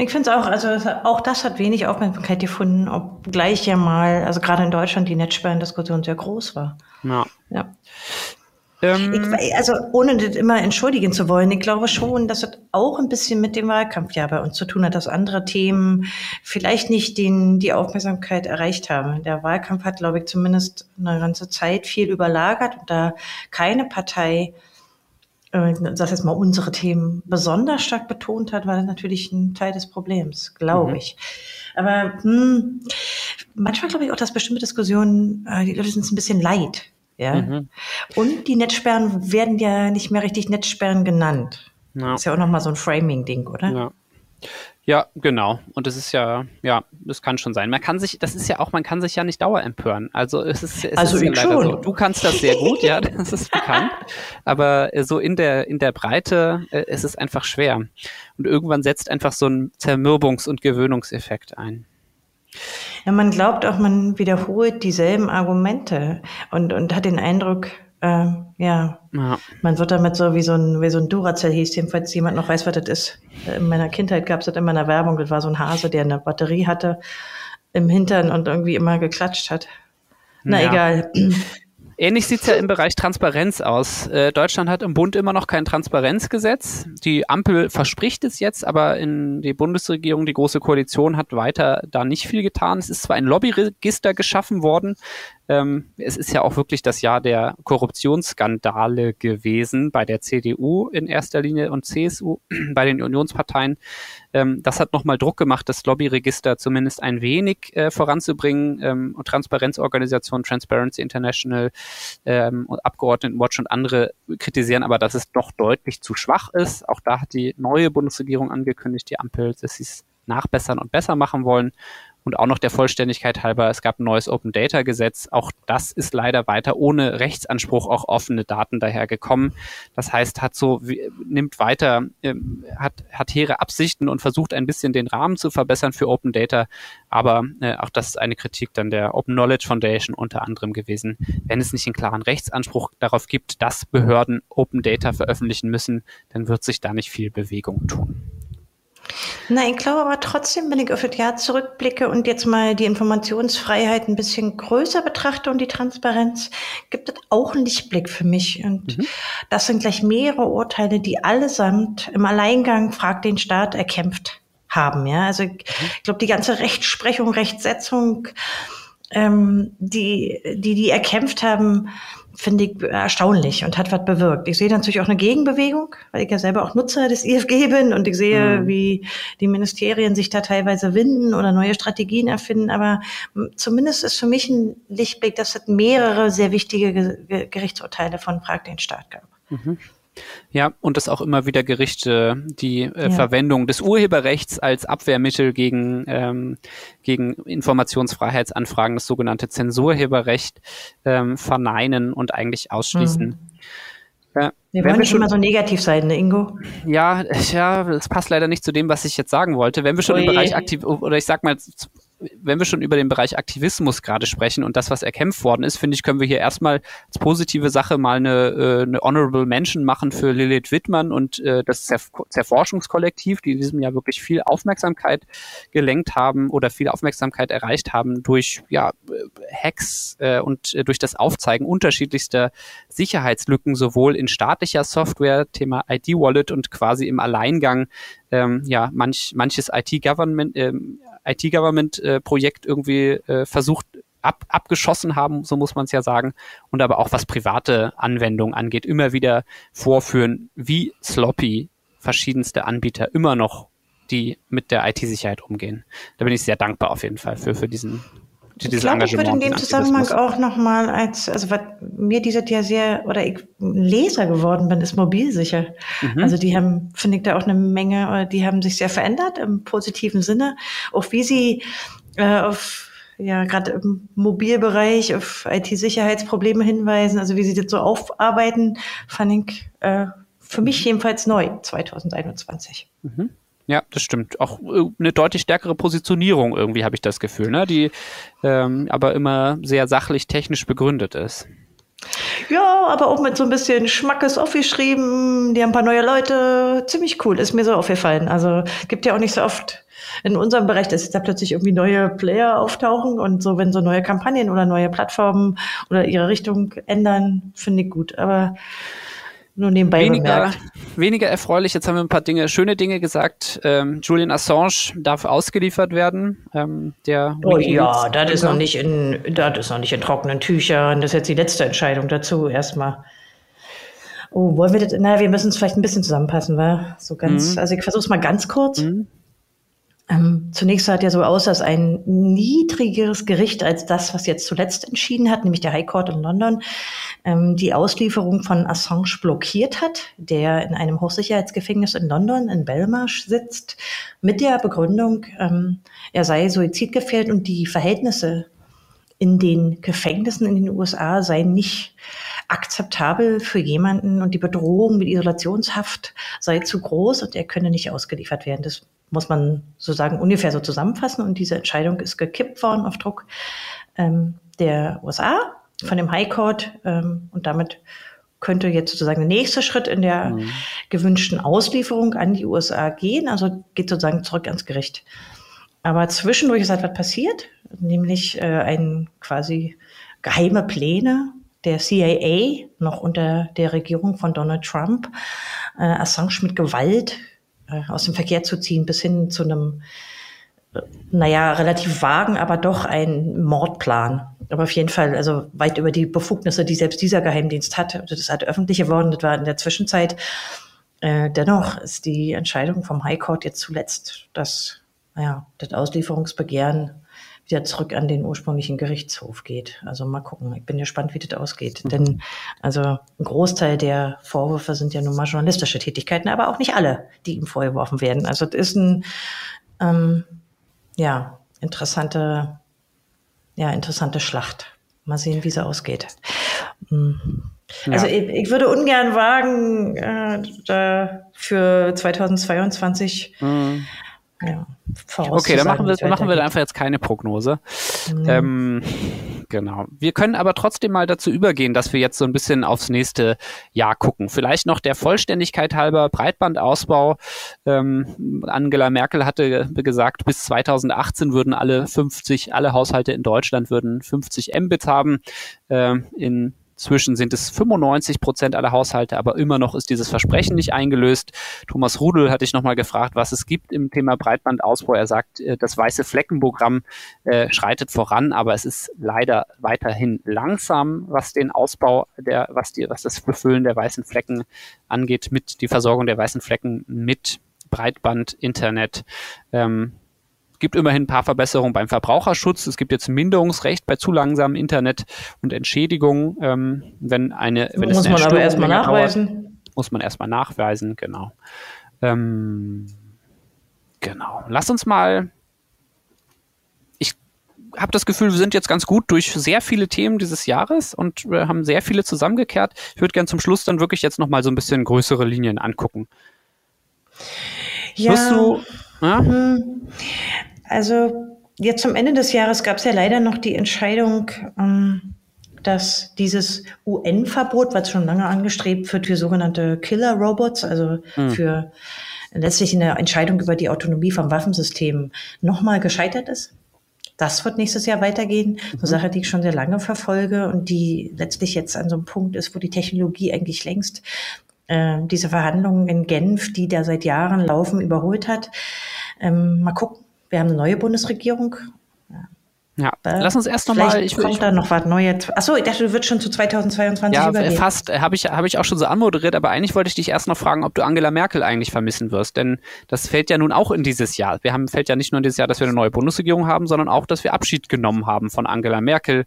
Speaker 2: Ich finde es auch, also auch das hat wenig Aufmerksamkeit gefunden, obgleich ja mal, also gerade in Deutschland die Netzsperrendiskussion sehr groß war.
Speaker 1: Ja.
Speaker 2: ja. Ähm, ich, also ohne das immer entschuldigen zu wollen, ich glaube schon, dass es auch ein bisschen mit dem Wahlkampf ja bei uns zu tun hat, dass andere Themen vielleicht nicht den, die Aufmerksamkeit erreicht haben. Der Wahlkampf hat, glaube ich, zumindest eine ganze Zeit viel überlagert und da keine Partei äh, das jetzt mal unsere Themen besonders stark betont hat, war das natürlich ein Teil des Problems, glaube mhm. ich. Aber hm, manchmal glaube ich auch, dass bestimmte Diskussionen, äh, die Leute sind es ein bisschen leid. Ja? Mhm. Und die Netzsperren werden ja nicht mehr richtig Netzsperren genannt. Ja. Ist ja auch nochmal so ein Framing-Ding, oder?
Speaker 1: Ja. Ja, genau. Und das ist ja, ja, das kann schon sein. Man kann sich, das ist ja auch, man kann sich ja nicht dauerempören. Also es ist, es
Speaker 2: also
Speaker 1: ist
Speaker 2: ja leider schon.
Speaker 1: so. Du kannst das sehr gut, ja, *laughs* das ist bekannt. Aber äh, so in der, in der Breite äh, ist es einfach schwer. Und irgendwann setzt einfach so ein Zermürbungs- und Gewöhnungseffekt ein.
Speaker 2: Ja, man glaubt auch, man wiederholt dieselben Argumente und, und hat den Eindruck, äh, ja, ja, man wird damit so wie so ein, wie so ein Duracell hieß, jedenfalls jemand noch weiß, was das ist. In meiner Kindheit gab es das immer in der Werbung, das war so ein Hase, der eine Batterie hatte im Hintern und irgendwie immer geklatscht hat. Na ja. egal.
Speaker 1: Ähnlich sieht's ja im Bereich Transparenz aus. Äh, Deutschland hat im Bund immer noch kein Transparenzgesetz. Die Ampel verspricht es jetzt, aber in die Bundesregierung, die Große Koalition hat weiter da nicht viel getan. Es ist zwar ein Lobbyregister geschaffen worden, ähm, es ist ja auch wirklich das Jahr der Korruptionsskandale gewesen bei der CDU in erster Linie und CSU *clears throat* bei den Unionsparteien. Ähm, das hat nochmal Druck gemacht, das Lobbyregister zumindest ein wenig äh, voranzubringen. Ähm, und Transparenzorganisationen, Transparency International ähm, und Abgeordnetenwatch und andere kritisieren aber, dass es doch deutlich zu schwach ist. Auch da hat die neue Bundesregierung angekündigt, die Ampel, dass sie es nachbessern und besser machen wollen. Und auch noch der Vollständigkeit halber, es gab ein neues Open Data Gesetz. Auch das ist leider weiter ohne Rechtsanspruch auch offene Daten dahergekommen. Das heißt, hat so, nimmt weiter, ähm, hat, hat hehre Absichten und versucht ein bisschen den Rahmen zu verbessern für Open Data. Aber äh, auch das ist eine Kritik dann der Open Knowledge Foundation unter anderem gewesen. Wenn es nicht einen klaren Rechtsanspruch darauf gibt, dass Behörden Open Data veröffentlichen müssen, dann wird sich da nicht viel Bewegung tun.
Speaker 2: Na, ich glaube aber trotzdem, wenn ich auf das Jahr zurückblicke und jetzt mal die Informationsfreiheit ein bisschen größer betrachte und die Transparenz, gibt es auch einen Lichtblick für mich. Und mhm. das sind gleich mehrere Urteile, die allesamt im Alleingang Frag den Staat erkämpft haben. Ja, also ich, ich glaube, die ganze Rechtsprechung, Rechtsetzung, ähm, die, die die erkämpft haben, finde ich erstaunlich und hat was bewirkt. Ich sehe natürlich auch eine Gegenbewegung, weil ich ja selber auch Nutzer des IFG bin und ich sehe, mhm. wie die Ministerien sich da teilweise winden oder neue Strategien erfinden. Aber zumindest ist für mich ein Lichtblick, dass es mehrere sehr wichtige Gerichtsurteile von Prag den Staat gab. Mhm.
Speaker 1: Ja, und dass auch immer wieder Gerichte die äh, ja. Verwendung des Urheberrechts als Abwehrmittel gegen, ähm, gegen Informationsfreiheitsanfragen, das sogenannte Zensurheberrecht, ähm, verneinen und eigentlich ausschließen. Mhm.
Speaker 2: Ja. Wir wollen nicht schon, immer so negativ sein, ne, Ingo?
Speaker 1: Ja, *laughs* ja, das passt leider nicht zu dem, was ich jetzt sagen wollte. Wenn wir schon Ui. im Bereich aktiv, oder ich sag mal, wenn wir schon über den Bereich Aktivismus gerade sprechen und das, was erkämpft worden ist, finde ich, können wir hier erstmal als positive Sache mal eine, äh, eine Honorable Mention machen für Lilith Wittmann und äh, das Zerf Zerforschungskollektiv, die in diesem Jahr wirklich viel Aufmerksamkeit gelenkt haben oder viel Aufmerksamkeit erreicht haben durch ja, Hacks äh, und durch das Aufzeigen unterschiedlichster Sicherheitslücken, sowohl in staatlicher Software, Thema ID-Wallet und quasi im Alleingang ähm, ja manch, manches IT-Government ähm, IT-Government-Projekt irgendwie äh, versucht ab, abgeschossen haben, so muss man es ja sagen, und aber auch was private Anwendungen angeht, immer wieder vorführen, wie sloppy verschiedenste Anbieter immer noch die mit der IT-Sicherheit umgehen. Da bin ich sehr dankbar auf jeden Fall für, für diesen
Speaker 2: ich glaube, ich würde in dem Zusammenhang auch nochmal als, also was mir dieses Jahr sehr, oder ich Leser geworden bin, ist mobilsicher. Mhm. Also die haben, finde ich, da auch eine Menge, oder die haben sich sehr verändert im positiven Sinne. Auch wie sie äh, auf ja, gerade im Mobilbereich auf IT-Sicherheitsprobleme hinweisen, also wie sie das so aufarbeiten, fand ich äh, für mich jedenfalls neu 2021. Mhm.
Speaker 1: Ja, das stimmt. Auch äh, eine deutlich stärkere Positionierung irgendwie habe ich das Gefühl, ne? die ähm, aber immer sehr sachlich technisch begründet ist.
Speaker 2: Ja, aber auch mit so ein bisschen Schmackes aufgeschrieben. Die haben ein paar neue Leute. Ziemlich cool, ist mir so aufgefallen. Also gibt ja auch nicht so oft in unserem Bereich, dass da plötzlich irgendwie neue Player auftauchen und so, wenn so neue Kampagnen oder neue Plattformen oder ihre Richtung ändern, finde ich gut. Aber nur nebenbei
Speaker 1: weniger, weniger erfreulich. Jetzt haben wir ein paar Dinge, schöne Dinge gesagt. Ähm, Julian Assange darf ausgeliefert werden. Ähm, der
Speaker 2: oh ja, das ist noch nicht in, das ist noch nicht in trockenen Tüchern. Das ist jetzt die letzte Entscheidung dazu erstmal. Oh, wollen wir das? Na, wir müssen es vielleicht ein bisschen zusammenpassen, weil so ganz. Mhm. Also ich versuche es mal ganz kurz. Mhm. Ähm, zunächst sah es ja so aus, dass ein niedrigeres Gericht als das, was jetzt zuletzt entschieden hat, nämlich der High Court in London, ähm, die Auslieferung von Assange blockiert hat, der in einem Hochsicherheitsgefängnis in London, in Belmarsh, sitzt, mit der Begründung, ähm, er sei suizidgefährdet und die Verhältnisse in den Gefängnissen in den USA seien nicht akzeptabel für jemanden und die Bedrohung mit Isolationshaft sei zu groß und er könne nicht ausgeliefert werden. Das muss man so sagen, ungefähr so zusammenfassen. Und diese Entscheidung ist gekippt worden auf Druck ähm, der USA von dem High Court. Ähm, und damit könnte jetzt sozusagen der nächste Schritt in der mhm. gewünschten Auslieferung an die USA gehen. Also geht sozusagen zurück ans Gericht. Aber zwischendurch ist etwas passiert, nämlich äh, ein quasi geheime Pläne der CIA noch unter der Regierung von Donald Trump, äh, Assange mit Gewalt aus dem Verkehr zu ziehen, bis hin zu einem, äh, naja, relativ vagen, aber doch ein Mordplan. Aber auf jeden Fall, also weit über die Befugnisse, die selbst dieser Geheimdienst hat. Also das hat öffentlich geworden, das war in der Zwischenzeit. Äh, dennoch ist die Entscheidung vom High Court jetzt zuletzt, dass naja, das Auslieferungsbegehren wieder zurück an den ursprünglichen Gerichtshof geht. Also mal gucken. Ich bin gespannt, wie das ausgeht. Mhm. Denn also ein Großteil der Vorwürfe sind ja nun mal journalistische Tätigkeiten, aber auch nicht alle, die ihm vorgeworfen werden. Also das ist ein ähm, ja interessante ja interessante Schlacht. Mal sehen, wie sie ausgeht. Mhm. Ja. Also ich, ich, würde ungern wagen, äh, für 2022 mhm.
Speaker 1: Ja, okay, dann machen wir, machen wir da einfach jetzt keine Prognose. Nee. Ähm, genau. Wir können aber trotzdem mal dazu übergehen, dass wir jetzt so ein bisschen aufs nächste Jahr gucken. Vielleicht noch der Vollständigkeit halber Breitbandausbau. Ähm, Angela Merkel hatte gesagt, bis 2018 würden alle 50, alle Haushalte in Deutschland würden 50 Mbit haben. Ähm, in Inzwischen sind es 95 Prozent aller Haushalte, aber immer noch ist dieses Versprechen nicht eingelöst. Thomas Rudel hatte ich nochmal gefragt, was es gibt im Thema Breitbandausbau. Er sagt, äh, das weiße Fleckenprogramm äh, schreitet voran, aber es ist leider weiterhin langsam, was den Ausbau der, was die, was das Befüllen der weißen Flecken angeht, mit die Versorgung der weißen Flecken mit Breitband, Internet. Ähm, gibt immerhin ein paar Verbesserungen beim Verbraucherschutz. Es gibt jetzt ein Minderungsrecht bei zu langsamem Internet und Entschädigung, ähm, wenn eine, wenn
Speaker 2: muss
Speaker 1: es
Speaker 2: man aber erstmal nachweisen.
Speaker 1: Dauert, muss man erstmal nachweisen, genau. Ähm, genau. Lass uns mal. Ich habe das Gefühl, wir sind jetzt ganz gut durch sehr viele Themen dieses Jahres und wir haben sehr viele zusammengekehrt. Ich würde gerne zum Schluss dann wirklich jetzt noch mal so ein bisschen größere Linien angucken.
Speaker 2: Ja. Wirst du, ja? Hm. Also jetzt zum Ende des Jahres gab es ja leider noch die Entscheidung, ähm, dass dieses UN-Verbot, was schon lange angestrebt wird für sogenannte Killer-Robots, also mhm. für letztlich eine Entscheidung über die Autonomie vom Waffensystem, nochmal gescheitert ist. Das wird nächstes Jahr weitergehen. Eine mhm. Sache, die ich schon sehr lange verfolge und die letztlich jetzt an so einem Punkt ist, wo die Technologie eigentlich längst äh, diese Verhandlungen in Genf, die da seit Jahren laufen, überholt hat. Ähm, mal gucken. Wir haben eine neue Bundesregierung.
Speaker 1: Ja, äh, lass uns erst nochmal.
Speaker 2: Ich kommt da noch was Neues. Achso, ich dachte, du würdest schon zu 2022
Speaker 1: ja,
Speaker 2: übergehen.
Speaker 1: fast. Habe ich, hab ich auch schon so anmoderiert, aber eigentlich wollte ich dich erst noch fragen, ob du Angela Merkel eigentlich vermissen wirst. Denn das fällt ja nun auch in dieses Jahr. Wir haben, fällt ja nicht nur in dieses Jahr, dass wir eine neue Bundesregierung haben, sondern auch, dass wir Abschied genommen haben von Angela Merkel.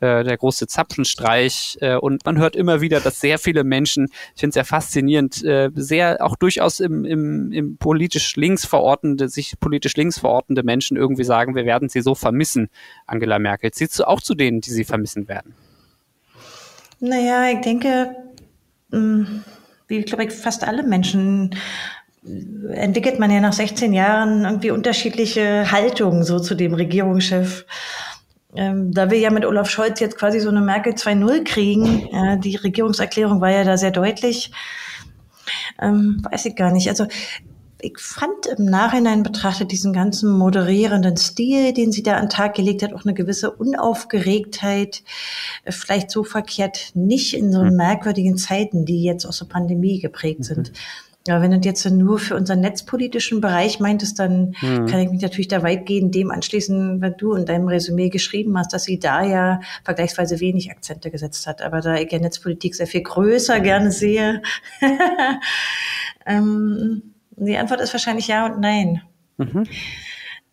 Speaker 1: Äh, der große Zapfenstreich. Äh, und man hört immer wieder, dass sehr viele Menschen, ich finde es sehr faszinierend, äh, sehr auch durchaus im, im, im politisch links verortende, sich politisch links verortende Menschen irgendwie sagen, wir werden sie so vermissen, Angela Merkel. Zählst du auch zu denen, die sie vermissen werden?
Speaker 2: Naja, ich denke, hm, wie glaube ich fast alle Menschen entwickelt man ja nach 16 Jahren irgendwie unterschiedliche Haltungen so zu dem Regierungschef ähm, da wir ja mit Olaf Scholz jetzt quasi so eine Merkel 2.0 kriegen, ja, die Regierungserklärung war ja da sehr deutlich, ähm, weiß ich gar nicht. Also ich fand im Nachhinein betrachtet diesen ganzen moderierenden Stil, den sie da an den Tag gelegt hat, auch eine gewisse Unaufgeregtheit, äh, vielleicht so verkehrt nicht in so hm. merkwürdigen Zeiten, die jetzt aus der Pandemie geprägt sind. Mhm. Ja, wenn du jetzt nur für unseren netzpolitischen Bereich meintest, dann mhm. kann ich mich natürlich da weitgehend dem anschließen, wenn du in deinem Resümee geschrieben hast, dass sie da ja vergleichsweise wenig Akzente gesetzt hat. Aber da ich ja Netzpolitik sehr viel größer gerne sehe, *laughs* ähm, die Antwort ist wahrscheinlich ja und nein. Mhm.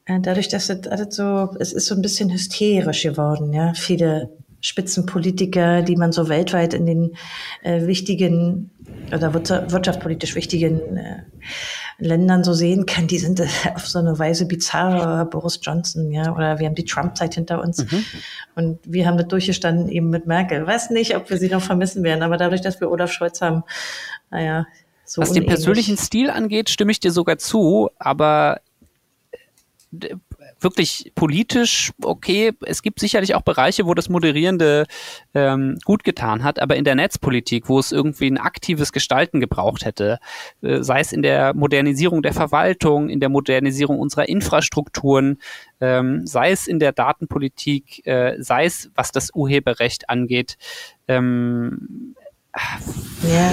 Speaker 2: Äh, dadurch, dass es alles so, es ist so ein bisschen hysterisch geworden, ja. Viele Spitzenpolitiker, die man so weltweit in den äh, wichtigen oder wirtschaftspolitisch wichtigen äh, Ländern so sehen kann, die sind äh, *laughs* auf so eine Weise bizarre Boris Johnson, ja, oder wir haben die Trump-Zeit hinter uns mhm. und wir haben das durchgestanden eben mit Merkel. Weiß nicht, ob wir sie noch vermissen werden, aber dadurch, dass wir Olaf Scholz haben, naja,
Speaker 1: so Was den persönlichen Stil angeht, stimme ich dir sogar zu, aber wirklich politisch okay. Es gibt sicherlich auch Bereiche, wo das Moderierende ähm, gut getan hat, aber in der Netzpolitik, wo es irgendwie ein aktives Gestalten gebraucht hätte, äh, sei es in der Modernisierung der Verwaltung, in der Modernisierung unserer Infrastrukturen, ähm, sei es in der Datenpolitik, äh, sei es was das Urheberrecht angeht, ähm,
Speaker 2: ja.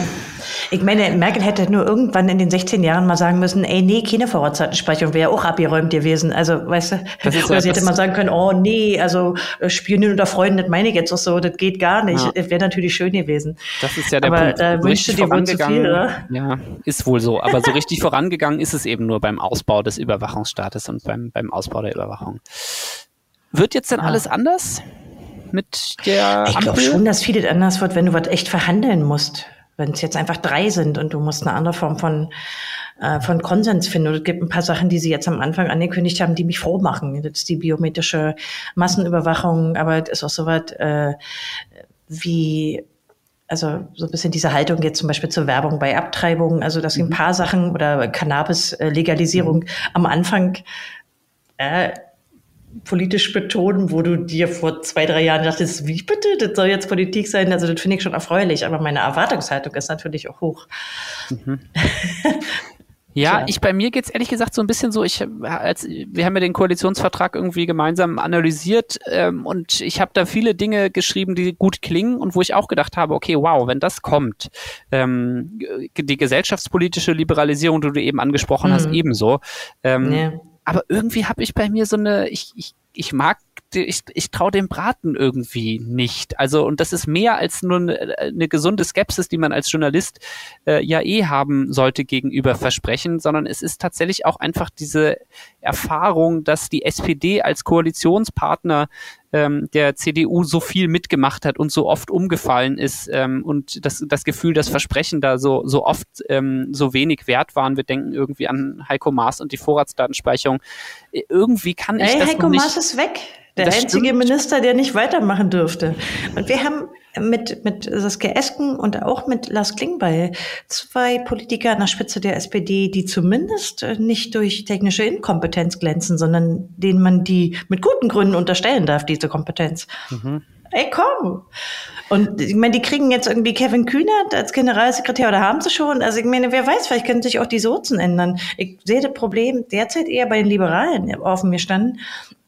Speaker 2: Ich meine, Merkel hätte nur irgendwann in den 16 Jahren mal sagen müssen, ey, nee, keine Vorratsdatenspeicherung wäre auch abgeräumt gewesen. Also, weißt du, das oder sie hätte mal sagen können, oh, nee, also äh, Spionieren unter Freunden, das meine ich jetzt auch so, das geht gar nicht. Ja. Das wäre natürlich schön gewesen.
Speaker 1: Das ist ja der
Speaker 2: aber
Speaker 1: Punkt.
Speaker 2: da wünschte dir wohl zu viel, oder?
Speaker 1: Ja, ist wohl so. Aber so richtig vorangegangen ist es eben nur beim Ausbau des Überwachungsstaates und beim, beim Ausbau der Überwachung. Wird jetzt denn ah. alles anders? Mit der
Speaker 2: Ich glaube schon, dass vieles anders wird, wenn du was echt verhandeln musst. Wenn es jetzt einfach drei sind und du musst eine andere Form von, äh, von Konsens finden. Und es gibt ein paar Sachen, die sie jetzt am Anfang angekündigt haben, die mich froh machen. Das ist die biometrische Massenüberwachung, aber es ist auch so was äh, wie also so ein bisschen diese Haltung jetzt zum Beispiel zur Werbung bei Abtreibungen, also dass mhm. ein paar Sachen oder Cannabis-Legalisierung mhm. am Anfang äh, politisch betonen, wo du dir vor zwei, drei Jahren dachtest, wie bitte, das soll jetzt Politik sein. Also das finde ich schon erfreulich, aber meine Erwartungshaltung ist natürlich auch hoch. Mhm. *laughs*
Speaker 1: Ja, ich bei mir geht's ehrlich gesagt so ein bisschen so, ich als wir haben ja den Koalitionsvertrag irgendwie gemeinsam analysiert ähm, und ich habe da viele Dinge geschrieben, die gut klingen und wo ich auch gedacht habe, okay, wow, wenn das kommt, ähm, die gesellschaftspolitische Liberalisierung, die du eben angesprochen mhm. hast, ebenso. Ähm, ja. Aber irgendwie habe ich bei mir so eine, ich, ich ich mag, ich, ich traue dem Braten irgendwie nicht. Also, und das ist mehr als nur eine, eine gesunde Skepsis, die man als Journalist äh, ja eh haben sollte gegenüber Versprechen, sondern es ist tatsächlich auch einfach diese Erfahrung, dass die SPD als Koalitionspartner ähm, der CDU so viel mitgemacht hat und so oft umgefallen ist ähm, und das, das Gefühl, dass Versprechen da so, so oft ähm, so wenig wert waren. Wir denken irgendwie an Heiko Maas und die Vorratsdatenspeicherung. Irgendwie kann ich
Speaker 2: hey,
Speaker 1: das
Speaker 2: Heiko
Speaker 1: nicht.
Speaker 2: Maas ist weg. Der das einzige stimmt. Minister, der nicht weitermachen dürfte. Und wir haben mit, mit Saskia Esken und auch mit Lars Klingbeil zwei Politiker an der Spitze der SPD, die zumindest nicht durch technische Inkompetenz glänzen, sondern denen man die mit guten Gründen unterstellen darf, diese Kompetenz. Mhm. Ey, komm! Und ich meine, die kriegen jetzt irgendwie Kevin Kühnert als Generalsekretär oder haben sie schon. Also ich meine, wer weiß, vielleicht können sich auch die Sozen ändern. Ich sehe das Problem derzeit eher bei den Liberalen auf mir standen,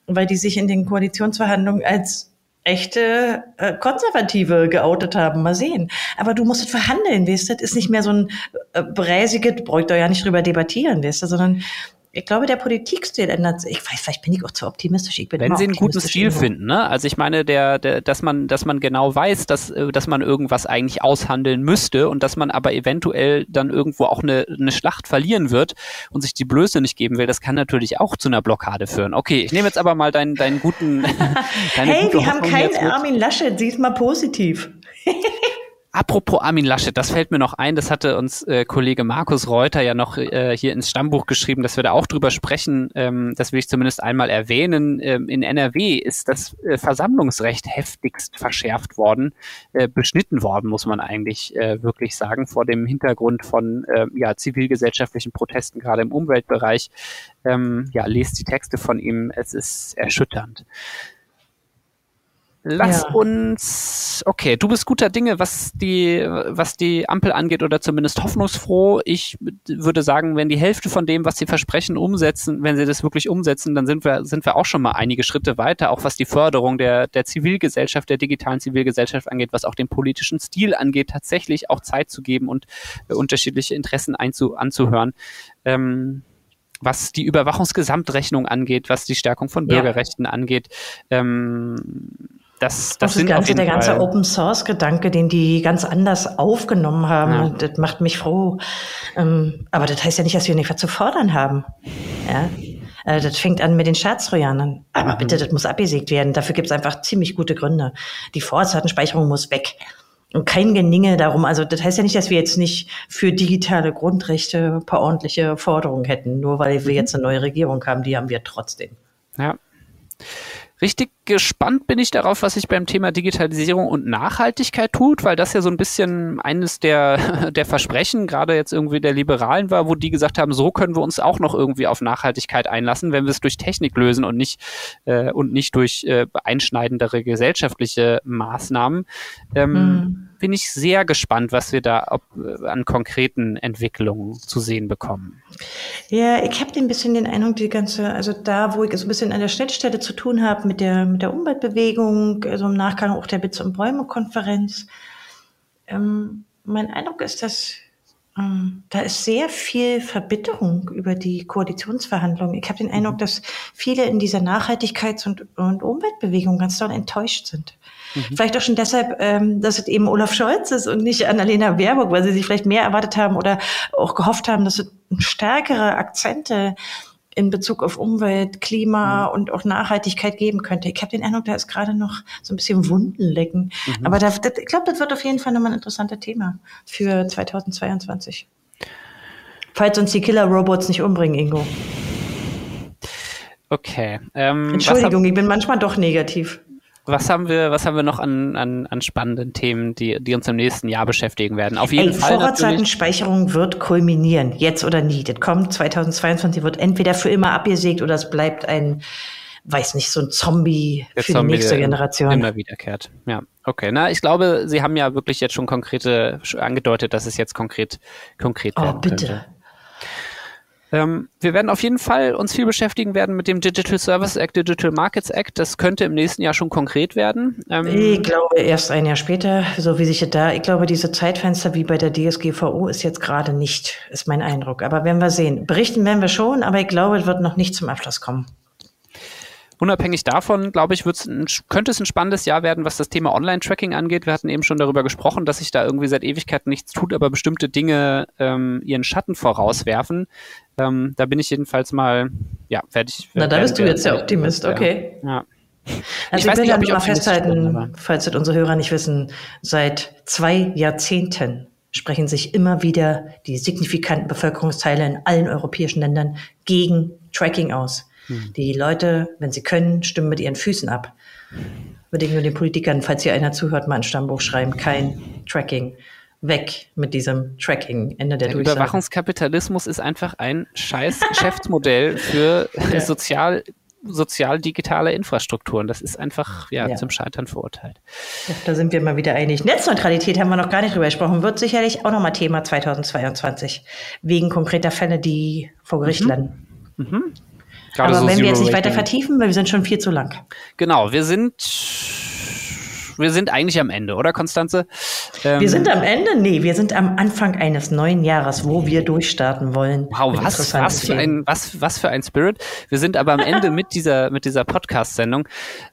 Speaker 2: weil die sich in den Koalitionsverhandlungen als echte äh, Konservative geoutet haben. Mal sehen. Aber du musst verhandeln, weißt du? Das ist nicht mehr so ein äh, bräsiges, bräucht ihr ja nicht drüber debattieren, weißt du, sondern ich glaube, der Politikstil ändert sich. Ich weiß, vielleicht bin ich auch zu optimistisch. Ich bin
Speaker 1: Wenn sie einen guten Stil finden, ne? Also ich meine, der, der, dass man, dass man genau weiß, dass, äh, dass man irgendwas eigentlich aushandeln müsste und dass man aber eventuell dann irgendwo auch eine, eine Schlacht verlieren wird und sich die Blöße nicht geben will, das kann natürlich auch zu einer Blockade führen. Okay, ich nehme jetzt aber mal deinen, deinen guten. *laughs*
Speaker 2: Deine hey, gute wir haben keinen Armin Laschet, sieh es mal positiv. *laughs*
Speaker 1: Apropos Armin Laschet, das fällt mir noch ein, das hatte uns äh, Kollege Markus Reuter ja noch äh, hier ins Stammbuch geschrieben, dass wir da auch drüber sprechen. Ähm, das will ich zumindest einmal erwähnen. Ähm, in NRW ist das äh, Versammlungsrecht heftigst verschärft worden, äh, beschnitten worden, muss man eigentlich äh, wirklich sagen, vor dem Hintergrund von äh, ja, zivilgesellschaftlichen Protesten, gerade im Umweltbereich. Ähm, ja, lest die Texte von ihm, es ist erschütternd. Lass ja. uns, okay, du bist guter Dinge, was die, was die Ampel angeht oder zumindest hoffnungsfroh. Ich würde sagen, wenn die Hälfte von dem, was sie versprechen, umsetzen, wenn sie das wirklich umsetzen, dann sind wir, sind wir auch schon mal einige Schritte weiter, auch was die Förderung der, der Zivilgesellschaft, der digitalen Zivilgesellschaft angeht, was auch den politischen Stil angeht, tatsächlich auch Zeit zu geben und äh, unterschiedliche Interessen einzu, anzuhören. Ähm, was die Überwachungsgesamtrechnung angeht, was die Stärkung von Bürgerrechten ja. angeht. Ähm, das, das,
Speaker 2: das ganze, der ganze Open Source Gedanke, den die ganz anders aufgenommen haben, ja. das macht mich froh. Ähm, aber das heißt ja nicht, dass wir nicht was zu fordern haben. Ja. Äh, das fängt an mit den Staatstrojanern. Aber mhm. bitte, das muss abgesägt werden. Dafür gibt es einfach ziemlich gute Gründe. Die Vorratsdatenspeicherung muss weg. Und kein Geninge darum. Also das heißt ja nicht, dass wir jetzt nicht für digitale Grundrechte ein paar ordentliche Forderungen hätten, nur weil wir mhm. jetzt eine neue Regierung haben. Die haben wir trotzdem.
Speaker 1: Ja. Richtig gespannt bin ich darauf, was sich beim Thema Digitalisierung und Nachhaltigkeit tut, weil das ja so ein bisschen eines der, *laughs* der Versprechen, gerade jetzt irgendwie der Liberalen war, wo die gesagt haben, so können wir uns auch noch irgendwie auf Nachhaltigkeit einlassen, wenn wir es durch Technik lösen und nicht, äh, und nicht durch äh, einschneidendere gesellschaftliche Maßnahmen. Ähm, mhm bin ich sehr gespannt, was wir da ob, äh, an konkreten Entwicklungen zu sehen bekommen.
Speaker 2: Ja, ich habe ein bisschen den Eindruck, die ganze, also da, wo ich so ein bisschen an der Schnittstelle zu tun habe mit der, mit der Umweltbewegung, also im Nachgang auch der Bits- und Bäume-Konferenz, ähm, mein Eindruck ist, dass ähm, da ist sehr viel Verbitterung über die Koalitionsverhandlungen. Ich habe den Eindruck, mhm. dass viele in dieser Nachhaltigkeits- und, und Umweltbewegung ganz doll enttäuscht sind. Mhm. Vielleicht auch schon deshalb, ähm, dass es eben Olaf Scholz ist und nicht Annalena Baerbock, weil sie sich vielleicht mehr erwartet haben oder auch gehofft haben, dass es stärkere Akzente in Bezug auf Umwelt, Klima mhm. und auch Nachhaltigkeit geben könnte. Ich habe den Eindruck, da ist gerade noch so ein bisschen Wunden lecken. Mhm. Aber das, das, ich glaube, das wird auf jeden Fall nochmal ein interessantes Thema für 2022. Falls uns die Killer-Robots nicht umbringen, Ingo.
Speaker 1: Okay.
Speaker 2: Ähm, Entschuldigung, ich bin manchmal doch negativ.
Speaker 1: Was haben wir, was haben wir noch an, an, an spannenden Themen, die, die uns im nächsten Jahr beschäftigen werden?
Speaker 2: Auf jeden Ey, Fall. Vorratsdatenspeicherung wird kulminieren, jetzt oder nie. Das kommt 2022, wird entweder für immer abgesägt oder es bleibt ein, weiß nicht, so ein Zombie Der für Zombie, die nächste Generation.
Speaker 1: Immer wiederkehrt. Ja, okay. Na, ich glaube, Sie haben ja wirklich jetzt schon konkrete angedeutet, dass es jetzt konkret, konkret
Speaker 2: oh, werden oh, bitte. Könnte.
Speaker 1: Ähm, wir werden auf jeden Fall uns viel beschäftigen werden mit dem Digital Service Act, Digital Markets Act. Das könnte im nächsten Jahr schon konkret werden.
Speaker 2: Ähm, ich glaube erst ein Jahr später, so wie sich da, ich glaube, diese Zeitfenster wie bei der DSGVO ist jetzt gerade nicht, ist mein Eindruck. Aber werden wir sehen. Berichten werden wir schon, aber ich glaube, es wird noch nicht zum Abschluss kommen.
Speaker 1: Unabhängig davon, glaube ich, ein, könnte es ein spannendes Jahr werden, was das Thema Online-Tracking angeht. Wir hatten eben schon darüber gesprochen, dass sich da irgendwie seit Ewigkeiten nichts tut, aber bestimmte Dinge ähm, ihren Schatten vorauswerfen. Ähm, da bin ich jedenfalls mal, ja, ich.
Speaker 2: Na, da bist du jetzt der Optimist, okay. Ja. Also ich, ich will nicht, mal festhalten, bin, falls das unsere Hörer nicht wissen, seit zwei Jahrzehnten sprechen sich immer wieder die signifikanten Bevölkerungsteile in allen europäischen Ländern gegen Tracking aus. Hm. Die Leute, wenn sie können, stimmen mit ihren Füßen ab. Ich nur den Politikern, falls hier einer zuhört, mal ein Stammbuch schreiben, kein Tracking. Weg mit diesem Tracking, Ende der, der
Speaker 1: Überwachungskapitalismus ist einfach ein scheiß *laughs* Geschäftsmodell für *laughs* ja. sozial sozial-digitale Infrastrukturen. Das ist einfach ja, ja. zum Scheitern verurteilt.
Speaker 2: Ja, da sind wir mal wieder einig. Netzneutralität haben wir noch gar nicht drüber gesprochen, wird sicherlich auch nochmal Thema 2022, wegen konkreter Fälle, die vor Gericht mhm. landen. Mhm. Aber so wenn wir jetzt nicht weiter vertiefen, weil wir sind schon viel zu lang.
Speaker 1: Genau, wir sind wir sind eigentlich am Ende, oder Konstanze?
Speaker 2: Ähm, wir sind am Ende? Nee, wir sind am Anfang eines neuen Jahres, wo wir durchstarten wollen.
Speaker 1: Wow, was, was, für ein, was, was für ein Spirit. Wir sind aber am Ende mit dieser, mit dieser Podcast-Sendung.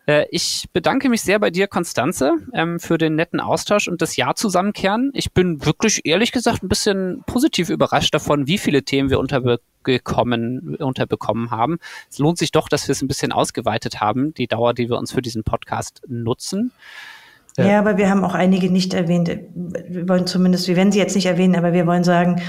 Speaker 1: Äh, ich bedanke mich sehr bei dir, Konstanze, ähm, für den netten Austausch und das Jahr zusammenkehren. Ich bin wirklich, ehrlich gesagt, ein bisschen positiv überrascht davon, wie viele Themen wir unterbekommen, unterbekommen haben. Es lohnt sich doch, dass wir es ein bisschen ausgeweitet haben, die Dauer, die wir uns für diesen Podcast nutzen.
Speaker 2: Ja. ja, aber wir haben auch einige nicht erwähnt. Wir wollen zumindest, wir werden sie jetzt nicht erwähnen, aber wir wollen sagen,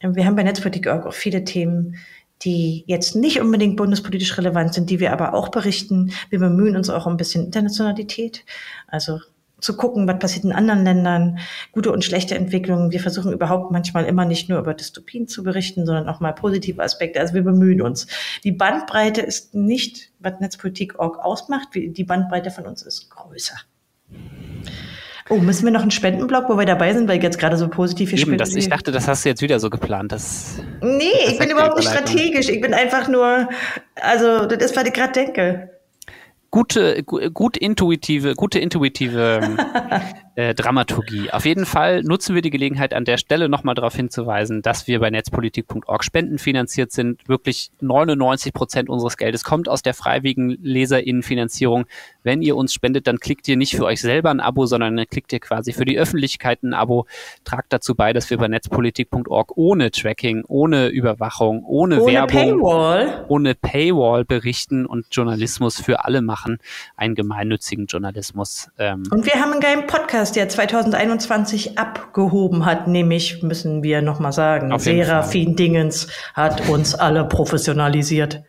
Speaker 2: wir haben bei Netzpolitik auch viele Themen, die jetzt nicht unbedingt bundespolitisch relevant sind, die wir aber auch berichten. Wir bemühen uns auch ein bisschen Internationalität. Also zu gucken, was passiert in anderen Ländern, gute und schlechte Entwicklungen. Wir versuchen überhaupt manchmal immer nicht nur über Dystopien zu berichten, sondern auch mal positive Aspekte. Also wir bemühen uns. Die Bandbreite ist nicht, was Netzpolitik.org ausmacht. Die Bandbreite von uns ist größer. Oh, müssen wir noch einen Spendenblock, wo wir dabei sind, weil ich jetzt gerade so positiv
Speaker 1: hier Eben, das, Ich dachte, das hast du jetzt wieder so geplant. Das,
Speaker 2: nee, das ich bin überhaupt nicht strategisch. Ich bin einfach nur, also das ist, was ich gerade denke
Speaker 1: gute, gut intuitive, gute intuitive *laughs* äh, Dramaturgie. Auf jeden Fall nutzen wir die Gelegenheit an der Stelle nochmal darauf hinzuweisen, dass wir bei netzpolitik.org spendenfinanziert sind. Wirklich 99 Prozent unseres Geldes kommt aus der freiwilligen Leserinnenfinanzierung. Wenn ihr uns spendet, dann klickt ihr nicht für euch selber ein Abo, sondern dann klickt ihr quasi für die Öffentlichkeit ein Abo. Tragt dazu bei, dass wir bei netzpolitik.org ohne Tracking, ohne Überwachung, ohne, ohne Werbung, Paywall. ohne Paywall berichten und Journalismus für alle machen. Einen gemeinnützigen Journalismus.
Speaker 2: Ähm. Und wir haben einen geilen Podcast Podcast, der 2021 abgehoben hat, nämlich, müssen wir nochmal sagen, Serafin Dingens hat uns alle professionalisiert.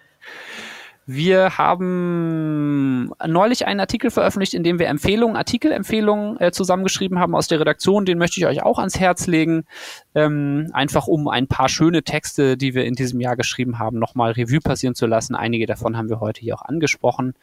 Speaker 1: Wir haben neulich einen Artikel veröffentlicht, in dem wir Empfehlungen, Artikelempfehlungen äh, zusammengeschrieben haben aus der Redaktion. Den möchte ich euch auch ans Herz legen. Ähm, einfach um ein paar schöne Texte, die wir in diesem Jahr geschrieben haben, nochmal Revue passieren zu lassen. Einige davon haben wir heute hier auch angesprochen.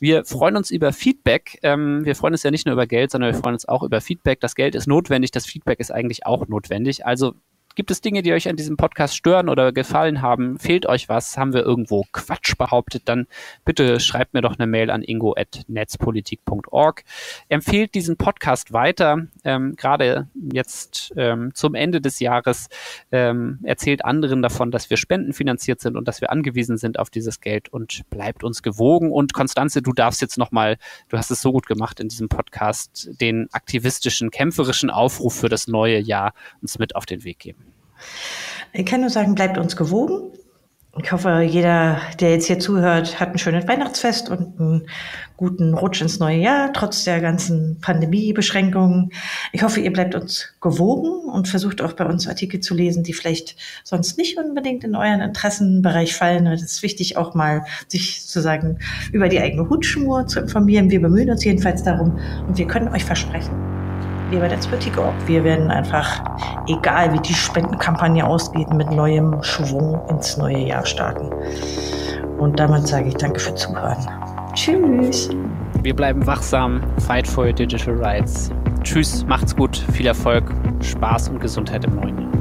Speaker 1: Wir freuen uns über Feedback. Ähm, wir freuen uns ja nicht nur über Geld, sondern wir freuen uns auch über Feedback. Das Geld ist notwendig, das Feedback ist eigentlich auch notwendig. Also Gibt es Dinge, die euch an diesem Podcast stören oder gefallen haben? Fehlt euch was? Haben wir irgendwo Quatsch behauptet? Dann bitte schreibt mir doch eine Mail an ingo.netzpolitik.org. Empfehlt diesen Podcast weiter, ähm, gerade jetzt ähm, zum Ende des Jahres. Ähm, erzählt anderen davon, dass wir spendenfinanziert sind und dass wir angewiesen sind auf dieses Geld und bleibt uns gewogen. Und Konstanze, du darfst jetzt nochmal, du hast es so gut gemacht in diesem Podcast, den aktivistischen, kämpferischen Aufruf für das neue Jahr uns mit auf den Weg geben.
Speaker 2: Ich kann nur sagen, bleibt uns gewogen. Ich hoffe, jeder, der jetzt hier zuhört, hat ein schönes Weihnachtsfest und einen guten Rutsch ins neue Jahr, trotz der ganzen Pandemiebeschränkungen. Ich hoffe, ihr bleibt uns gewogen und versucht auch bei uns Artikel zu lesen, die vielleicht sonst nicht unbedingt in euren Interessenbereich fallen. Es ist wichtig, auch mal sich sozusagen über die eigene Hutschnur zu informieren. Wir bemühen uns jedenfalls darum und wir können euch versprechen, wie bei der Splittigo. Wir werden einfach, egal wie die Spendenkampagne ausgeht, mit neuem Schwung ins neue Jahr starten. Und damit sage ich danke für Zuhören. Tschüss.
Speaker 1: Wir bleiben wachsam. Fight for your digital rights. Tschüss, macht's gut, viel Erfolg, Spaß und Gesundheit im neuen Jahr.